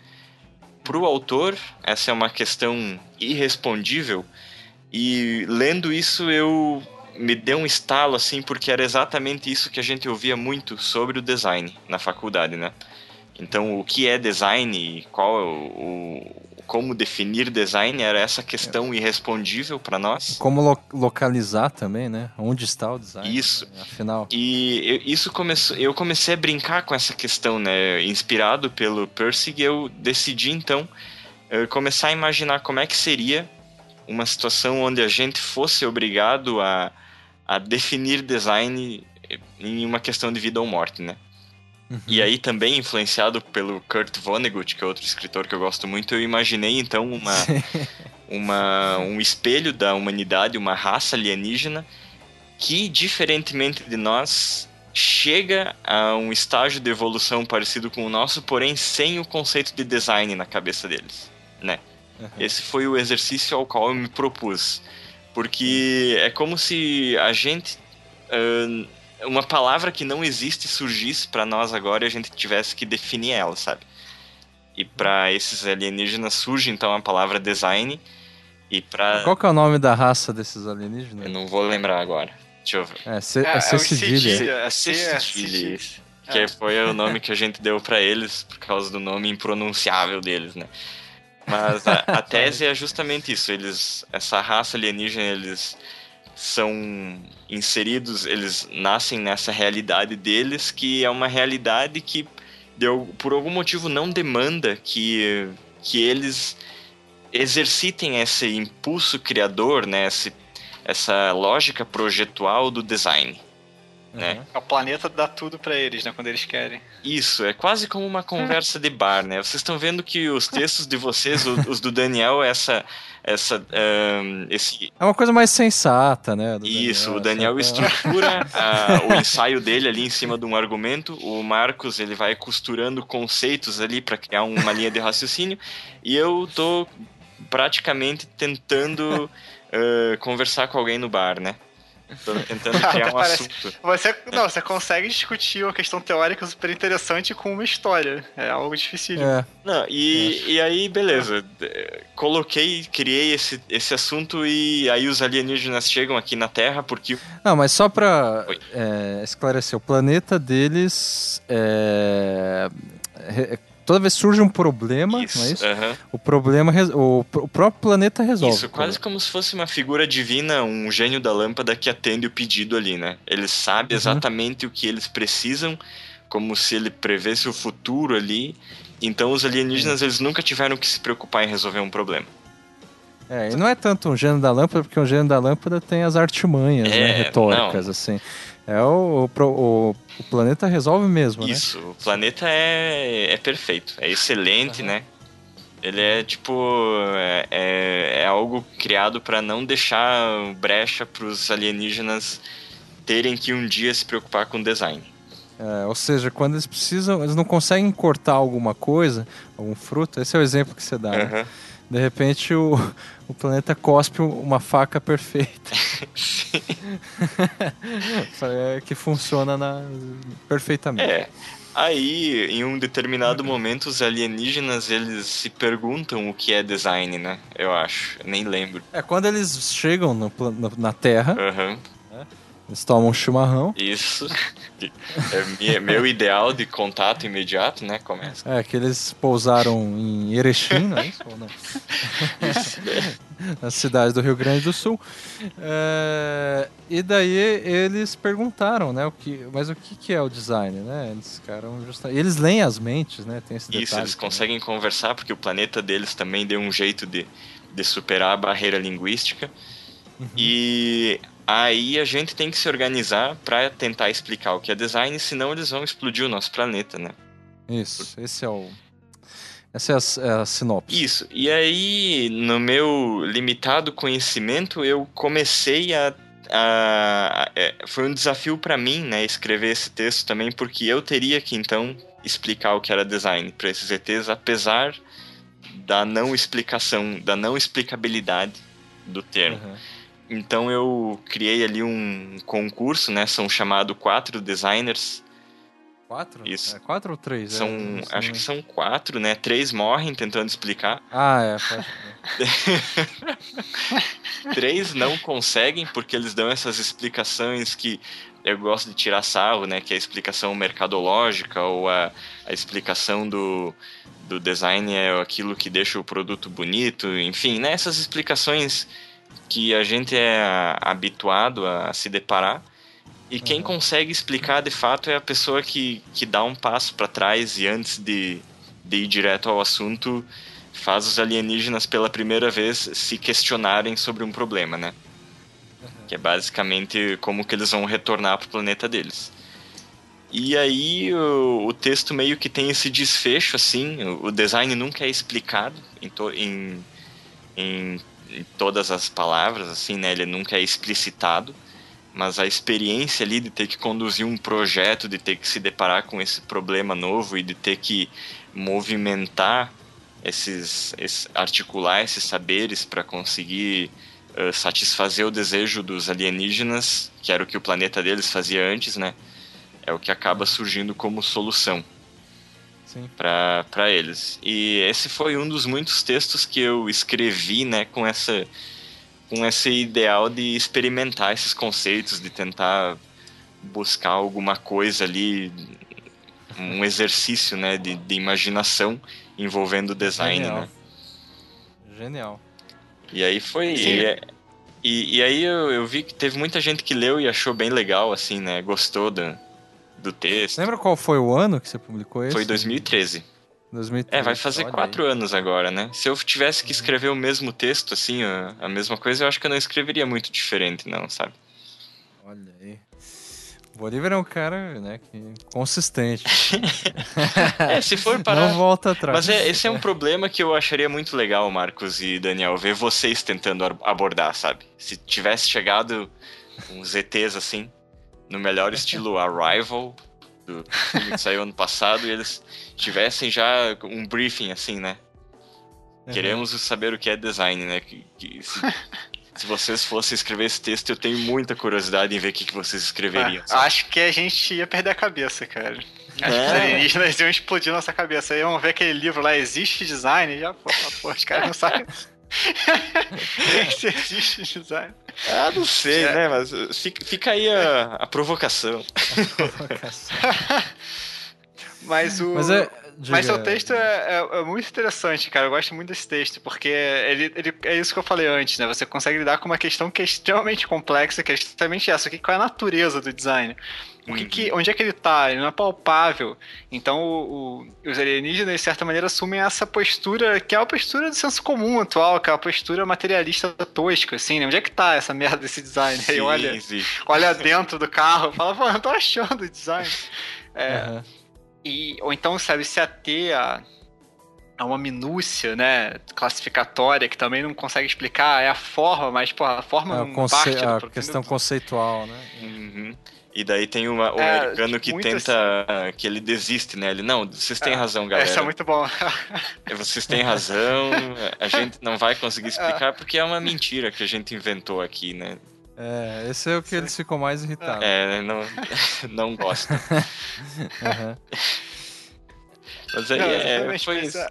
Para o autor, essa é uma questão irrespondível e lendo isso eu me deu um estalo assim, porque era exatamente isso que a gente ouvia muito sobre o design na faculdade, né? Então, o que é design e qual é o, como definir design era essa questão é. irrespondível para nós. Como lo localizar também, né? Onde está o design? Isso. Afinal. E eu, isso começou, eu comecei a brincar com essa questão, né? Inspirado pelo Percy, eu decidi então começar a imaginar como é que seria uma situação onde a gente fosse obrigado a, a definir design em uma questão de vida ou morte, né? Uhum. E aí também influenciado pelo Kurt Vonnegut, que é outro escritor que eu gosto muito, eu imaginei então uma uma, um espelho da humanidade, uma raça alienígena que, diferentemente de nós, chega a um estágio de evolução parecido com o nosso, porém sem o conceito de design na cabeça deles, né? Uhum. Esse foi o exercício ao qual eu me propus, porque é como se a gente uh, uma palavra que não existe surgisse para nós agora e a gente tivesse que definir ela, sabe? E para esses alienígenas surge então a palavra design e para Qual que é o nome da raça desses alienígenas? Eu não vou lembrar agora. Deixa eu ver. É, C, é, é, C cedilha. É cedilha. Que foi o nome que a gente deu para eles por causa do nome impronunciável deles, né? Mas a, a tese é justamente isso. Eles, essa raça alienígena, eles são inseridos, eles nascem nessa realidade deles, que é uma realidade que deu, por algum motivo não demanda que, que eles exercitem esse impulso criador, né, esse essa lógica projetual do design. Uhum. Né? O planeta dá tudo para eles, né? Quando eles querem. Isso, é quase como uma conversa de bar, né? Vocês estão vendo que os textos de vocês, os do Daniel, essa. essa um, esse... É uma coisa mais sensata, né? Isso, Daniel, o Daniel estrutura a, o ensaio dele ali em cima de um argumento, o Marcos ele vai costurando conceitos ali para criar uma linha de raciocínio, e eu tô praticamente tentando uh, conversar com alguém no bar, né? Tô tentando criar um Parece... assunto. Você, não, você consegue discutir uma questão teórica super interessante com uma história. É algo difícil. É. Não, e, é. e aí, beleza. Coloquei, criei esse, esse assunto e aí os alienígenas chegam aqui na Terra porque. Não, mas só pra é, esclarecer, o planeta deles é, toda vez surge um problema, isso, não é isso? O problema, o, o, próprio planeta resolve. Isso, quase como se fosse uma figura divina, um gênio da lâmpada que atende o pedido ali, né? Ele sabe uhum. exatamente o que eles precisam, como se ele prevesse o futuro ali. Então os alienígenas, eles nunca tiveram que se preocupar em resolver um problema. É, e não é tanto um gênio da lâmpada, porque o gênio da lâmpada tem as artimanhas né, é, né, retóricas, não. assim. É o, o, o, o, planeta resolve mesmo, né? Isso, o planeta é, é perfeito, é excelente, uhum. né? Ele é tipo. É, é, é algo criado para não deixar brecha para os alienígenas terem que um dia se preocupar com design. É, ou seja, quando eles precisam, eles não conseguem cortar alguma coisa, algum fruto, esse é o exemplo que você dá. Uhum. Né? De repente o, o planeta cospe uma faca perfeita. é que funciona na, perfeitamente. É. Aí, em um determinado momento, os alienígenas eles se perguntam o que é design, né? Eu acho. nem lembro. É quando eles chegam no, na Terra. Uhum. Eles tomam um chimarrão. Isso. É meu ideal de contato imediato, né? Começa. É, que eles pousaram em Erechim, é isso? Ou não? Isso. Na cidade do Rio Grande do Sul. É, e daí eles perguntaram, né? O que, mas o que, que é o design, né? Eles ficaram. Eles leem as mentes, né? Tem esse detalhe. Isso, eles conseguem conversar porque o planeta deles também deu um jeito de, de superar a barreira linguística. Uhum. E Aí a gente tem que se organizar para tentar explicar o que é design, senão eles vão explodir o nosso planeta, né? Isso, esse é o. Essa é a, é a sinopse. Isso. E aí, no meu limitado conhecimento, eu comecei a. a, a é, foi um desafio para mim, né, escrever esse texto também, porque eu teria que então explicar o que era design para esses ETs, apesar da não explicação, da não explicabilidade do termo. Uhum. Então eu criei ali um concurso, né? São chamados quatro designers. Quatro? Isso. É quatro ou três? São, é, acho que são quatro, né? Três morrem tentando explicar. Ah, é. Pode... três não conseguem porque eles dão essas explicações que eu gosto de tirar sarro, né? Que é a explicação mercadológica ou a, a explicação do, do design é aquilo que deixa o produto bonito, enfim, né? Essas explicações que a gente é habituado a se deparar. E quem uhum. consegue explicar de fato é a pessoa que, que dá um passo para trás e antes de, de ir direto ao assunto faz os alienígenas pela primeira vez se questionarem sobre um problema, né? Uhum. Que é basicamente como que eles vão retornar para o planeta deles. E aí o, o, texto meio que tem esse desfecho assim, o, o design nunca é explicado em, to, em, em em todas as palavras, assim, né? Ele nunca é explicitado, mas a experiência ali de ter que conduzir um projeto, de ter que se deparar com esse problema novo e de ter que movimentar esses, esses articular esses saberes para conseguir satisfazer o desejo dos alienígenas, que era o que o planeta deles fazia antes, né? É o que acaba surgindo como solução para eles. E esse foi um dos muitos textos que eu escrevi, né, com essa com esse ideal de experimentar esses conceitos, de tentar buscar alguma coisa ali, um exercício, né, de, de imaginação envolvendo o design, Genial. né? Genial. E aí foi. E, e, e aí eu, eu vi que teve muita gente que leu e achou bem legal, assim, né? Gostou do, do texto. Lembra qual foi o ano que você publicou esse? Foi 2013. 2013. É, vai fazer olha quatro aí. anos agora, né? Se eu tivesse que escrever o mesmo texto, assim, a, a mesma coisa, eu acho que eu não escreveria muito diferente, não, sabe? Olha aí. O Bolívar é um cara, né, que consistente. É, se for parar. Não volta atrás. Mas é, esse é um problema que eu acharia muito legal, Marcos e Daniel, ver vocês tentando ar- abordar, sabe? Se tivesse chegado uns ETs assim, no melhor estilo Arrival, do filme que saiu ano passado, e eles tivessem já um briefing assim, né? Uhum. Queremos saber o que é design, né? Que, que se, se vocês fossem escrever esse texto, eu tenho muita curiosidade em ver o que, que vocês escreveriam. Ah, acho que a gente ia perder a cabeça, cara. Acho que os É. alienígenas iam explodir nossa cabeça. Aí vão ver aquele livro lá, Existe Design? E já, pô, pô, os caras não sabem. se existe design. Ah, não sei, É. né? Mas uh, fica, fica aí a, a provocação. Mas o. Mas é. Mas diga- seu texto é, é- é muito interessante, cara. Eu gosto muito desse texto, porque ele, ele- é isso que eu falei antes, né? Você consegue lidar com uma questão que é extremamente complexa, que é justamente essa. Que, qual é a natureza do design? O que que- onde é que ele tá? Ele não é palpável. Então, o- o- os alienígenas, de certa maneira, assumem essa postura, que é a postura do senso comum atual, que é a postura materialista tosca, assim, né? Onde é que tá essa merda desse design? Aí Sim, olha, sim. olha dentro do carro, fala, pô, eu não tô achando o design. É, Aham. E, ou então, sabe, se ater a, a uma minúcia, né, classificatória, que também não consegue explicar, é a forma, mas, pô, a forma É, não conce- parte do a produto. questão conceitual, né? Uhum. E daí tem uma, o É, americano que tenta. que ele desiste, né? Ele, não, vocês têm É, razão, galera. Essa é muito bom. Vocês têm razão, a gente não vai conseguir É. explicar porque é uma mentira que a gente inventou aqui, né? É, esse é o que eles ficam mais irritados. É, não, não gosto. Aham. Mas aí Não, é, foi mas isso. é-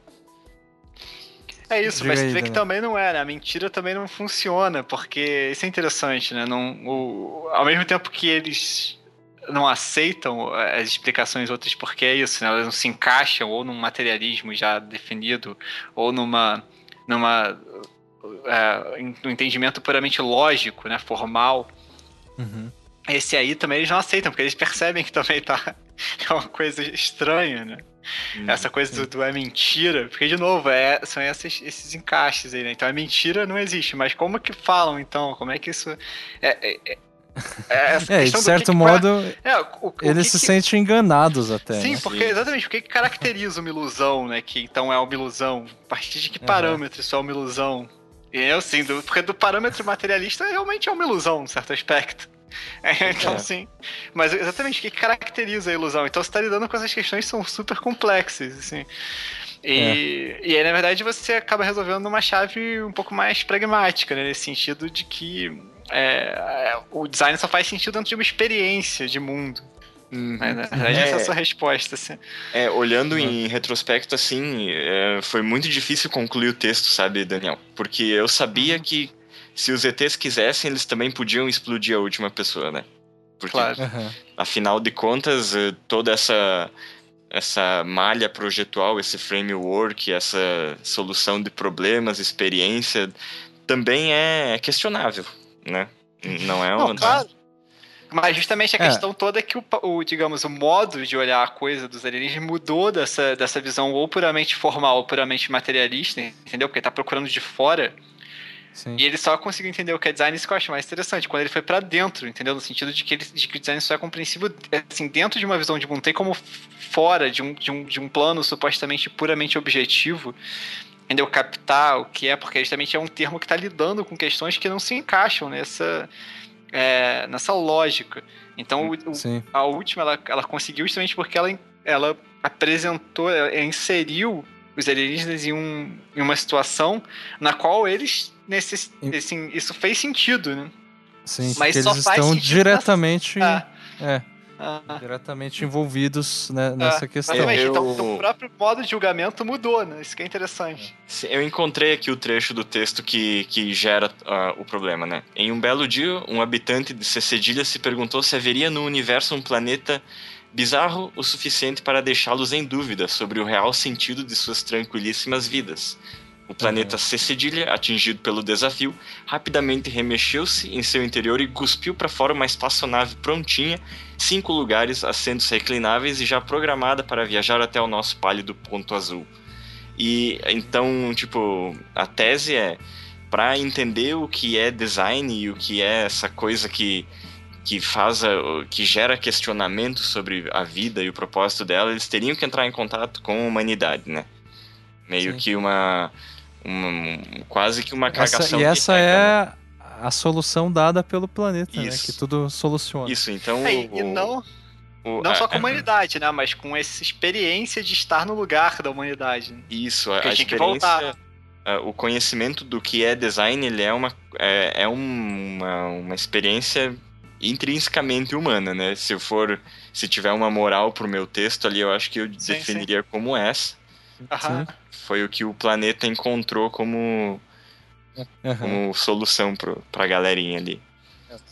É isso, Diga mas aí, vê que também não é, né? A mentira também não funciona, porque isso é interessante, né? Não, o, ao mesmo tempo que eles não aceitam as explicações outras, porque é isso, né? Elas não se encaixam ou num materialismo já definido, ou numa. numa é, um entendimento puramente lógico, né? Formal. Uhum. Esse aí também eles não aceitam, porque eles percebem que também tá. É uma coisa estranha, né? Hum. Essa coisa do, do é mentira, porque de novo, é, são esses, esses encaixes aí, né? Então a mentira não existe, mas como que falam então? Como é que isso. É, é, é- é É, de que certo que- modo, é, o- o eles que se que- sentem enganados até. Sim, né? porque exatamente, o que, que caracteriza uma ilusão, né? Que então é uma ilusão? A partir de que parâmetro isso é uma ilusão? E eu sim, do, porque do parâmetro materialista realmente é uma ilusão, em certo aspecto. É, então, É. sim. Mas exatamente, o que que caracteriza a ilusão? Então você está lidando com essas questões que são super complexas, assim. E, É. e aí, na verdade, você acaba resolvendo numa chave um pouco mais pragmática, né? Nesse sentido de que é, é, o design só faz sentido dentro de uma experiência de mundo. Uhum. Né? Na verdade, É. essa é a sua resposta, assim. É, olhando Uhum. em retrospecto, assim, é, foi muito difícil concluir o texto, sabe, Daniel? Porque eu sabia Uhum. que se os ETs quisessem, eles também podiam explodir a última pessoa, né? Porque, Claro. Aham. afinal de contas, eh, toda essa essa malha projetual, esse framework, essa solução de problemas, experiência, também é questionável, né? Não é Não, um- claro. Mas justamente a É. questão toda é que o, o, digamos, o modo de olhar a coisa dos alienígenas mudou dessa, dessa visão ou puramente formal ou puramente materialista, entendeu? Porque ele tá procurando de fora Sim. e ele só conseguiu entender o que é design, isso que eu acho mais interessante, quando ele foi pra dentro, entendeu? No sentido de que, ele, de que o design só é compreensível, assim, dentro de uma visão de mundo, não tem como fora de um, de um, de um plano supostamente puramente objetivo entendeu? Captar o que é, porque justamente é um termo que está lidando com questões que não se encaixam nessa, é, nessa lógica. Então, o, a última, ela, ela conseguiu justamente porque ela, ela apresentou, ela inseriu os alienígenas em, um, em uma situação na qual eles, necess, assim, isso fez sentido, né? Sim, Mas eles estão diretamente... Na... É. Ah. diretamente envolvidos né, nessa ah, questão. Exatamente. Eu... Então, então, o próprio modo de julgamento mudou, né? Isso que é interessante. Eu encontrei aqui o trecho do texto que, que gera uh, o problema, né? Em um belo dia, um habitante de Cecedilha se perguntou se haveria no universo um planeta bizarro o suficiente para deixá-los em dúvida sobre o real sentido de suas tranquilíssimas vidas. O planeta uhum. C Cedilha, atingido pelo desafio, rapidamente remexeu-se em seu interior e cuspiu para fora uma espaçonave prontinha, cinco lugares, assentos reclináveis e já programada para viajar até o nosso pálido ponto azul. E então, tipo, a tese é para entender o que é design e o que é essa coisa que que faz a, que gera questionamento sobre a vida e o propósito dela, eles teriam que entrar em contato com a humanidade, né? Meio Sim. que uma uma, quase que uma cagação. Essa, e essa é né? a solução dada pelo planeta, né? Que tudo soluciona. Isso, então. É, o, e não. O, não a, só com a humanidade, né? Mas com essa experiência de estar no lugar da humanidade. Isso, a, a experiência. o conhecimento do que é design, ele é uma, é, é uma, uma experiência intrinsecamente humana, né? Se for, se tiver uma moral pro meu texto ali, eu acho que eu sim, definiria sim. como essa. Foi o que o planeta encontrou como, uhum. como solução pro, pra galerinha ali.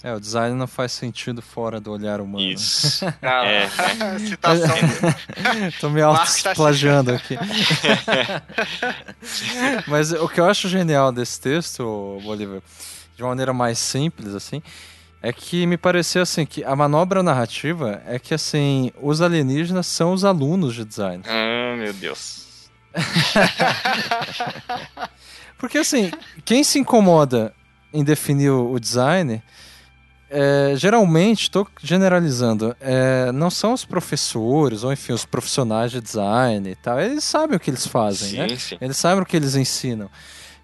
É, o design não faz sentido fora do olhar humano. Isso. Ah, é, né? Citação. Tô me auto-plagiando aqui. Mas o que eu acho genial desse texto, Bolívar, de uma maneira mais simples, assim, é que me pareceu assim que a manobra narrativa é que assim os alienígenas são os alunos de design. Ah, meu Deus. Porque assim, quem se incomoda em definir o design, é, geralmente, estou generalizando, é, não são os professores ou enfim os profissionais de design e tal. Eles sabem o que eles fazem, sim, né? Sim. Eles sabem o que eles ensinam.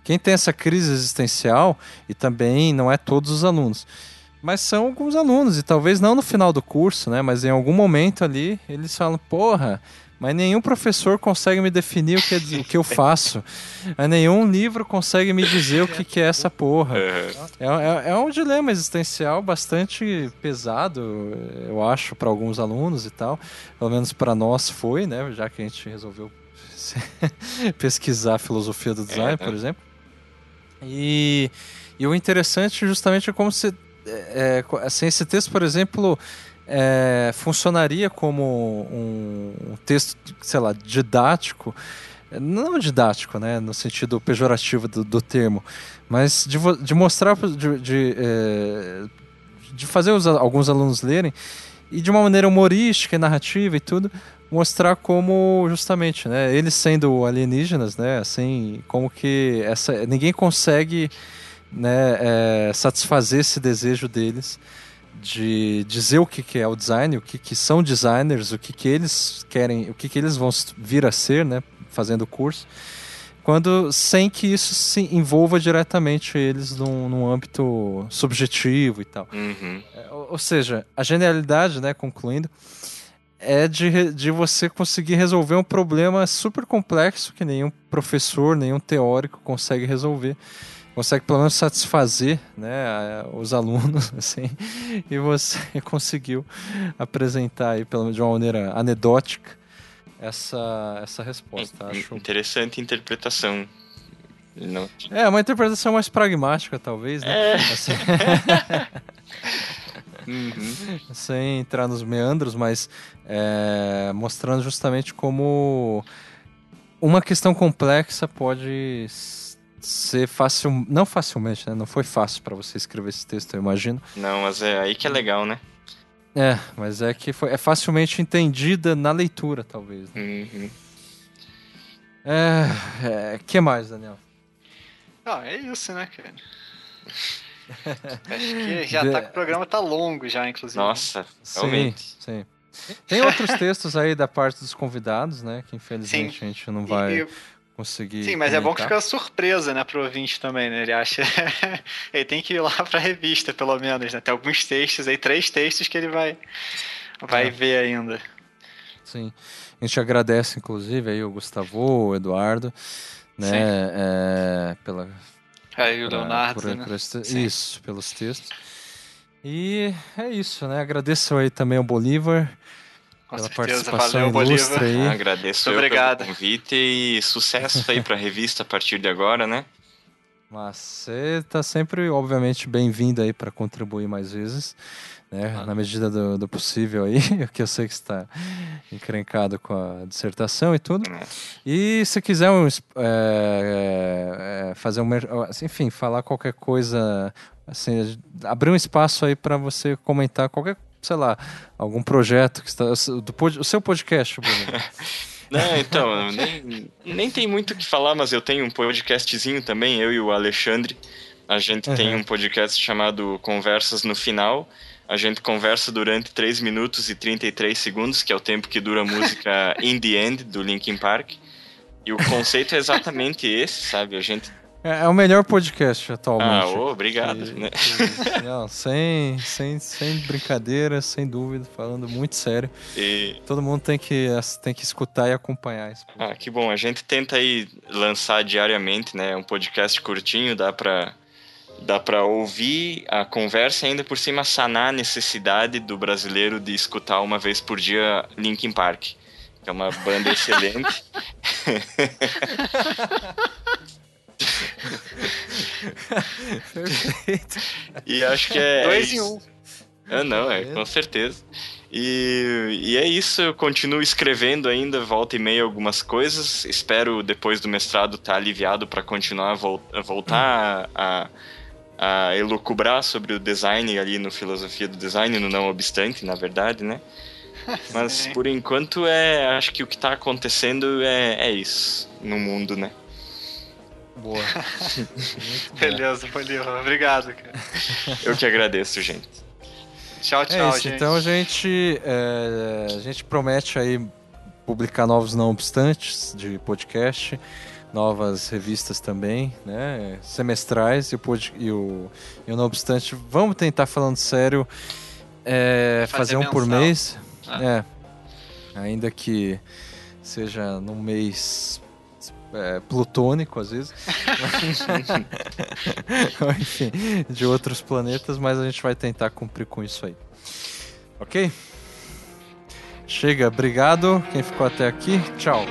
Quem tem essa crise existencial, e também não é todos os alunos, mas são alguns alunos, e talvez não no final do curso, né? Mas em algum momento ali, eles falam, porra, mas nenhum professor consegue me definir o que, é, o que eu faço. Nenhum livro consegue me dizer o que, que é essa porra. É, é, é um dilema existencial bastante pesado, eu acho, para alguns alunos e tal. Pelo menos para nós foi, né? Já que a gente resolveu pesquisar a filosofia do design, é, por exemplo. E, e o interessante justamente é como se. É, assim, esse texto, por exemplo, é, funcionaria como um, um, texto, sei lá, didático, não didático, né, no sentido pejorativo do, do termo, mas de, de mostrar, de, de, é, de fazer os, alguns alunos lerem e de uma maneira humorística e narrativa e tudo, mostrar como justamente, né, eles sendo alienígenas, né, assim, como que essa ninguém consegue, né, é, satisfazer esse desejo deles de dizer o que, que é o design, o que, que são designers, o que, que eles querem, o que, que eles vão vir a ser, né, fazendo o curso, quando sem que isso se envolva diretamente eles num, num âmbito subjetivo e tal. Uhum. É, ou, ou, seja, a genialidade, né, concluindo, é de, de você conseguir resolver um problema super complexo que nenhum professor, nenhum teórico consegue resolver consegue pelo menos satisfazer né, os alunos, assim, e você conseguiu apresentar aí, pelo menos de uma maneira anedótica, essa, essa resposta. Acho interessante interpretação. Não... É, uma interpretação mais pragmática, talvez, né? É. Assim, uhum. Sem entrar nos meandros, mas é, mostrando justamente como uma questão complexa pode ser fácil, não facilmente, né? Não foi fácil para você escrever esse texto, eu imagino. Não, mas é aí que é legal, né? É, mas é que foi, é facilmente entendida na leitura, talvez. Né? Uhum. É, é, que mais, Daniel? Não, é isso, né, cara? Acho que já tá, o programa tá longo já, inclusive. Nossa, realmente. Sim, sim. Tem outros textos aí da parte dos convidados, né? Que infelizmente sim. a gente não vai. E, conseguir. Sim, mas é bom que fica surpresa, né, pro ouvinte também, né? Ele acha. ele tem que ir lá pra revista, pelo menos, né? Tem alguns textos aí, três textos que ele vai, vai É. ver ainda. Sim. A gente agradece, inclusive, aí o Gustavo, o Eduardo, né? É, pela, Aí o pra- Leonardo, por- né? por isso, pelos textos. E é isso, né? Agradeço aí também ao Bolívar Com pela certeza. participação Valeu, ilustre Bolívar. aí. Agradeço Muito obrigado. pelo convite e sucesso aí pra revista a partir de agora, né? Mas você tá sempre, obviamente, bem-vindo aí para contribuir mais vezes, né? Ah. Na medida do, do possível aí, que eu sei que está encrencado com a dissertação e tudo. É. E se quiser um, é, é, é, fazer um, enfim, falar qualquer coisa, assim, abrir um espaço aí para você comentar qualquer, sei lá, algum projeto que está do o seu podcast, Bruno. Não, então, nem, nem tem muito o que falar, mas eu tenho um podcastzinho também, eu e o Alexandre. A gente tem Uhum. um podcast chamado Conversas no Final. A gente conversa durante 3 minutos e 33 segundos, que é o tempo que dura a música In The End, do Linkin Park. E o conceito é exatamente esse, sabe? A gente... É, é o melhor podcast atualmente. Ah, ô, obrigado, Que- né? que- não, sem, sem, sem brincadeira, sem dúvida, falando muito sério. E... Todo mundo tem que, tem que escutar e acompanhar isso. Ah, que bom. A gente tenta aí lançar diariamente, né? Um podcast curtinho, dá pra, dá pra ouvir a conversa e ainda por cima sanar a necessidade do brasileiro de escutar uma vez por dia Linkin Park. Que é uma banda excelente. Perfeito. E acho que é. é Dois em isso. um. Ah, não, é, com certeza. E, e é isso, eu continuo escrevendo ainda, volta e meia algumas coisas. Espero, depois do mestrado, estar aliviado para continuar a, vol- voltar a, a elucubrar sobre o design ali no Filosofia do Design, no Não Obstante, na verdade, né? Mas por enquanto, é, acho que o que está acontecendo é, é isso no mundo, né? Boa. Beleza, Bolívar. Obrigado, cara. Eu que agradeço, gente. Tchau, É tchau, isso, gente. então a gente, é, a gente promete aí publicar novos não obstantes de podcast, novas revistas também, né, semestrais e o, pod- e o, e o não obstante, vamos tentar falando sério, é, fazer, Fazer um por mês, Ah. é, ainda que seja num mês é, plutônico às vezes, enfim, de outros planetas, mas a gente vai tentar cumprir com isso aí. Ok? Chega, obrigado. Quem ficou até aqui, tchau.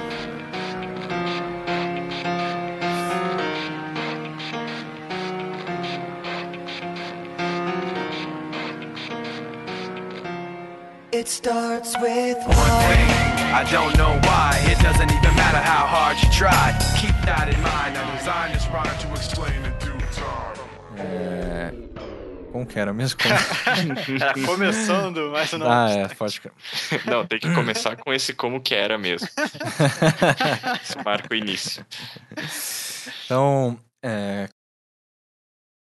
It starts with One thing, I don't know why. It doesn't even matter how hard you try. Keep that in mind. I designed this rhyme to explain in due time. É... Como que era mesmo? Como... Era começando, mas não. ah, é, pode crer. Não, tem que começar com esse como que era mesmo. Isso marca o início. Então, é,